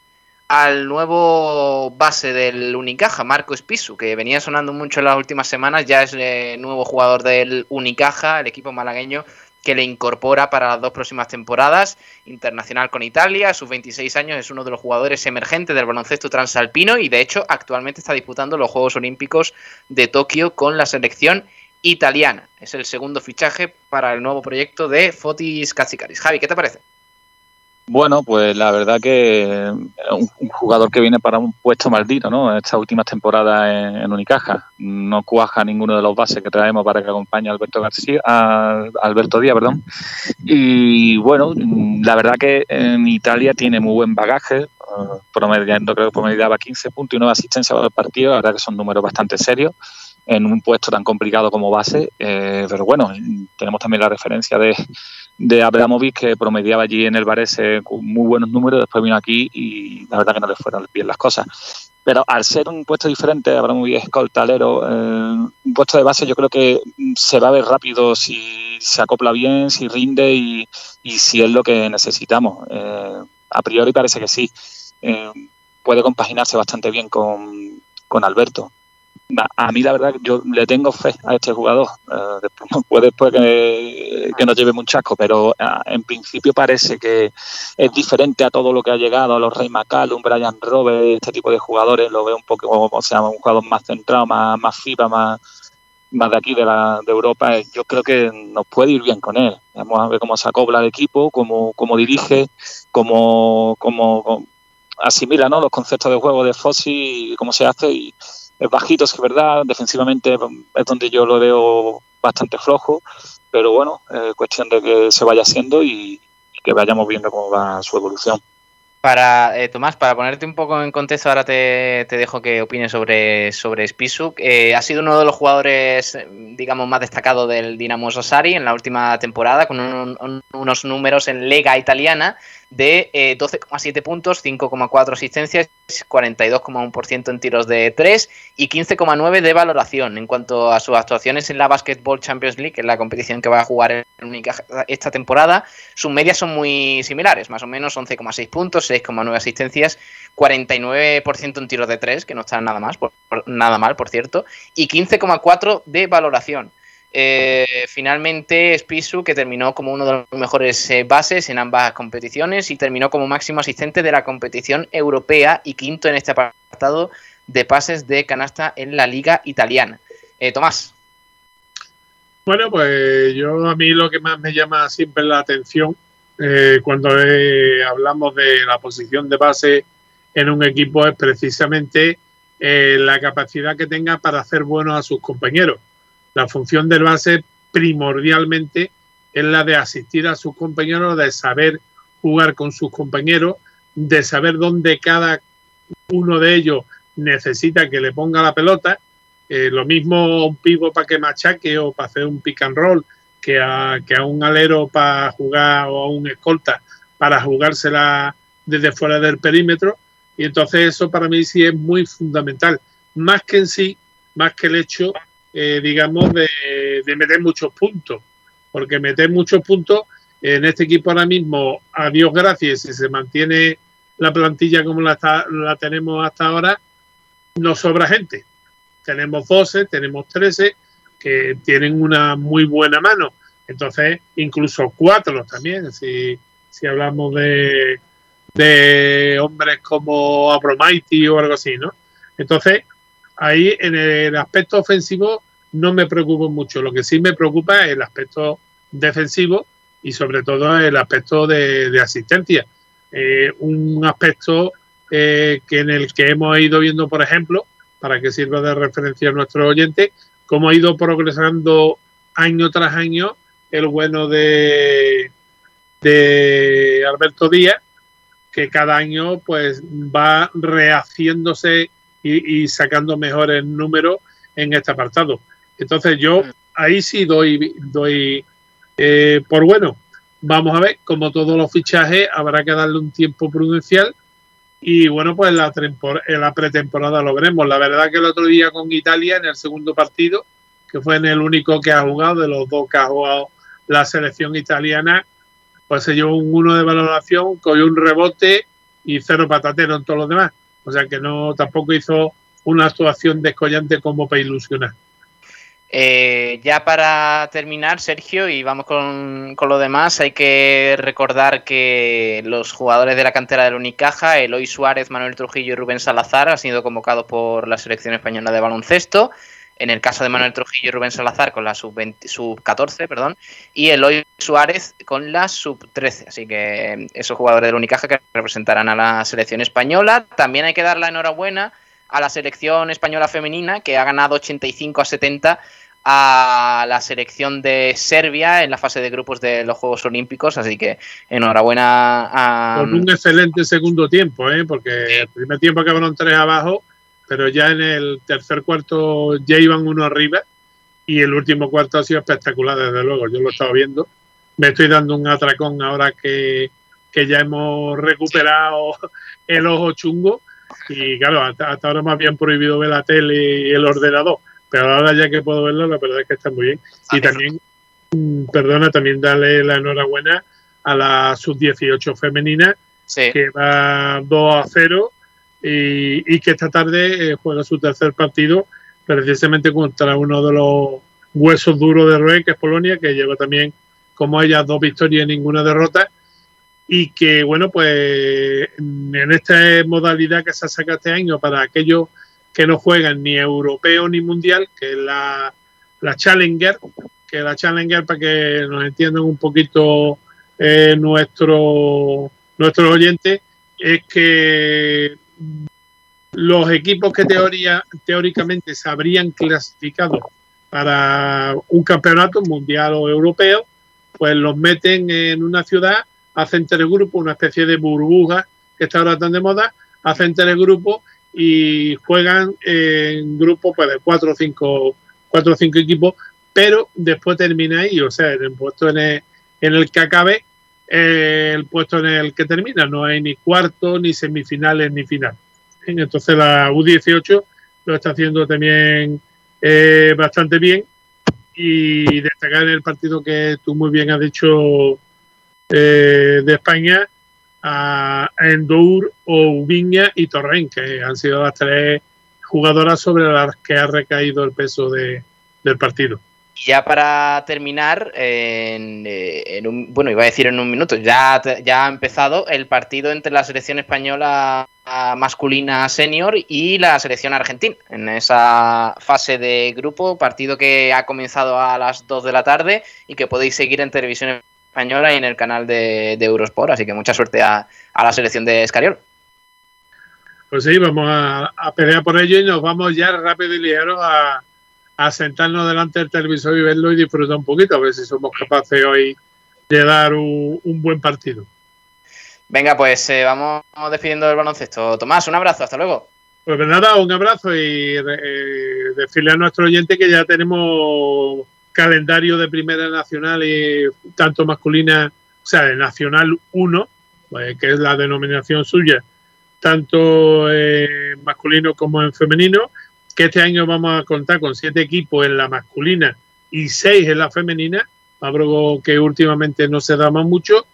al nuevo base del Unicaja, Marco Espisu, que venía sonando mucho en las últimas semanas, ya es el nuevo jugador del Unicaja, el equipo malagueño que le incorpora para las dos próximas temporadas, internacional con Italia, a sus 26 años es uno de los jugadores emergentes del baloncesto transalpino y de hecho actualmente está disputando los Juegos Olímpicos de Tokio con la selección italiana. Es el segundo fichaje para el nuevo proyecto de Fotis Katsikaris. Javi, ¿qué te parece? Bueno, pues la verdad que eh, un, jugador que viene para un puesto maldito, ¿no? Estas últimas temporadas en, en Unicaja. No cuaja ninguno de los bases que traemos para que acompañe a Alberto García, Alberto Díaz, perdón. Y bueno, la verdad que en Italia tiene muy buen bagaje, eh, promediando, creo que promediaba 15 puntos y 9 asistencias por partido, la verdad que son números bastante serios. En un puesto tan complicado como base. Eh, pero bueno, tenemos también la referencia de, de Abramovic que promediaba allí en el Varese muy buenos números, después vino aquí y la verdad que no le fueron bien las cosas. Pero al ser un puesto diferente, Abramovic es escoltalero, eh, un puesto de base yo creo que se va a ver rápido si se acopla bien, si rinde y, y si es lo que necesitamos. Eh, a priori parece que sí. Eh, puede compaginarse bastante bien con, con Alberto. A- mí, la verdad, yo le tengo fe a este jugador. Eh, después, puede, puede que, que nos lleve un chasco, pero ah, en principio parece que es diferente a todo lo que ha llegado, a los Rey McCallum, Brian Roberts, este tipo de jugadores. Lo veo un poco, o sea, un jugador más centrado, más, más FIBA, más, más de aquí, de, la, de Europa. Eh, Yo creo que nos puede ir bien con él. Vamos a ver cómo se acopla el equipo, cómo, cómo dirige, cómo, cómo, asimila ¿no? los conceptos de juego de Fossi cómo se hace. Y es bajito, sí es verdad. Defensivamente es donde yo lo veo bastante flojo. Pero bueno, es cuestión de que se vaya haciendo y, que vayamos viendo cómo va su evolución. Para, eh, Tomás, para ponerte un poco en contexto, ahora te, dejo que opines sobre, sobre Spisuk. Eh, ha sido uno de los jugadores, digamos, más destacados del Dinamo Sassari en la última temporada, con un- unos números en Lega italiana de eh, 12,7 puntos, 5,4 asistencias, 42,1% en tiros de 3 y 15,9 de valoración. En cuanto a sus actuaciones en la Basketball Champions League, que es la competición que va a jugar esta temporada, sus medias son muy similares, más o menos 11,6 puntos, 6,9 asistencias, 49% en tiros de 3, que no está nada más, por- nada mal, por cierto, y 15,4 de valoración. Eh, finalmente, Spisu, que terminó como uno de los mejores eh, bases en ambas competiciones y terminó como máximo asistente de la competición europea y quinto en este apartado de pases de canasta en la liga italiana. Eh, Tomás. Bueno, pues yo a mí lo que más me llama siempre la atención eh, cuando hablamos de la posición de base en un equipo es precisamente la capacidad que tenga para hacer buenos a sus compañeros. La función del base primordialmente es la de asistir a sus compañeros, de saber jugar con sus compañeros, de saber dónde cada uno de ellos necesita que le ponga la pelota. Eh, lo mismo un pivo para que machaque o para hacer un pick and roll que a, que a un alero para jugar o a un escolta para jugársela desde fuera del perímetro. Y entonces eso para mí sí es muy fundamental. Más que en sí, más que el hecho, eh, digamos, de, meter muchos puntos. Porque meter muchos puntos en este equipo ahora mismo, a Dios gracias, si se mantiene la plantilla como la, la tenemos hasta ahora, no sobra gente. Tenemos 12, tenemos 13 que tienen una muy buena mano. Entonces, incluso cuatro también, si, si hablamos de, de hombres como Abromaiti o algo así, ¿no? Entonces, ahí en el aspecto ofensivo no me preocupo mucho. Lo que sí me preocupa es el aspecto defensivo y sobre todo el aspecto de, asistencia. Eh, un aspecto eh, que en el que hemos ido viendo, por ejemplo, para que sirva de referencia a nuestros oyentes, cómo ha ido progresando año tras año el bueno de, de Alberto Díaz, que cada año pues va rehaciéndose y, y sacando mejores números en este apartado. Entonces yo ahí sí doy, doy eh, por bueno. Vamos a ver, como todos los fichajes, habrá que darle un tiempo prudencial y bueno, pues la, en la pretemporada lo veremos. La verdad que el otro día con Italia, en el segundo partido, que fue en el único que ha jugado, de los dos que ha jugado la selección italiana, pues se llevó un 1 de valoración, cogió un rebote y cero patatero en todos los demás. O sea que no tampoco hizo una actuación descollante como para ilusionar. Eh, ya para terminar, Sergio, y vamos con, con lo demás, hay que recordar que los jugadores de la cantera del Unicaja, Eloy Suárez, Manuel Trujillo y Rubén Salazar, han sido convocados por la selección española de baloncesto. En el caso de Manuel Trujillo y Rubén Salazar con la sub-20 sub-14, perdón, y Eloy Suárez con la sub-13. Así que eh, esos jugadores del Unicaja que representarán a la selección española. También hay que dar la enhorabuena a la selección española femenina que ha ganado 85 a 70 a la selección de Serbia en la fase de grupos de los Juegos Olímpicos, así que enhorabuena a... Con un excelente segundo tiempo, ¿eh? porque el primer tiempo acabaron tres abajo, pero ya en el tercer cuarto ya iban uno arriba y el último cuarto ha sido espectacular, desde luego. Yo lo he estado viendo. Me estoy dando un atracón ahora que, que ya hemos recuperado el ojo chungo. Y claro, hasta, hasta ahora me habían prohibido ver la tele y el ordenador. Pero ahora ya que puedo verlo, la verdad es que está muy bien. Y también, mm, perdona, también darle la enhorabuena a la sub-18 femenina, que va 2 a 0 y, y que esta tarde eh, juega su tercer partido precisamente contra uno de los huesos duros de Roe, que es Polonia, que lleva también, como ella, dos victorias y ninguna derrota. Y que, bueno, pues en esta modalidad que se ha sacado este año para aquellos que no juegan ni europeo ni mundial, que es la, la Challenger, que la Challenger, para que nos entiendan un poquito eh, nuestro, nuestros oyentes, es que los equipos que teoría, teóricamente se habrían clasificado para un campeonato mundial o europeo, pues los meten en una ciudad, hacen tres grupos, una especie de burbuja que está ahora tan de moda, hacen tres grupos y juegan en grupos pues, de cuatro o cinco, cuatro o cinco equipos, pero después termina ahí, o sea, en el puesto en el, en el que acabe, el puesto en el que termina, no hay ni cuarto, ni semifinales, ni final. Entonces la U18 lo está haciendo también eh, bastante bien y destacar en el partido que tú muy bien has dicho eh, de España a Endour, Oubiña y Torren, que han sido las tres jugadoras sobre las que ha recaído el peso de, del partido. Y ya para terminar, eh, en un, bueno, iba a decir en un minuto, ya, ya ha empezado el partido entre la selección española masculina senior y la selección argentina en esa fase de grupo, partido que ha comenzado a las 2 de la tarde y que podéis seguir en televisión española y en el canal de, Eurosport, así que mucha suerte a, la selección de Escariol. Pues sí, vamos a, pelear por ello y nos vamos ya rápido y ligero a, a sentarnos delante del televisor y verlo y disfrutar un poquito, a ver si somos capaces hoy de dar un, un buen partido. Venga, pues eh, vamos despidiendo el baloncesto. Tomás, un abrazo, hasta luego. Pues nada, un abrazo y eh, decirle a nuestro oyente que ya tenemos calendario de Primera Nacional y tanto masculina, o sea, de Nacional 1, pues, que es la denominación suya, tanto en masculino como en femenino, que este año vamos a contar con siete equipos en la masculina y seis en la femenina, algo que últimamente no se da más mucho,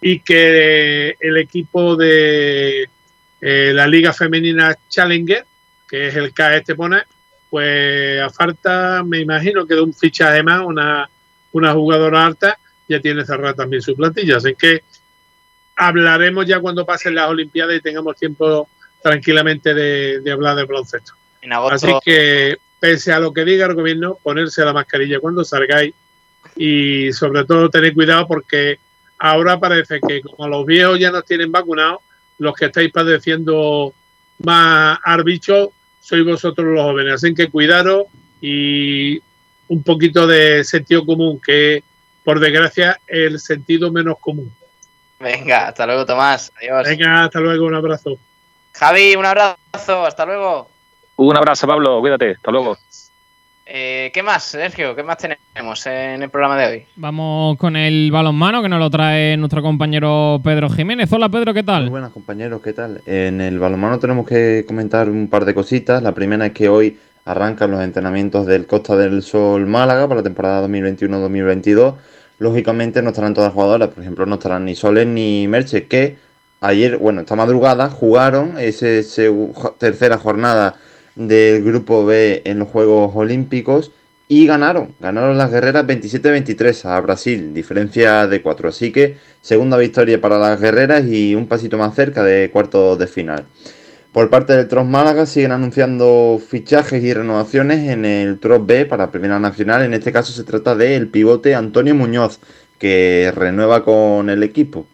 y que el equipo de eh, la Liga Femenina Challenger, que es el KS Estepona, pues a falta, me imagino que de un fichaje más, una, una jugadora alta, ya tiene cerrada también su plantilla. Así que hablaremos ya cuando pasen las Olimpiadas y tengamos tiempo tranquilamente de, de hablar de baloncesto. Así que, pese a lo que diga el gobierno, ponerse la mascarilla cuando salgáis y sobre todo tener cuidado porque ahora parece que como los viejos ya nos tienen vacunados, los que estáis padeciendo más arbichos sois vosotros los jóvenes. Así que cuidaros y un poquito de sentido común, que por desgracia el sentido menos común. Venga, hasta luego Tomás. Adiós. Venga, hasta luego, un abrazo. Javi, un abrazo, hasta luego. Un abrazo, Pablo, cuídate, hasta luego. Eh, ¿Qué más, Sergio? ¿Qué más tenemos en el programa de hoy? Vamos con el balonmano que nos lo trae nuestro compañero Pedro Jiménez. Hola Pedro, ¿qué tal? Muy buenas compañeros, ¿qué tal? En el balonmano tenemos que comentar un par de cositas. La primera es que hoy arrancan los entrenamientos del Costa del Sol Málaga para la temporada 2021-2022. Lógicamente no estarán todas las jugadoras, por ejemplo, no estarán ni Soles ni Merche, que ayer, bueno, esta madrugada jugaron esa tercera jornada del grupo B en los Juegos Olímpicos y ganaron, ganaron las guerreras 27-23 a Brasil, diferencia de 4. Así que segunda victoria para las guerreras y un pasito más cerca de cuartos de final. Por parte del Tros Málaga siguen anunciando fichajes y renovaciones en el Tros B para Primera Nacional. En este caso se trata del pivote Antonio Muñoz, que renueva con el equipo.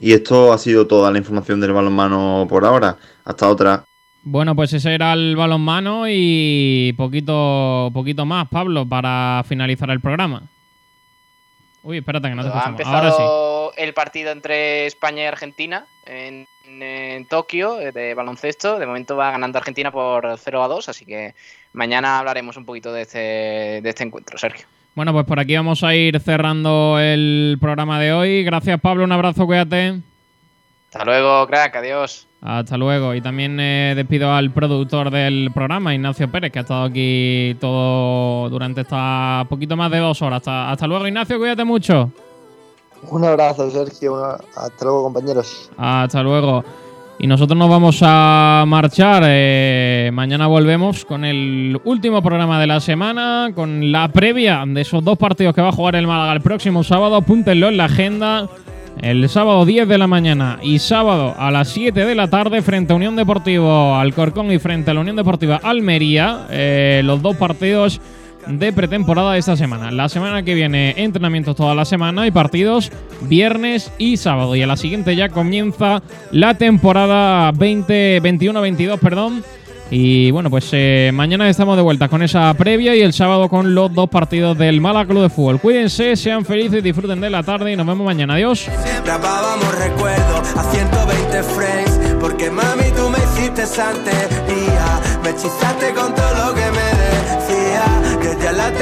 Y esto ha sido toda la información del balonmano por ahora. Hasta otra. Bueno, pues ese era el balonmano y poquito, poquito más, Pablo, para finalizar el programa. Uy, espérate que no te Ha empezado Ahora sí. el partido entre España y Argentina en en, en Tokio eh, de baloncesto. De momento va ganando Argentina por 0 a 2, así que mañana hablaremos un poquito de este, de este encuentro, Sergio. Bueno, pues por aquí vamos a ir cerrando el programa de hoy. Gracias, Pablo. Un abrazo, cuídate. Hasta luego, crack. Adiós. Hasta luego. Y también eh, despido al productor del programa, Ignacio Pérez, que ha estado aquí todo durante esta poquito más de dos horas. Hasta, hasta luego, Ignacio. Cuídate mucho. Un abrazo, Sergio. una- Hasta luego, compañeros. Hasta luego. Y nosotros nos vamos a marchar. eh, mañana volvemos con el último programa de la semana, con la previa de esos dos partidos que va a jugar el Málaga el próximo sábado. Apúntenlo en la agenda. El sábado 10 de la mañana y sábado a las 7 de la tarde frente a Unión Deportivo Alcorcón y frente a la Unión Deportiva Almería. eh, los dos partidos de pretemporada de esta semana. La semana que viene entrenamientos toda la semana y partidos viernes y sábado. Y a la siguiente ya comienza la temporada 2021-22, perdón. Y bueno, pues eh, mañana estamos de vuelta con esa previa y el sábado con los dos partidos del Málaga Club de Fútbol. Cuídense, sean felices, disfruten de la tarde y nos vemos mañana. Adiós. Grabábamos recuerdos a 120 frames Porque mami tú me hiciste santería Me hechizaste con todo lo que me decía Que ya la tenía